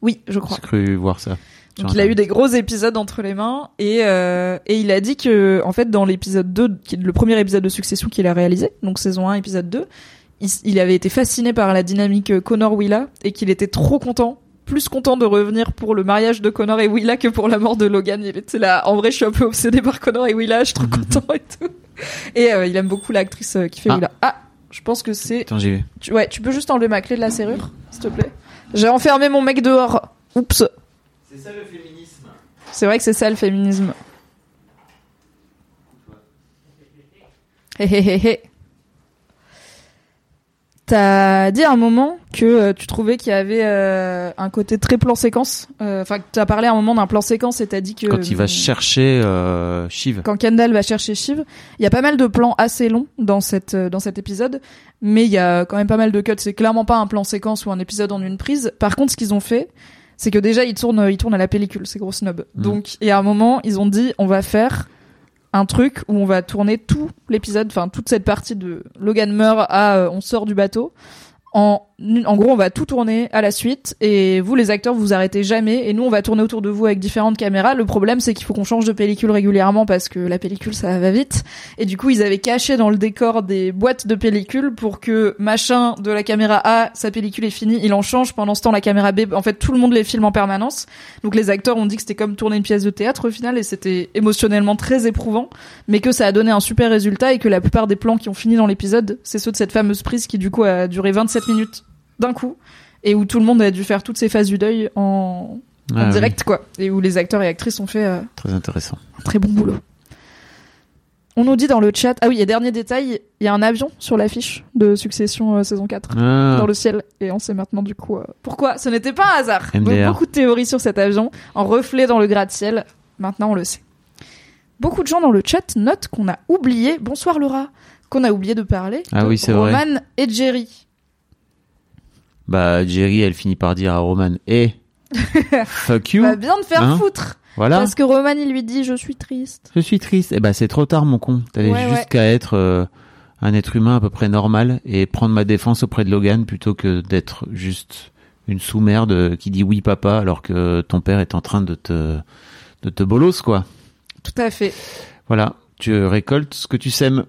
Oui je crois. J'ai cru voir ça. Donc il a eu des gros épisodes entre les mains et euh, et il a dit que en fait dans l'épisode 2 qui est le premier épisode de Succession qu'il a réalisé donc saison 1 épisode 2 il, il avait été fasciné par la dynamique euh, Connor Willa et qu'il était trop content plus content de revenir pour le mariage de Connor et Willa que pour la mort de Logan il était là en vrai je suis un peu obsédé par Connor et Willa je suis trop (laughs) content et tout et euh, il aime beaucoup l'actrice euh, qui fait Ah. Willa ah je pense que c'est Attends, j'ai vu. tu, ouais, tu peux juste enlever ma clé de la serrure, s'il te plaît. J'ai enfermé mon mec dehors. Oups. C'est ça le féminisme. C'est vrai que c'est ça le féminisme. Hé hé hé hé. T'as dit à un moment que euh, tu trouvais qu'il y avait euh, un côté très plan séquence. Euh, Enfin, que t'as parlé à un moment d'un plan séquence et t'as dit que Quand il va chercher euh, Shiv. quand Kendall va chercher Shiv, il y a pas mal de plans assez longs dans cette euh, dans cet épisode, mais il y a quand même pas mal de cuts. C'est clairement pas un plan séquence ou un épisode en une prise. Par contre, ce qu'ils ont fait, c'est que déjà ils tournent ils tournent à la pellicule, c'est gros snob. Mhm. Donc, et à un moment, ils ont dit on va faire un truc où on va tourner tout l'épisode, enfin toute cette partie de Logan meurt à euh, on sort du bateau. En, en gros, on va tout tourner à la suite et vous, les acteurs, vous arrêtez jamais et nous, on va tourner autour de vous avec différentes caméras. Le problème, c'est qu'il faut qu'on change de pellicule régulièrement parce que la pellicule, ça va vite. Et du coup, ils avaient caché dans le décor des boîtes de pellicule pour que machin de la caméra A, sa pellicule est finie, il en change. Pendant ce temps, la caméra B, en fait, tout le monde les filme en permanence. Donc les acteurs ont dit que c'était comme tourner une pièce de théâtre au final et c'était émotionnellement très éprouvant, mais que ça a donné un super résultat et que la plupart des plans qui ont fini dans l'épisode, c'est ceux de cette fameuse prise qui du coup a duré 27 minutes d'un coup et où tout le monde a dû faire toutes ces phases du deuil en, en Ah oui, direct quoi et où les acteurs et actrices ont fait euh, très intéressant. un très bon boulot. On nous dit dans le chat, ah oui, et dernier détail, il y a un avion sur l'affiche de Succession euh, saison 4 Ah, dans le ciel et on sait maintenant du coup euh, pourquoi ce n'était pas un hasard. Donc, beaucoup de théories sur cet avion en reflet dans le gratte-ciel. Maintenant on le sait. Beaucoup de gens dans le chat notent qu'on a oublié, bonsoir Laura, qu'on a oublié de parler Ah de oui, c'est vrai. Roman et Jerry. Bah, Jerry, elle finit par dire à Roman, eh, (laughs) fuck you. Va bien te faire Hein foutre Voilà. parce que Roman il lui dit je suis triste. Je suis triste. Eh ben, c'est trop tard, mon con. T'avais Ouais, juste ouais. qu'à être euh, un être humain à peu près normal et prendre ma défense auprès de Logan plutôt que d'être juste une sous-merde qui dit oui papa alors que ton père est en train de te de te bolos quoi. Tout à fait. Voilà, tu récoltes ce que tu sèmes.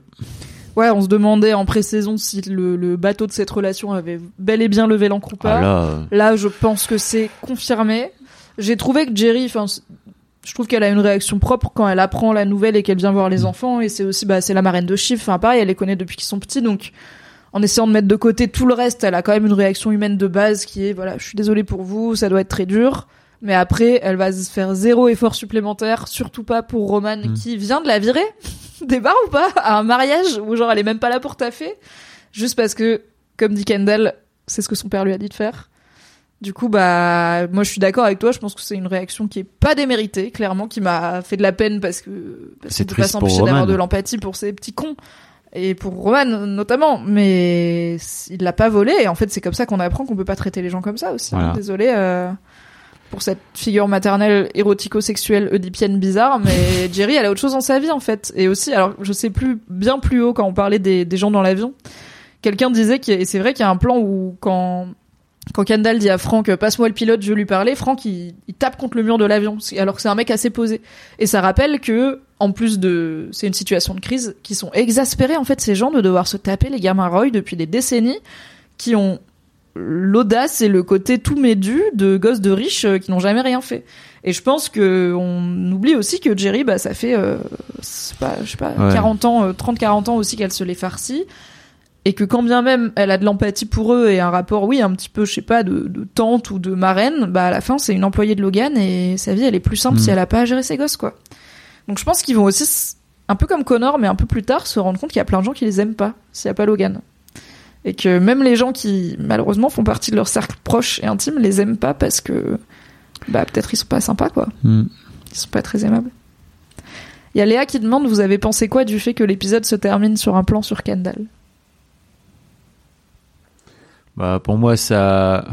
Ouais, on se demandait en pré-saison si le, le bateau de cette relation avait bel et bien levé l'ancre ou pas. Ah, là, Là, je pense que c'est confirmé. J'ai trouvé que Jerry, enfin, je trouve qu'elle a une réaction propre quand elle apprend la nouvelle et qu'elle vient voir les enfants. Et c'est aussi, bah, c'est la marraine de Chiffre. Enfin, pareil, elle les connaît depuis qu'ils sont petits, donc en essayant de mettre de côté tout le reste, elle a quand même une réaction humaine de base qui est, voilà, je suis désolée pour vous, ça doit être très dur. Mais après, elle va se faire zéro effort supplémentaire, surtout pas pour Roman Mm. qui vient de la virer (laughs) des bars ou pas à un mariage où genre elle est même pas là pour taffer, juste parce que, comme dit Kendall, c'est ce que son père lui a dit de faire. Du coup, bah, moi je suis d'accord avec toi. Je pense que c'est une réaction qui est pas déméritée, clairement, qui m'a fait de la peine parce que parce C'est pas s'empêcher d'avoir de l'empathie pour ces petits cons et pour Roman notamment. Mais il l'a pas volé. Et en fait, c'est comme ça qu'on apprend qu'on peut pas traiter les gens comme ça aussi. hein. Voilà. Désolé euh, pour cette figure maternelle érotico-sexuelle oedipienne bizarre, mais (laughs) Jerry, elle a autre chose dans sa vie en fait. Et aussi, alors je sais plus bien plus haut quand on parlait des, des gens dans l'avion. Quelqu'un disait a- et c'est vrai qu'il y a un plan où quand quand Kendall dit à Franck passe-moi le pilote, je veux lui parler, Franck il, il tape contre le mur de l'avion alors que c'est un mec assez posé. Et ça rappelle que en plus de c'est une situation de crise qui sont exaspérés en fait ces gens de devoir se taper les gamins Roy depuis des décennies qui ont l'audace et le côté tout médu de gosses de riches euh, qui n'ont jamais rien fait. Et je pense que on oublie aussi que Jerry, bah, ça fait, euh, pas, je sais pas, Ouais. 40 ans, euh, 30-40 ans aussi qu'elle se les farcit. Et que quand bien même elle a de l'empathie pour eux et un rapport, oui, un petit peu, je sais pas, de, de tante ou de marraine, bah, à la fin, c'est une employée de Logan et sa vie, elle est plus simple Mm. si elle a pas à gérer ses gosses, quoi. Donc je pense qu'ils vont aussi, un peu comme Connor, mais un peu plus tard, se rendre compte qu'il y a plein de gens qui les aiment pas s'il y a pas Logan et que même les gens qui malheureusement font partie de leur cercle proche et intime les aiment pas parce que bah peut-être ils sont pas sympas quoi hmm. ils sont pas très aimables il y a Léa qui demande vous avez pensé quoi du fait que l'épisode se termine sur un plan sur Kendall? Bah, pour moi, ça.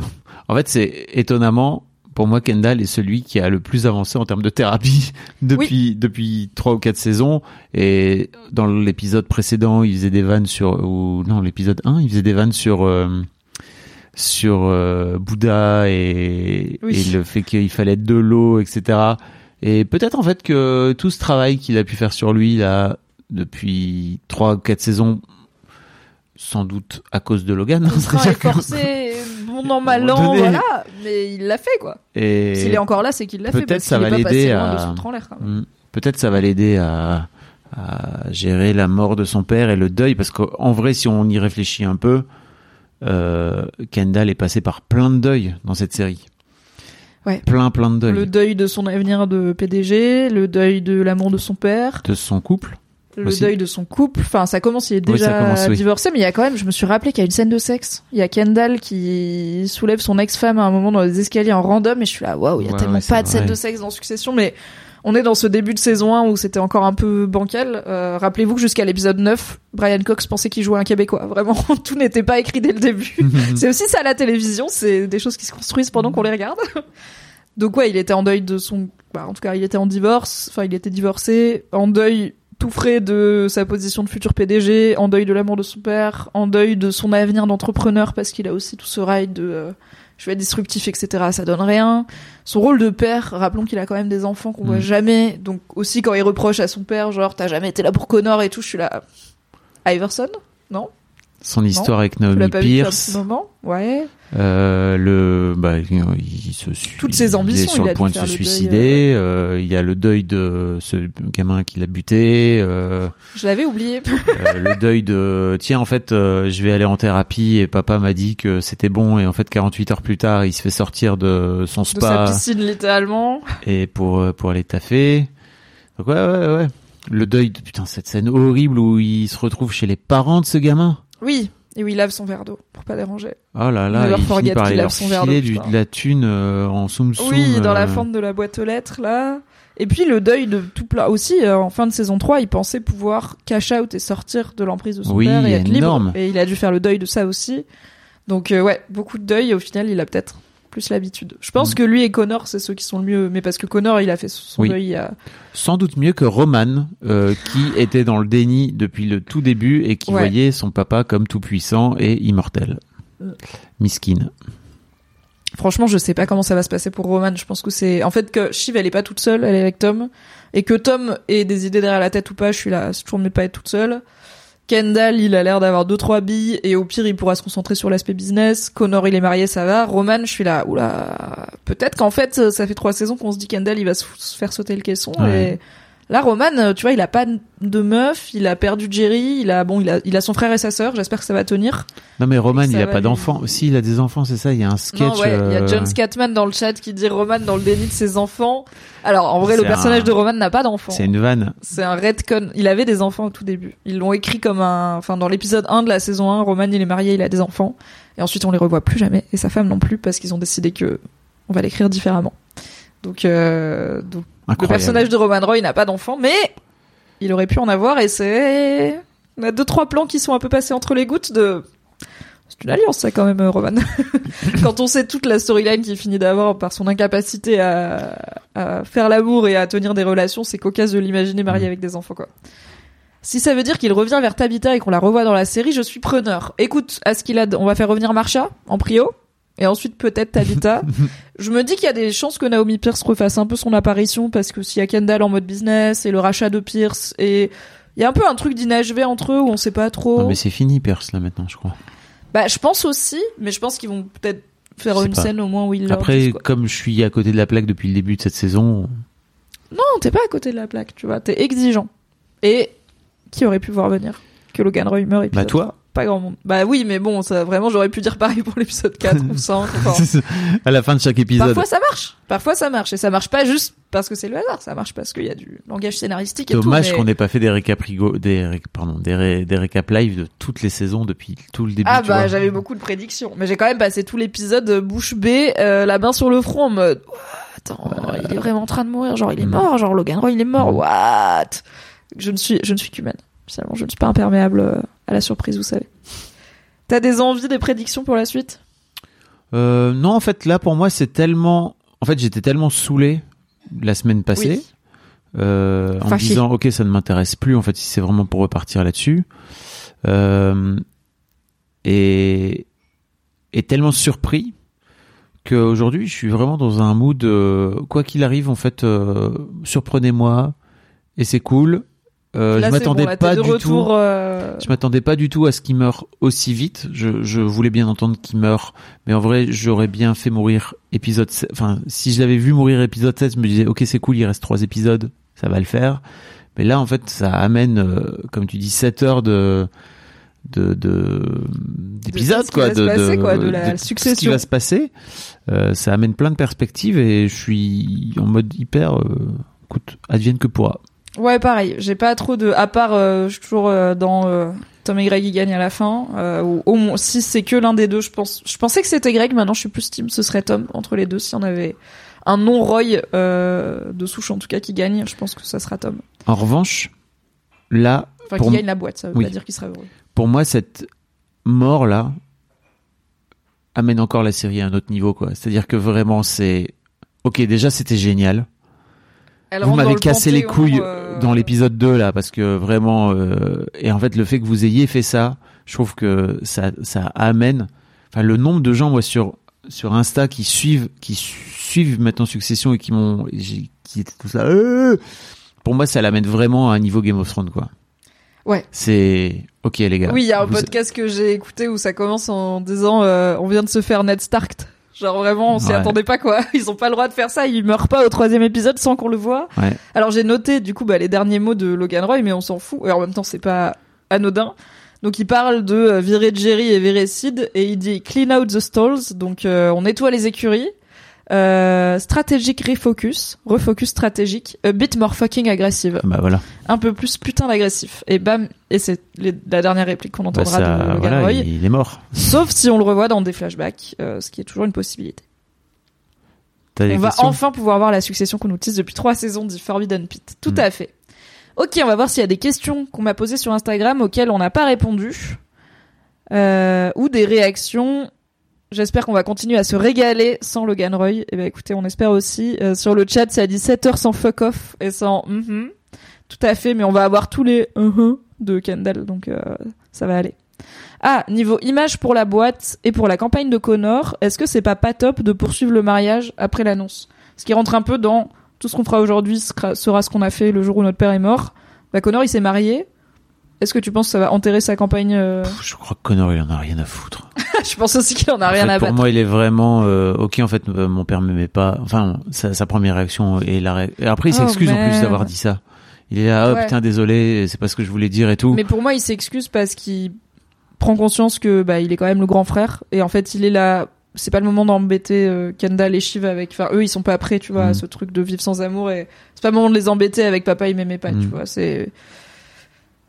En fait, c'est étonnamment. Pour moi, Kendall est celui qui a le plus avancé en termes de thérapie (laughs) depuis depuis trois ou quatre saisons. Et dans l'épisode précédent, il faisait des vannes sur ou non l'épisode 1, il faisait des vannes sur euh, sur euh, Bouddha et, Oui. et le fait qu'il fallait de l'eau, etc. Et peut-être en fait que tout ce travail qu'il a pu faire sur lui là depuis trois ou quatre saisons, sans doute à cause de Logan. il sera (laughs) C'est-à-dire que- forcé bon an mal À un moment an donné. voilà mais il l'a fait quoi Et s'il est encore là c'est qu'il l'a fait peut-être parce ça va l'aider à- peut-être ça va l'aider à, à gérer la mort de son père et le deuil, parce qu'en vrai, si on y réfléchit un peu, euh, Kendall est passé par plein de deuils dans cette série. Ouais. Plein, plein de deuils. le deuil de son avenir de PDG le deuil de l'amour de son père De son couple. Le Aussi. deuil de son couple. Enfin, ça commence, il est déjà ça commence, oui. divorcé, mais il y a quand même, je me suis rappelé qu'il y a une scène de sexe. Il y a Kendall qui soulève son ex-femme à un moment dans les escaliers en random, et je suis là, waouh, il y a Ouais, tellement ouais, pas de scène de sexe dans Succession, mais on est dans ce début de saison 1 où c'était encore un peu bancal. Euh, Rappelez-vous que jusqu'à l'épisode 9, Brian Cox pensait qu'il jouait un Québécois. Vraiment, (laughs) tout n'était pas écrit dès le début. (laughs) c'est aussi ça la télévision, c'est des choses qui se construisent pendant qu'on les regarde. (laughs) Donc ouais, il était en deuil de son, bah, en tout cas, il était en divorce, enfin, il était divorcé, en deuil tout frais de sa position de futur PDG, en deuil de l'amour de son père, en deuil de son avenir d'entrepreneur parce qu'il a aussi tout ce rail de euh, je vais être disruptif, etc. Ça donne rien. Son rôle de père, rappelons qu'il a quand même des enfants qu'on Mm. voit jamais, donc aussi quand il reproche à son père, genre t'as jamais été là pour Connor et tout, je suis là. Iverson, non? Son histoire avec Naomi Pierce. ouais. Euh, le, bah, il se Toutes ses il est ambitions, sur il le point de se suicider. euh, il y a le deuil de ce gamin qui l'a buté. Euh, Je l'avais oublié. euh, le deuil de tiens en fait euh, je vais aller en thérapie et papa m'a dit que c'était bon et en fait 48 heures plus tard il se fait sortir de son de sa spa piscine littéralement. et pour euh, pour aller taffer donc ouais ouais ouais le deuil de putain cette scène horrible où il se retrouve chez les parents de ce gamin Oui, et où il lave son verre d'eau pour pas déranger. oh là là il finit par lave son verre d'eau, du, de la thune euh, en soum soum Oui, dans la euh, fente de la boîte aux lettres, là. Et puis le deuil de tout plat aussi, euh, en fin de saison 3, il pensait pouvoir cash out et sortir de l'emprise de son Oui, père et être énorme. libre. Et il a dû faire le deuil de ça aussi. Donc ouais, beaucoup de deuil et au final, il a peut-être plus l'habitude. Je pense Mm. que lui et Connor, c'est ceux qui sont le mieux. Mais parce que Connor, il a fait son Oui. deuil a... sans doute mieux que Roman euh, qui était dans le déni depuis le tout début et qui Ouais. voyait son papa comme tout puissant et immortel Mm. miskin Franchement, je sais pas comment ça va se passer pour Roman. Je pense que c'est en fait que Shiv elle est pas toute seule, elle est avec Tom, et que Tom ait des idées derrière la tête ou pas. Je suis là, c'est toujours mieux de pas être toute seule. Kendall, il a l'air d'avoir deux trois billes et au pire, il pourra se concentrer sur l'aspect business. Connor, il est marié, ça va. Roman, je suis là, oula. Peut-être qu'en fait, ça fait trois saisons qu'on se dit Kendall, il va se faire sauter le caisson. Ouais. Et là, Roman, tu vois, il a pas de meuf, il a perdu Jerry, il a bon, il a, il a son frère et sa sœur. J'espère que ça va tenir. Non mais Roman, il a pas lui- d'enfants. Si, il a des enfants, c'est ça. Il y a un sketch. non, ouais, il y a euh, John Scatman dans le chat qui dit Roman dans le déni de ses enfants. Alors, en vrai, le personnage un- de Roman n'a pas d'enfants. C'est une vanne. C'est un redcon. Il avait des enfants au tout début. Ils l'ont écrit comme un, enfin, dans l'épisode 1 de la saison 1, Roman, il est marié, il a des enfants. Et ensuite, on les revoit plus jamais. Et sa femme non plus, parce qu'ils ont décidé que on va l'écrire différemment. Donc, euh, donc, le personnage de Roman Roy n'a pas d'enfant, mais il aurait pu en avoir et c'est, on a deux, trois plans qui sont un peu passés entre les gouttes de, c'est une alliance, ça, quand même, Roman. (laughs) Quand on sait toute la storyline qu'il finit d'avoir par son incapacité à, à faire l'amour et à tenir des relations, c'est cocasse de l'imaginer marié Mm. avec des enfants, quoi. Si ça veut dire qu'il revient vers Tabitha et qu'on la revoit dans la série, je suis preneur. Écoute, à ce qu'il a, on va faire revenir Marsha en prio. Et ensuite peut-être Tabitha. (laughs) je me dis qu'il y a des chances que Naomi Pierce refasse un peu son apparition parce que s'il y a Kendall en mode business et le rachat de Pierce et il y a un peu un truc d'inachevé entre eux où on sait pas trop. Non mais c'est fini, Pierce là maintenant, je crois. Bah, je pense aussi, mais je pense qu'ils vont peut-être faire une pas. scène au moins où ils Après, comme je suis à côté de la plaque depuis le début de cette saison, Non, t'es pas à côté de la plaque, tu vois, t'es exigeant. Et qui aurait pu voir venir que Logan Roy meurt bah toi, Pas grand monde. Bah oui, mais bon, ça vraiment j'aurais pu dire pareil pour l'épisode (laughs) 4 ou 5. enfin. à la fin de chaque épisode. Parfois ça marche. Parfois ça marche et ça marche pas juste parce que c'est le hasard, ça marche parce qu'il y a du langage scénaristique et Dommage tout. qu'on n'ait pas fait des récaps rigo- des ré- pardon, des, ré- des récaps live de toutes les saisons depuis tout le début. Ah bah j'avais beaucoup de prédictions, mais j'ai quand même passé tout l'épisode euh, bouche bée, euh, la main sur le front en mode attends, il est vraiment en train de mourir, genre il est Mm. mort, genre Logan Roy il est mort, Mm. what? Je ne suis je ne suis qu'humaine. Finalement, je ne suis pas imperméable euh, à la surprise, vous savez. T'as des envies, des prédictions pour la suite? Euh, non, en fait, là, pour moi, c'est tellement. En fait, j'étais tellement saoulé la semaine passée, Oui. euh, en me disant, ok, ça ne m'intéresse plus. En fait, si c'est vraiment pour repartir là-dessus, euh, et et tellement surpris qu'aujourd'hui, je suis vraiment dans un mood. quoi qu'il arrive, en fait, surprenez-moi et c'est cool. Euh, Là, je m'attendais bon, pas de du retour, tout. euh, Je m'attendais pas du tout à ce qu'il meure aussi vite. Je, je voulais bien entendre qu'il meure, mais en vrai, j'aurais bien fait mourir épisode 7. Enfin, si je l'avais vu mourir épisode 7, je me disais, ok, c'est cool, il reste trois épisodes, ça va le faire. Mais là, en fait, ça amène, euh, comme tu dis, 7 heures de de de d'épisodes quoi de passer, de, quoi, de la tout ce qui succession. va se passer Euh, ça amène plein de perspectives et je suis en mode hyper euh, écoute advienne que pourra Ouais, pareil. J'ai pas trop de. À part, euh, je suis toujours euh, dans euh, Tom et Greg qui gagnent à la fin. Ou au moins, si c'est que l'un des deux, je pense. Je pensais que c'était Greg. Maintenant, je suis plus team. Ce serait Tom entre les deux. Si on avait un non Roy de souche en tout cas qui gagne, je pense que ça sera Tom. en revanche là Enfin, Pour qui gagne la boîte. Ça veut Oui. pas dire qu'il sera heureux. pour moi, cette mort là amène encore la série à un autre niveau, quoi. C'est-à-dire que vraiment, c'est ok. Déjà, c'était génial. Elle vous m'avez le cassé les couilles euh, dans l'épisode 2 là, parce que vraiment. euh, Et en fait, le fait que vous ayez fait ça, je trouve que ça, ça amène. Enfin, le nombre de gens, moi, sur sur Insta qui suivent, qui su- suivent maintenant Succession et qui m'ont, qui étaient tout ça. euh, pour moi, ça l'amène vraiment à un niveau Game of Thrones, quoi. Ouais. C'est ok, les gars. Oui, il y a un Vous- podcast que j'ai écouté où ça commence en disant euh, on vient de se faire Ned Stark. Genre vraiment, on s'y Ouais. attendait pas quoi. (laughs) Ils ont pas le droit de faire ça. Ils meurent pas au troisième épisode sans qu'on le voit. Ouais. Alors j'ai noté du coup bah, les derniers mots de Logan Roy, mais on s'en fout. Et en même temps, c'est pas anodin. Donc il parle de euh, virer Jerry et virer Sid et il dit clean out the stalls. Donc euh, on nettoie les écuries. Euh, stratégique refocus, refocus stratégique, a bit more fucking agressive Bah voilà. un peu plus putain d'agressif. Et bam, et c'est la dernière réplique qu'on Bah, entendra ça, de voilà, il, il est mort. Sauf si on le revoit dans des flashbacks, euh, ce qui est toujours une possibilité. On va enfin pouvoir voir la succession qu'on nous depuis trois saisons du Forbidden Pit. Tout Mm. à fait. Ok, on va voir s'il y a des questions qu'on m'a posées sur Instagram auxquelles on n'a pas répondu. Euh, ou des réactions. J'espère qu'on va continuer à se régaler sans Logan Roy. Et ben écoutez, on espère aussi. Euh, sur le chat, ça dit 7 heures sans fuck off et sans mhm. Tout à fait, mais on va avoir tous les mhm de Kendall, donc euh, ça va aller. Ah, niveau image pour la boîte et pour la campagne de Connor, est-ce que c'est pas pas top de poursuivre le mariage après l'annonce? Ce qui rentre un peu dans tout ce qu'on fera aujourd'hui sera ce qu'on a fait le jour où notre père est mort. Bah Connor il s'est marié. Est-ce que tu penses que ça va enterrer sa campagne euh Pff, Je crois que Connor, il en a rien à foutre. (laughs) Je pense aussi qu'il en a En rien fait, à pour battre. moi, il est vraiment euh, ok. En fait, euh, mon père m'aimait pas. Enfin, sa, sa première réaction et la. ré- et après, il Oh, s'excuse en plus d'avoir dit ça. Il est là, oh Ouais. putain, désolé, c'est pas ce que je voulais dire et tout. Mais pour moi, il s'excuse parce qu'il prend conscience que bah il est quand même le grand frère et en fait, il est là. C'est pas le moment d'embêter euh, Kendall et Shiv avec. Enfin, eux, ils sont pas prêts, tu vois, à Mm. ce truc de vivre sans amour et c'est pas le moment de les embêter avec papa, il m'aimait pas, tu Mm. vois. C'est.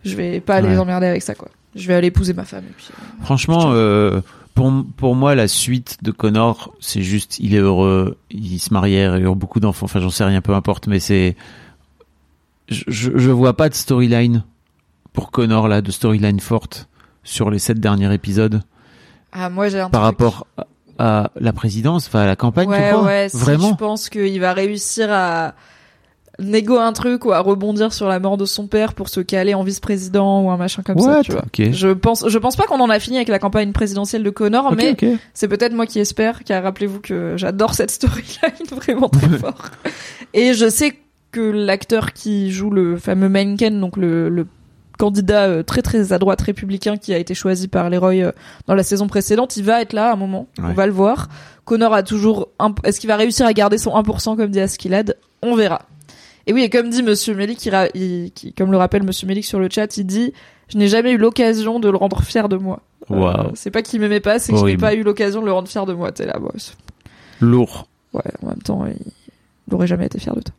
Je vais pas les Ouais. emmerder avec ça, quoi. Je vais aller épouser ma femme et puis. euh, Franchement, euh, pour pour moi, la suite de Connor, c'est juste, il est heureux, il se marièrent, il y a eu beaucoup d'enfants. Enfin, j'en sais rien, peu importe. Mais c'est, je, je je vois pas de storyline pour Connor là, de storyline forte sur les sept derniers épisodes Ah, moi, j'ai un par truc. rapport à, la présidence, enfin à la campagne. ouais, tu crois? ouais, Vraiment? je pense qu'il va réussir à négo un truc ou à rebondir sur la mort de son père pour se caler en vice-président ou un machin comme ça, tu vois. Je pense, je pense pas qu'on en a fini avec la campagne présidentielle de Connor, mais c'est peut-être moi qui espère, car rappelez-vous que j'adore cette storyline (laughs) vraiment très fort. Et je sais que l'acteur qui joue le fameux Mencken, donc le, le candidat euh, très très à droite républicain qui a été choisi par Leroy euh, dans la saison précédente, il va être là à un moment. On va le voir. Connor a toujours un... est-ce qu'il va réussir à garder son 1% comme dit Askilad On verra. Et oui, et comme dit Monsieur Melik, il ra- il- qui- comme le rappelle Monsieur Melik sur le chat, il dit je n'ai jamais eu l'occasion de le rendre fier de moi. Euh, Waouh. c'est pas qu'il m'aimait pas, c'est que je n'ai pas eu l'occasion de le rendre fier de moi. T'es là, moi. Lourd. Ouais, en même temps, il il aurait jamais été fier de toi.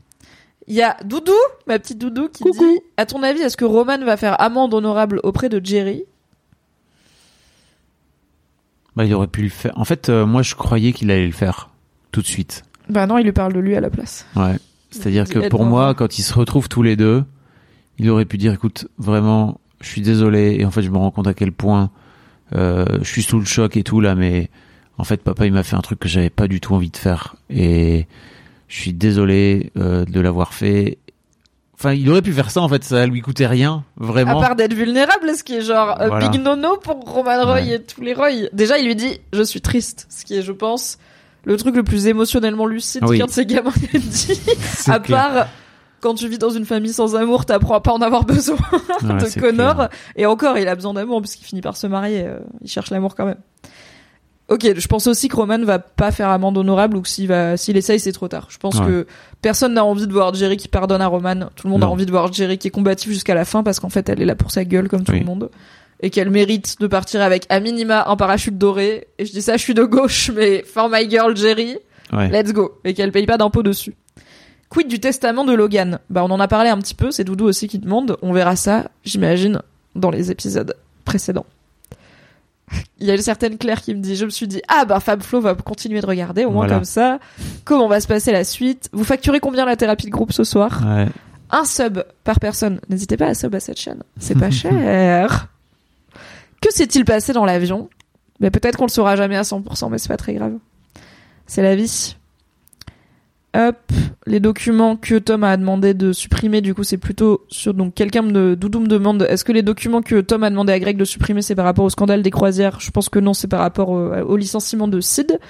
Il y a Doudou, ma petite Doudou, qui Coucou. dit À ton avis, est-ce que Roman va faire amende honorable auprès de Jerry? Bah, il aurait pu le faire. En fait, euh, moi, je croyais qu'il allait le faire tout de suite. Bah non, il lui parle de lui à la place. Ouais. C'est-à-dire que pour moi, quand ils se retrouvent tous les deux, il aurait pu dire, écoute, vraiment, je suis désolé, et en fait, je me rends compte à quel point euh, je suis sous le choc et tout là, mais en fait, papa, il m'a fait un truc que j'avais pas du tout envie de faire, et je suis désolé euh, de l'avoir fait. Enfin, il aurait pu faire ça, en fait, ça lui coûtait rien, vraiment. À part d'être vulnérable, ce qui est genre euh, Voilà. big nono pour Roman Roy Ouais. et tous les Roy. Déjà, il lui dit Je suis triste. Ce qui est, je pense, le truc le plus émotionnellement lucide Oui. qu'un de ces gamins dit. À clair. part. Quand tu vis dans une famille sans amour, t'apprends à pas en avoir besoin (laughs) Ouais, de Connor. clair. Et encore, il a besoin d'amour puisqu'il finit par se marier. euh, il cherche l'amour quand même. Ok, je pense aussi que Roman va pas faire amende honorable ou que s'il va, s'il essaye, c'est trop tard. Je pense Ouais. que personne n'a envie de voir Jerry qui pardonne à Roman. Tout le monde a envie de voir Jerry qui est combatif jusqu'à la fin parce qu'en fait, elle est là pour sa gueule comme tout Oui. le monde. Et qu'elle mérite de partir avec à minima un parachute doré. Et je dis ça, je suis de gauche, mais for my girl Jerry, Ouais. let's go. Et qu'elle paye pas d'impôt dessus. Quid du testament de Logan? Bah, on en a parlé un petit peu, c'est Doudou aussi qui demande. On verra ça, j'imagine, dans les épisodes précédents. (laughs) Il y a une certaine Claire qui me dit, je me suis dit, ah bah Fab Flo va continuer de regarder, au moins Voilà. comme ça. Comment va se passer la suite? Vous facturez combien la thérapie de groupe ce soir? Ouais. Un sub par personne. N'hésitez pas à sub à cette chaîne. C'est pas (laughs) cher. Que s'est-il passé dans l'avion? Mais peut-être qu'on le saura jamais à 100%, mais c'est pas très grave. C'est la vie. Hop, les documents que Tom a demandé de supprimer, du coup, c'est plutôt sur donc quelqu'un me Doudou me demande est-ce que les documents que Tom a demandé à Greg de supprimer c'est par rapport au scandale des croisières? Je pense que non, c'est par rapport au, au licenciement de Sid,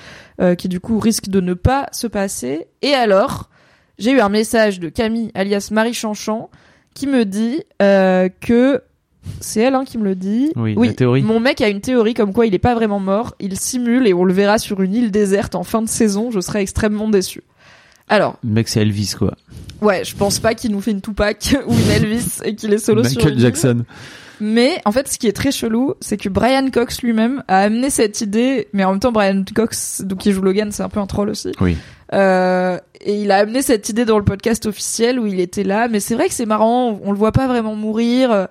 euh, qui du coup risque de ne pas se passer. Et alors, j'ai eu un message de Camille, alias Marie Chanchan, qui me dit euh, que c'est elle hein, qui me le dit. Oui, la théorie. Mon mec a une théorie comme quoi il est pas vraiment mort. Il simule et on le verra sur une île déserte en fin de saison. Je serais extrêmement déçu. Alors, Le mec, c'est Elvis, quoi. ouais, je pense pas qu'il nous fait une Tupac (laughs) ou une Elvis et qu'il est solo sur une Michael île. Jackson. Mais en fait, ce qui est très chelou, c'est que Brian Cox lui-même a amené cette idée, mais en même temps, Brian Cox, donc qui joue Logan, c'est un peu un troll aussi. Oui. Euh, et il a amené cette idée dans le podcast officiel où il était là. Mais c'est vrai que c'est marrant, on le voit pas vraiment mourir.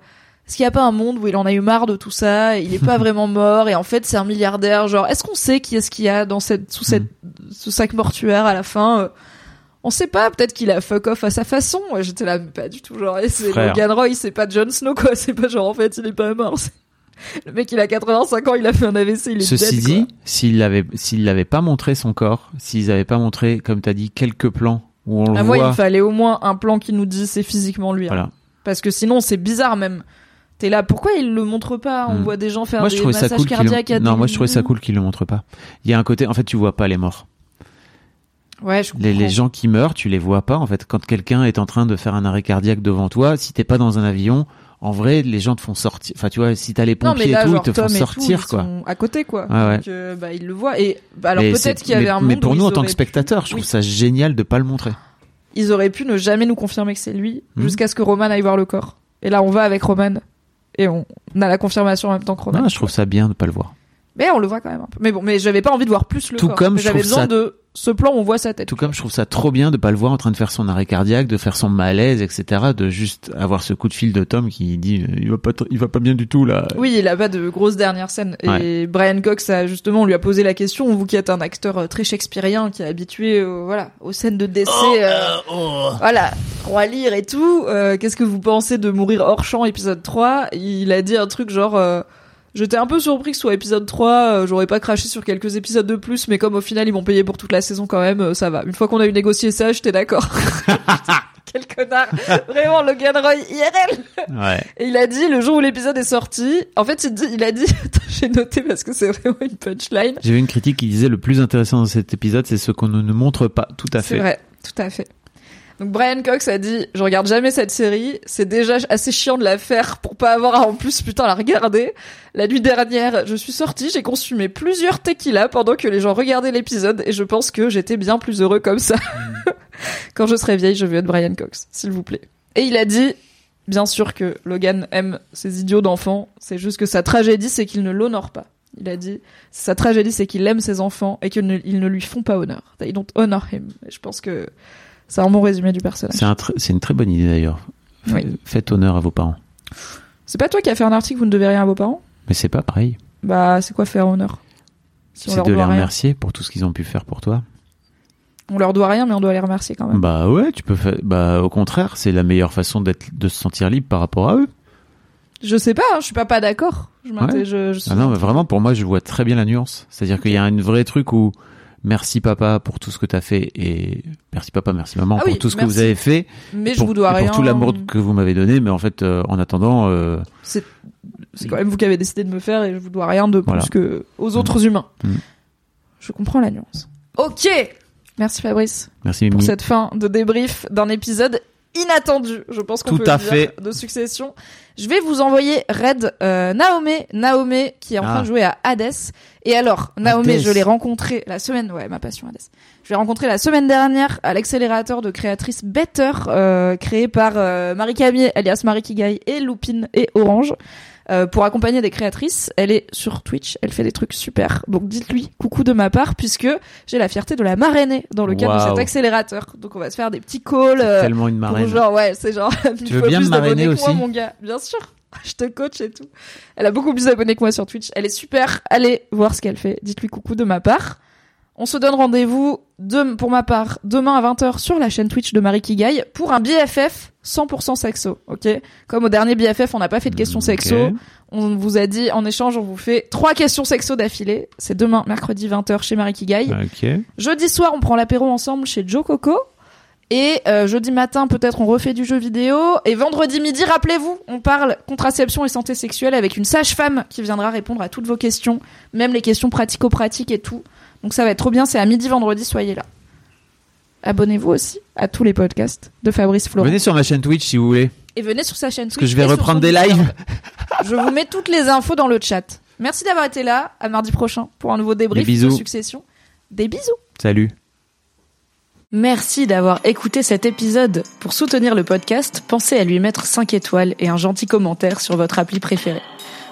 Est-ce qu'il y a pas un monde où il en a eu marre de tout ça et il est pas (laughs) vraiment mort et en fait c'est un milliardaire genre est-ce qu'on sait qui est-ce qu'il y a dans cette sous cette ce sac mortuaire à la fin euh, on sait pas peut-être qu'il a fuck off à sa façon j'étais là mais pas du tout genre c'est. Logan Roy c'est pas Jon Snow quoi c'est pas genre en fait il est pas mort (laughs) le mec il a 85 ans il a fait un AVC il est Ceci dead, dit, s'il l'avait, s'il l'avait pas montré son corps, s'ils avaient pas montré, comme t'as dit, quelques plans où on le Ah, moi, il voit, me fallait au moins un plan qui nous dit c'est physiquement lui. hein. Parce que sinon, c'est bizarre même. T'es là, pourquoi il le montre pas? On Hmm. voit des gens faire Moi, des massages cool cardiaques le... non, moi je trouvais ça cool qu'il le montre pas. Il y a un côté, en fait, tu vois pas les morts. Ouais, je. Les, les gens qui meurent, tu les vois pas. En fait, quand quelqu'un est en train de faire un arrêt cardiaque devant toi, si t'es pas dans un avion, en vrai, les gens te font sortir. Enfin, tu vois, si t'as les Non, pompiers là, et tout, genre ils te font et tout, sortir, ils quoi. sont à côté, quoi. Ouais. Donc, euh, bah, ils le voient. Et bah, alors Mais peut-être qu'il y avait un monde mais pour nous, ils en tant que pu- spectateurs, je trouve Oui. ça génial de pas le montrer. Ils auraient pu ne jamais nous confirmer que c'est lui, Mhm. jusqu'à ce que Roman aille voir le corps. Et là, on va avec Roman. Et on, on a la confirmation en même temps que Roman. Non, je trouve ça bien de pas le voir. Mais on le voit quand même un peu. Mais bon, mais j'avais pas envie de voir plus le Tout corps. comme j'avais besoin ça- de ce plan on voit sa tête. Tout comme je trouve ça trop bien de pas le voir en train de faire son arrêt cardiaque, de faire son malaise, etc. De juste avoir ce coup de fil de Tom qui dit euh, il va pas, il va pas bien du tout là. Oui, il a pas de grosses dernières scènes. Et Brian Cox a justement, on lui a posé la question, vous qui êtes un acteur euh, très shakespearien, qui est habitué, euh, voilà, aux scènes de décès, euh, voilà, roi lire et tout, euh, qu'est-ce que vous pensez de mourir hors champ épisode 3 Il a dit un truc genre, euh, j'étais un peu surpris que ce soit épisode 3, euh, j'aurais pas craché sur quelques épisodes de plus, mais comme au final ils m'ont payé pour toute la saison quand même, euh, ça va. Une fois qu'on a eu négocié ça, j'étais d'accord. (laughs) Quel connard Vraiment, Logan Roy IRL Ouais. et il a dit le jour où l'épisode est sorti, en fait il, dit, il a dit, (laughs) j'ai noté parce que c'est vraiment une punchline. J'ai vu une critique qui disait le plus intéressant dans cet épisode, c'est ce qu'on ne nous montre pas. Tout à C'est fait. vrai, tout à fait. Donc Brian Cox a dit, je regarde jamais cette série, c'est déjà assez chiant de la faire pour pas avoir à en plus putain la regarder. La nuit dernière, je suis sortie, j'ai consommé plusieurs tequila pendant que les gens regardaient l'épisode et je pense que j'étais bien plus heureux comme ça. (laughs) Quand je serai vieille, je veux être Brian Cox, s'il vous plaît. Et il a dit, bien sûr que Logan aime ces idiots d'enfants, c'est juste que sa tragédie c'est qu'il ne l'honore pas. Il a dit, sa tragédie c'est qu'il aime ses enfants et qu'ils ne, ils ne lui font pas honneur. They don't honor him. Et je pense que c'est un bon résumé du personnage. C'est un tr- c'est une très bonne idée d'ailleurs. Oui. Faites honneur à vos parents. C'est pas toi qui as fait un article, vous ne devez rien à vos parents? Mais c'est pas pareil. Bah, c'est quoi faire honneur? Si C'est de les rien. remercier pour tout ce qu'ils ont pu faire pour toi. On leur doit rien, mais on doit les remercier quand même. Bah ouais, tu peux. Bah au contraire, c'est la meilleure façon d'être, de se sentir libre par rapport à eux. Je sais pas, hein, je suis pas pas d'accord. Je m'inté- Ouais. je, je suis- Ah non, mais vraiment, pour moi, je vois très bien la nuance. C'est-à-dire qu'il y a un vrai truc où merci papa pour tout ce que t'as fait et merci papa, merci maman Ah pour oui, tout ce que vous avez fait. mais je pour, vous dois rien. pour tout l'amour que vous m'avez donné. Mais en fait, euh, en attendant, euh, C'est c'est quand même vous qui avez décidé de me faire et je vous dois rien de plus que aux autres humains. Mm. Je comprends la nuance. Ok. Merci Fabrice merci pour Mimi. cette fin de débrief d'un épisode inattendu. Je pense qu'on peut le à dire, fait. de succession. Je vais vous envoyer Red euh, Naomé, Naomé qui est en train Ah. de jouer à Hades. Et alors, Naomé, Hades. je l'ai rencontré la semaine, ouais, ma passion Hades. Je l'ai rencontré la semaine dernière à l'accélérateur de créatrices Better, euh, créé par euh, Marie Camille, alias Marie Kigai et Lupine et Orange. Euh, pour accompagner des créatrices, elle est sur Twitch, elle fait des trucs super. Donc dites-lui coucou de ma part puisque j'ai la fierté de la marrainer dans le cadre de cet accélérateur. Donc on va se faire des petits calls. euh, Tellement une marraine. genre ouais, c'est genre Tu (laughs) veux bien me marrainer que moi, aussi mon gars. Bien sûr. (laughs) Je te coach et tout. Elle a beaucoup plus d'abonnés que moi sur Twitch. Elle est super. Allez voir ce qu'elle fait. Dites-lui coucou de ma part. On se donne rendez-vous de, pour ma part demain à 20h sur la chaîne Twitch de Marie Kigai pour un BFF 100% sexo, ok? Comme au dernier BFF, on n'a pas fait de questions Ok. sexo. On vous a dit en échange, on vous fait trois questions sexo d'affilée. C'est demain, mercredi 20h chez Marie Kigai. Ok. Jeudi soir, on prend l'apéro ensemble chez Joe Coco. Et euh, jeudi matin, peut-être on refait du jeu vidéo. Et vendredi midi, rappelez-vous, on parle contraception et santé sexuelle avec une sage-femme qui viendra répondre à toutes vos questions, même les questions pratico-pratiques et tout. Donc ça va être trop bien, c'est à midi vendredi, soyez là. Abonnez-vous aussi à tous les podcasts de Fabrice Florent. Venez sur ma chaîne Twitch si vous voulez. Et venez sur sa chaîne Parce que Twitch je vais reprendre des lives. Je vous mets toutes les infos dans le chat. Merci d'avoir été là. À mardi prochain pour un nouveau débrief Des bisous. de succession. Des bisous. Salut. Merci d'avoir écouté cet épisode. Pour soutenir le podcast, pensez à lui mettre 5 étoiles et un gentil commentaire sur votre appli préférée.